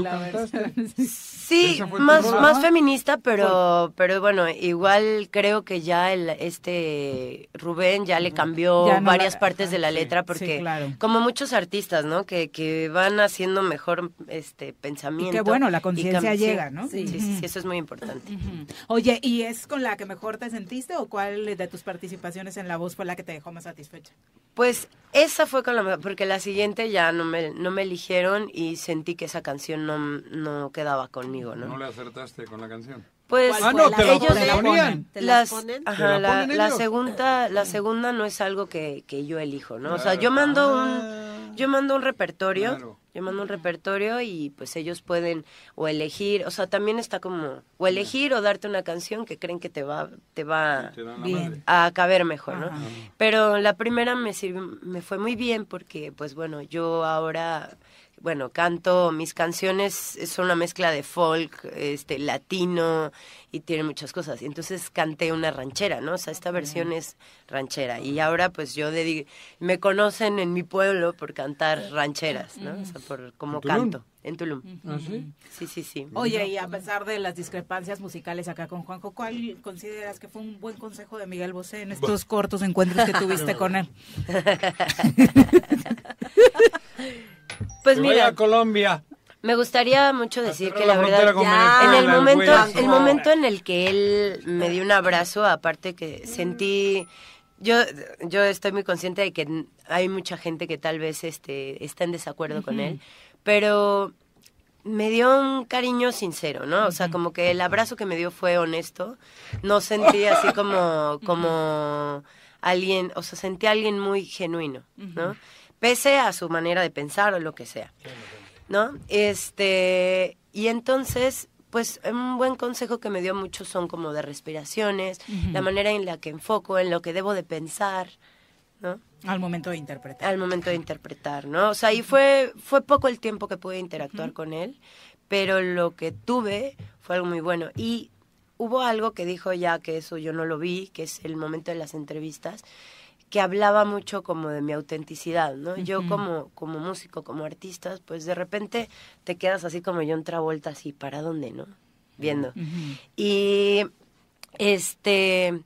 Sí, ¿Esa fue tu más, más feminista, pero, pero bueno, igual creo que ya el, este Rubén ya le cambió Ya no varias la- partes de la sí, letra sí, porque claro. como muchos artistas, ¿no? Que, que van haciendo mejor este Y pensamiento. qué bueno, la conciencia llega, ¿no? Sí, sí, Ujú. sí, eso es muy importante. Oye, ¿y es con la que mejor te sentiste o cuál de tus participaciones en La Voz fue la que te dejó más satisfecha? Pues esa fue con la mejor, porque la siguiente ya no me, no me eligieron y sentí que esa canción no, no quedaba conmigo, ¿no? No le acertaste con la canción. Pues Ah, no, te la ellos ponen, la ponían. ¿Te las ponen? ajá, ¿Te la ponen la segunda, la segunda no es algo que, que yo elijo, ¿no? O sea, Claro. yo mando Ah. un, yo mando un repertorio, Claro. yo mando un repertorio y pues ellos pueden o elegir, o sea, también está como o elegir o darte una canción que creen que te va, te va Bien. a caber mejor, ¿no? Ajá. Pero la primera me sirvió, me fue muy bien porque, pues bueno, yo ahora, bueno, canto, mis canciones son una mezcla de folk, este, latino y tiene muchas cosas. Y entonces canté una ranchera, ¿no? O sea, esta versión es ranchera. Y ahora, pues yo me conocen en mi pueblo por cantar rancheras, ¿no? O sea, por cómo canto. En Tulum. ¿Ah, sí? Sí, sí, sí. Oye, y a pesar de las discrepancias musicales acá con Juanjo, ¿cuál consideras que fue un buen consejo de Miguel Bosé en estos cortos encuentros que tuviste con él? Pues mira, a Colombia. Me gustaría mucho decir que la verdad ya, en el momento el momento en el que él me dio un abrazo aparte que sentí yo yo estoy muy consciente de que hay mucha gente que tal vez este está en desacuerdo con él pero me dio un cariño sincero, ¿no? O sea, como que el abrazo que me dio fue honesto. No sentí así como, como alguien, o sea, sentí a alguien muy genuino, ¿no? Pese a su manera de pensar o lo que sea. ¿No? Este, y entonces, pues un buen consejo que me dio mucho son como de respiraciones, la manera en la que enfoco, en lo que debo de pensar, ¿no? Al momento de interpretar. Al momento de interpretar, ¿no? O sea, y fue, fue poco el tiempo que pude interactuar con él, pero lo que tuve fue algo muy bueno. Y hubo algo que dijo ya que eso yo no lo vi, que es el momento de las entrevistas, que hablaba mucho como de mi autenticidad, ¿no? Yo como, como músico, como artista, pues de repente te quedas así como yo otra vuelta así, ¿para dónde, no? Viendo. Y este,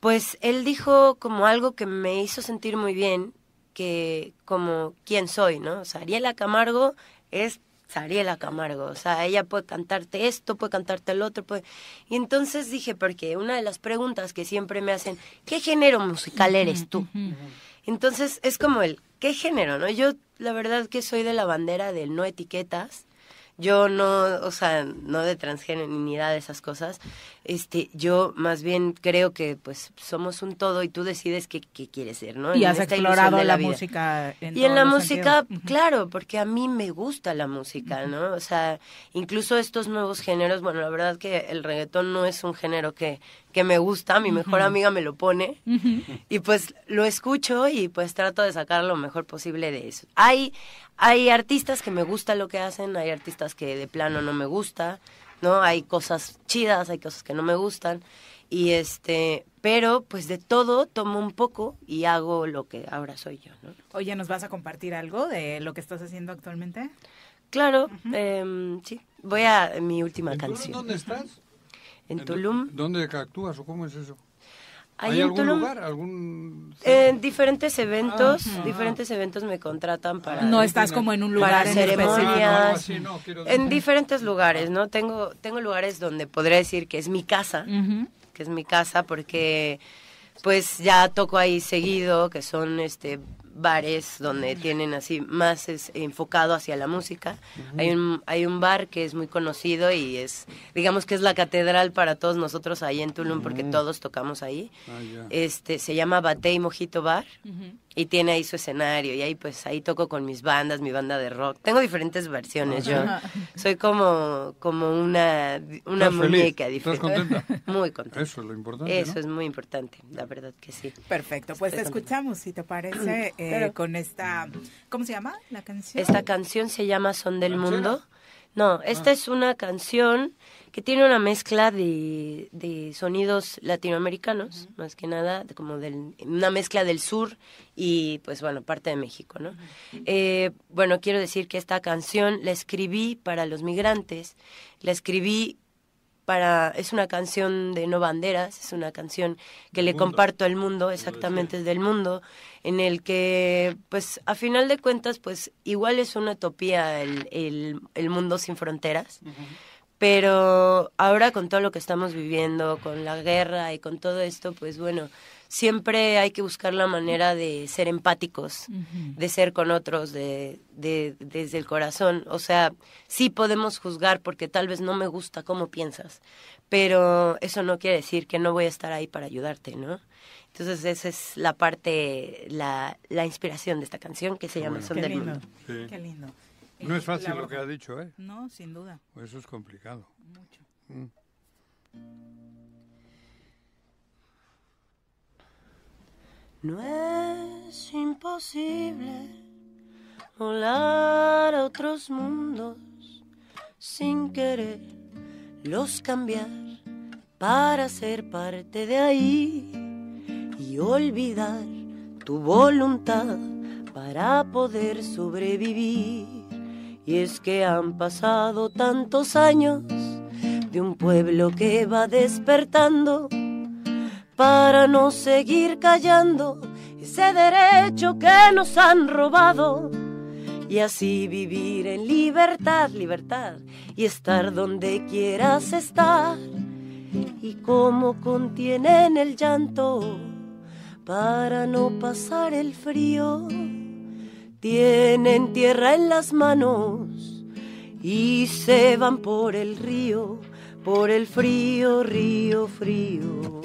pues él dijo como algo que me hizo sentir muy bien, que como quién soy, ¿no? O sea, Ariela Camargo es Ariela Camargo, o sea, ella puede cantarte esto, puede cantarte el otro, puede... Y entonces dije, porque una de las preguntas que siempre me hacen, ¿qué género musical eres tú? Entonces es como el, ¿qué género, no? Yo la verdad que soy de la bandera del no etiquetas, yo no, o sea, no de de esas cosas. Este, yo más bien creo que pues somos un todo y tú decides qué, qué quieres ser, ¿no? Y En has explorado de la, vida. música en Y en la música, sentidos. claro, porque a mí me gusta la música, ¿no? O sea, incluso estos nuevos géneros, bueno, la verdad que el reggaetón no es un género que, que me gusta, mi mejor amiga me lo pone y pues lo escucho y pues trato de sacar lo mejor posible de eso. Hay, hay artistas que me gusta lo que hacen, hay artistas que de plano no me gusta, ¿no? Hay cosas chidas, hay cosas que no me gustan y este, pero pues de todo tomo un poco y hago lo que ahora soy yo, ¿no? Oye, ¿nos vas a compartir algo de lo que estás haciendo actualmente? Claro, em, sí. Voy a mi última ¿En Tulum canción. dónde estás? En Tulum. ¿Dónde actúas o cómo es eso? Ahí ¿Hay en algún Tulum, lugar? ¿Algún... En diferentes eventos, Ah, diferentes eventos me contratan para... No estás como en un lugar Para en ceremonias. Ah, no, no. En diferentes lugares, ¿no? Tengo, tengo lugares donde podría decir que es mi casa, que es mi casa porque pues ya toco ahí seguido, que son este bares donde tienen así más es, enfocado hacia la música. Hay un hay un bar que es muy conocido y es digamos que es la catedral para todos nosotros ahí en Tulum porque Mm. todos tocamos ahí. Ah. Este se llama Bate y Mojito Bar y tiene ahí su escenario y ahí pues ahí toco con mis bandas, mi banda de rock. Tengo diferentes versiones yo. Soy como como una una ¿Estás feliz? muñeca ¿Estás diferente. contenta? Muy contenta. Eso es lo importante, Eso ¿no? es muy importante, la verdad que sí. Perfecto, pues te contenta. escuchamos, si te parece, eh, Claro. con esta, ¿cómo se llama la canción? Esta canción se llama Son del. Mundo. No, esta es una canción que tiene una mezcla de, de sonidos latinoamericanos, más que nada, de como del, una mezcla del sur y pues bueno, parte de México, ¿no? Eh, bueno, quiero decir que esta canción la escribí para los migrantes, la escribí para es una canción de no banderas, es una canción que le mundo. comparto al mundo, exactamente del mundo, en el que pues a final de cuentas pues igual es una utopía el, el, el mundo sin fronteras, pero ahora con todo lo que estamos viviendo, con la guerra y con todo esto, pues bueno, siempre hay que buscar la manera de ser empáticos, de ser con otros, de, de, desde el corazón. O sea, sí podemos juzgar porque tal vez no me gusta cómo piensas, pero eso no quiere decir que no voy a estar ahí para ayudarte, ¿no? Entonces esa es la parte, la, la inspiración de esta canción que se llama bueno. Son Qué del lindo, Mundo. Sí. qué lindo. No es Eh, fácil lo que ha dicho, ¿eh? No, sin duda. Eso es complicado. Mucho. Mm. No es imposible volar a otros mundos sin querer los cambiar para ser parte de ahí y olvidar tu voluntad para poder sobrevivir. Y es que han pasado tantos años de un pueblo que va despertando para no seguir callando ese derecho que nos han robado y así vivir en libertad, libertad y estar donde quieras estar. Y como contienen el llanto para no pasar el frío tienen tierra en las manos y se van por el río, por el frío, río, frío.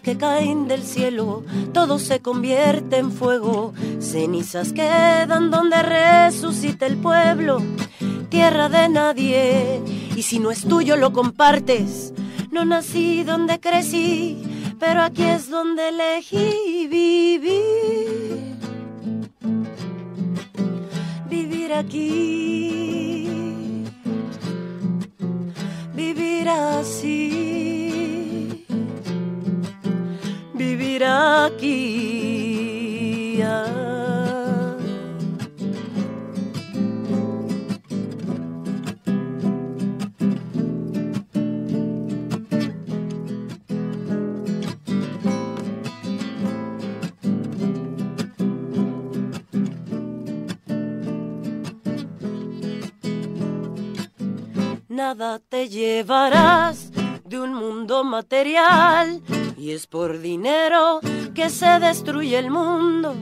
Que caen del cielo, todo se convierte en fuego. Cenizas quedan donde resucita el pueblo, tierra de nadie. Y si no es tuyo, lo compartes. No nací donde crecí, pero aquí es donde elegí vivir. Vivir aquí. Llevarás de un mundo material y es por dinero que se destruye el mundo.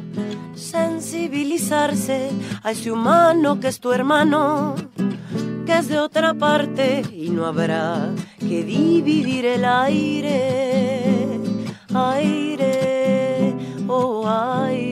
Sensibilizarse a ese humano que es tu hermano, que es de otra parte y no habrá que dividir el aire, aire, oh aire.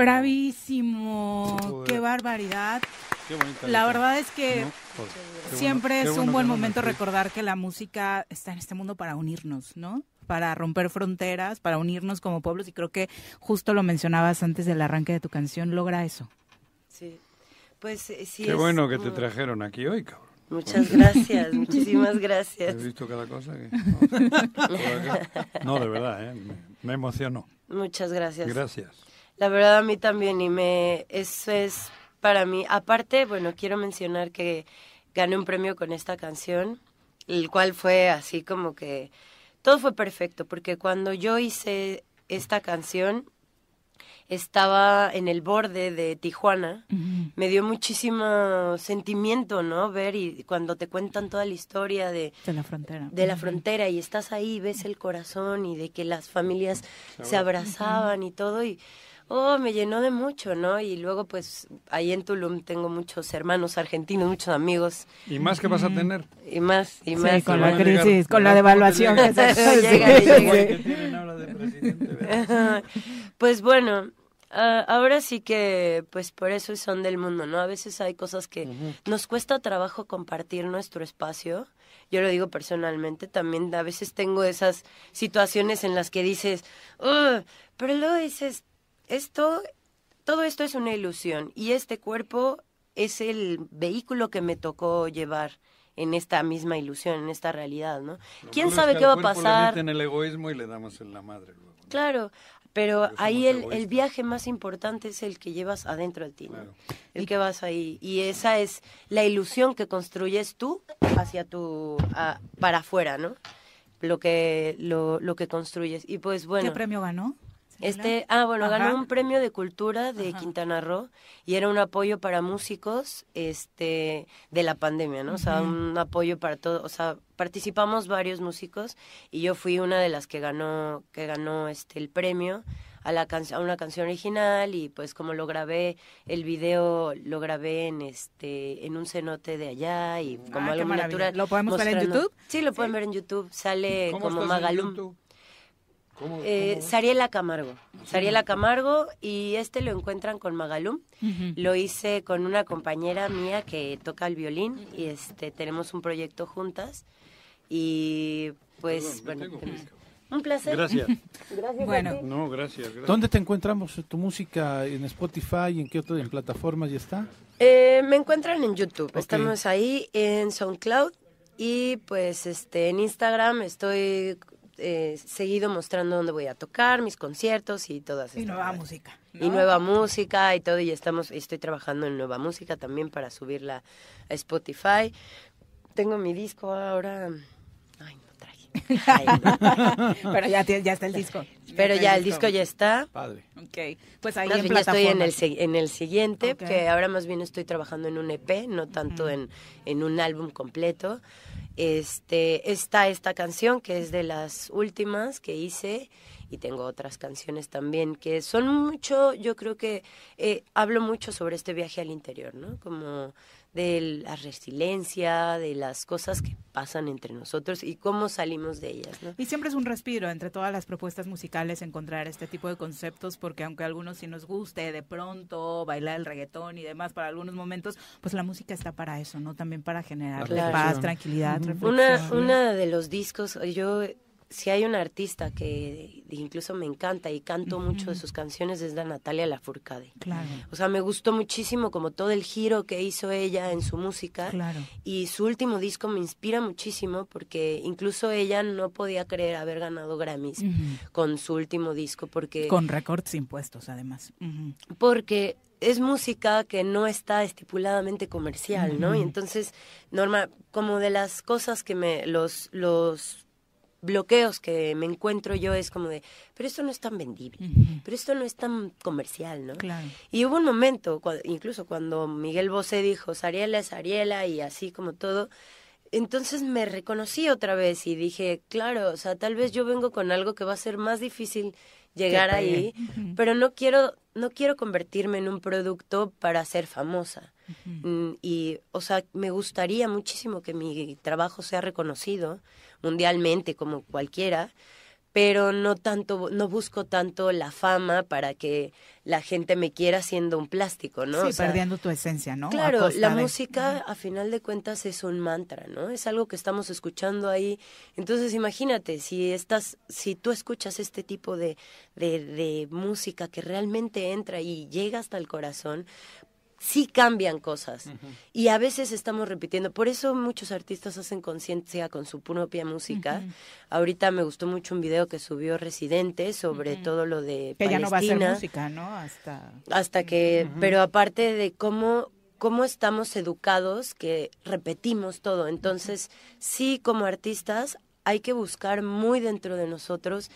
Bravísimo, Joder. qué barbaridad. Qué bonita La verdad es que No, siempre bueno- es bueno un buen momento recordar que la música está en este mundo para unirnos, ¿no? Para romper fronteras, para unirnos como pueblos y creo que justo lo mencionabas antes del arranque de tu canción, logra eso. Sí. Pues eh, sí Qué es bueno que te trajeron aquí hoy, cabrón. Muchas gracias, muchísimas gracias. He visto cada cosa que... No, de verdad, ¿eh? me, me emocionó. Muchas gracias. Gracias. La verdad a mí también y me eso es para mí. Aparte, bueno, quiero mencionar que gané un premio con esta canción, el cual fue así como que todo fue perfecto porque cuando yo hice esta canción estaba en el borde de Tijuana. Me dio muchísimo sentimiento, ¿no? Ver y cuando te cuentan toda la historia de De la frontera. de la frontera y estás ahí, ves el corazón y de que las familias Se abrazaban y todo y oh, me llenó de mucho, ¿no? Y luego pues ahí en Tulum tengo muchos hermanos argentinos, muchos amigos. ¿Y más que vas a tener? Y más, y Sí, más. con y la crisis, con la devaluación que se- Llega, sí, llega. sí. Pues bueno, ah, ahora sí que, pues por eso son del mundo, ¿no? A veces hay cosas que nos cuesta trabajo compartir nuestro espacio. Yo lo digo personalmente, también a veces tengo esas situaciones en las que dices, "Ugh", pero luego dices, esto, todo esto es una ilusión y este cuerpo es el vehículo que me tocó llevar en esta misma ilusión, en esta realidad, ¿no? Lo ¿Quién es sabe que qué va a Le pasar? meten el egoísmo y le damos en la madre. luego. Claro, pero ahí el, el viaje más importante es el que llevas adentro de ti, ¿no? el que vas ahí. Y esa es la ilusión que construyes tú hacia tu, a- para afuera, ¿no? Lo que, lo, lo que construyes. Y pues bueno. ¿Qué premio ganó? Este, ah, bueno, Ajá. ganó un premio de cultura de Quintana Roo y era un apoyo para músicos este de la pandemia, ¿no? O sea, un apoyo para todo, o sea, participamos varios músicos y yo fui una de las que ganó que ganó este el premio a la can- a una canción original y pues como lo grabé el video lo grabé en este en un cenote de allá y como Ah, algo natural ¿Lo podemos ver en YouTube? sí lo pueden ver en YouTube sale ¿Cómo como estás en Magalum YouTube? ¿Cómo- eh, cómo? Sariela Camargo. Sariela Camargo y este lo encuentran con Magalum. Lo hice con una compañera mía que toca el violín y este tenemos un proyecto juntas y pues bueno, un placer. Gracias. Gracias. a Bueno. ti. No, gracias, gracias. ¿Dónde te encontramos tu música? ¿En Spotify? ¿En qué otras plataformas ya está? Eh, me encuentran en YouTube. Estamos ahí en SoundCloud y pues este en Instagram estoy eh, seguido mostrando dónde voy a tocar, mis conciertos y todas Y estas nueva cosas. música. Y nueva música y todo, y estamos, estoy trabajando en nueva música también para subirla a Spotify. Tengo mi disco ahora. Ay, no traje. Ay, no. Pero ya, está el disco. Pero ya el disco ya está. Padre. Ok, pues ahí Más en bien ya estoy en el, en el siguiente, Ok. que ahora más bien estoy trabajando en un EP, no tanto en, en un álbum completo. Este, está esta canción que es de las últimas que hice y tengo otras canciones también que son mucho, yo creo que eh, hablo mucho sobre este viaje al interior, ¿no? Como de la resiliencia, de las cosas que pasan entre nosotros y cómo salimos de ellas, ¿no? Y siempre es un respiro entre todas las propuestas musicales encontrar este tipo de conceptos, porque aunque a algunos sí nos guste de pronto bailar el reggaetón y demás para algunos momentos, pues la música está para eso, ¿no? También para generar Claro. paz, tranquilidad, reflexión. Una, una de los discos, yo, si hay una artista que incluso me encanta y canto mucho de sus canciones es la Natalia Lafourcade. Claro. O sea, me gustó muchísimo como todo el giro que hizo ella en su música. Claro. Y su último disco me inspira muchísimo porque incluso ella no podía creer haber ganado Grammys con su último disco porque Con récords impuestos, además. Porque es música que no está estipuladamente comercial, ¿no? Y entonces, Norma, como de las cosas que me, los, los bloqueos que me encuentro yo es como de, pero esto no es tan vendible, pero esto no es tan comercial, ¿no? Claro. Y hubo un momento, incluso cuando Miguel Bosé dijo, Sariela es Ariela y así como todo, entonces me reconocí otra vez y dije, claro, o sea, tal vez yo vengo con algo que va a ser más difícil llegar ahí, pero no quiero no quiero convertirme en un producto para ser famosa. Mm, Y, o sea, me gustaría muchísimo que mi trabajo sea reconocido mundialmente como cualquiera, pero no tanto, no busco tanto la fama para que la gente me quiera siendo un plástico, ¿no? Sí, O sea, perdiendo tu esencia, ¿no? Claro, la de- música a final de cuentas es un mantra, ¿no? Es algo que estamos escuchando ahí. Entonces imagínate, si estás, si tú escuchas este tipo de, de, de música que realmente entra y llega hasta el corazón, sí cambian cosas. Y a veces estamos repitiendo. Por eso muchos artistas hacen conciencia con su propia música. Ahorita me gustó mucho un video que subió Residente sobre todo lo de Que ya no va a ser Palestina música, ¿no? Hasta... hasta que pero aparte de cómo cómo estamos educados que repetimos todo entonces sí como artistas hay que buscar muy dentro de nosotros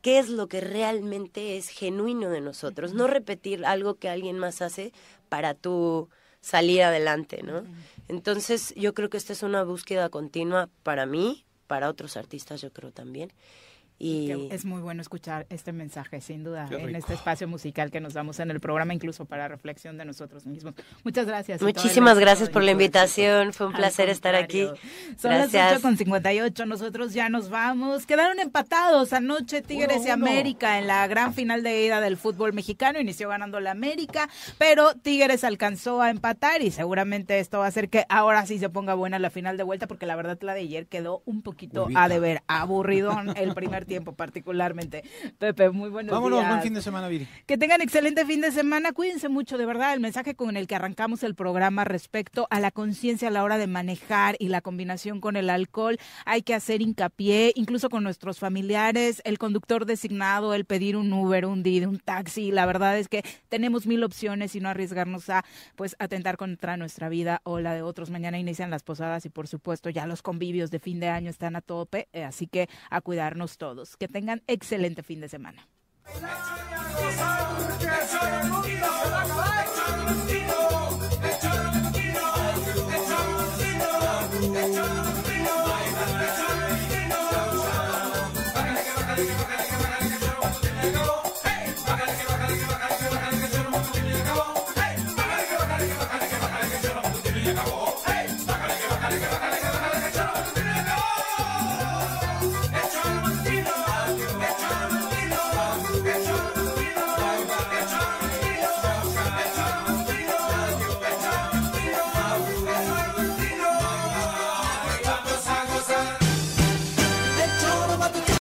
qué es lo que realmente es genuino de nosotros no repetir algo que alguien más hace para tú salir adelante no entonces yo creo que esta es una búsqueda continua para mí para otros artistas yo creo también y es muy bueno escuchar este mensaje, sin duda, en este espacio musical que nos damos en el programa, incluso para reflexión de nosotros mismos. Muchas gracias. Muchísimas gracias por la invitación, fue un placer estar aquí. Son las Gracias. 8 con 58, nosotros ya nos vamos. Quedaron empatados anoche Tigres Uno, y uno. América en la gran final de ida del fútbol mexicano. Inició ganando la América, pero Tigres alcanzó a empatar y seguramente esto va a hacer que ahora sí se ponga buena la final de vuelta, porque la verdad la de ayer quedó un poquito a deber, aburridón el primer tiempo particularmente. Pepe, muy buenos Vámonos, días. buen fin de semana, Viri. Que tengan excelente fin de semana. Cuídense mucho, de verdad. El mensaje con el que arrancamos el programa respecto a la conciencia a la hora de manejar y la combinación con el alcohol, hay que hacer hincapié, incluso con nuestros familiares, el conductor designado, el pedir un Uber, un Didi, un taxi. La verdad es que tenemos mil opciones y no arriesgarnos a pues atentar contra nuestra vida o la de otros. Mañana inician las posadas y por supuesto ya los convivios de fin de año están a tope, eh, así que a cuidarnos que tengan excelente fin de semana.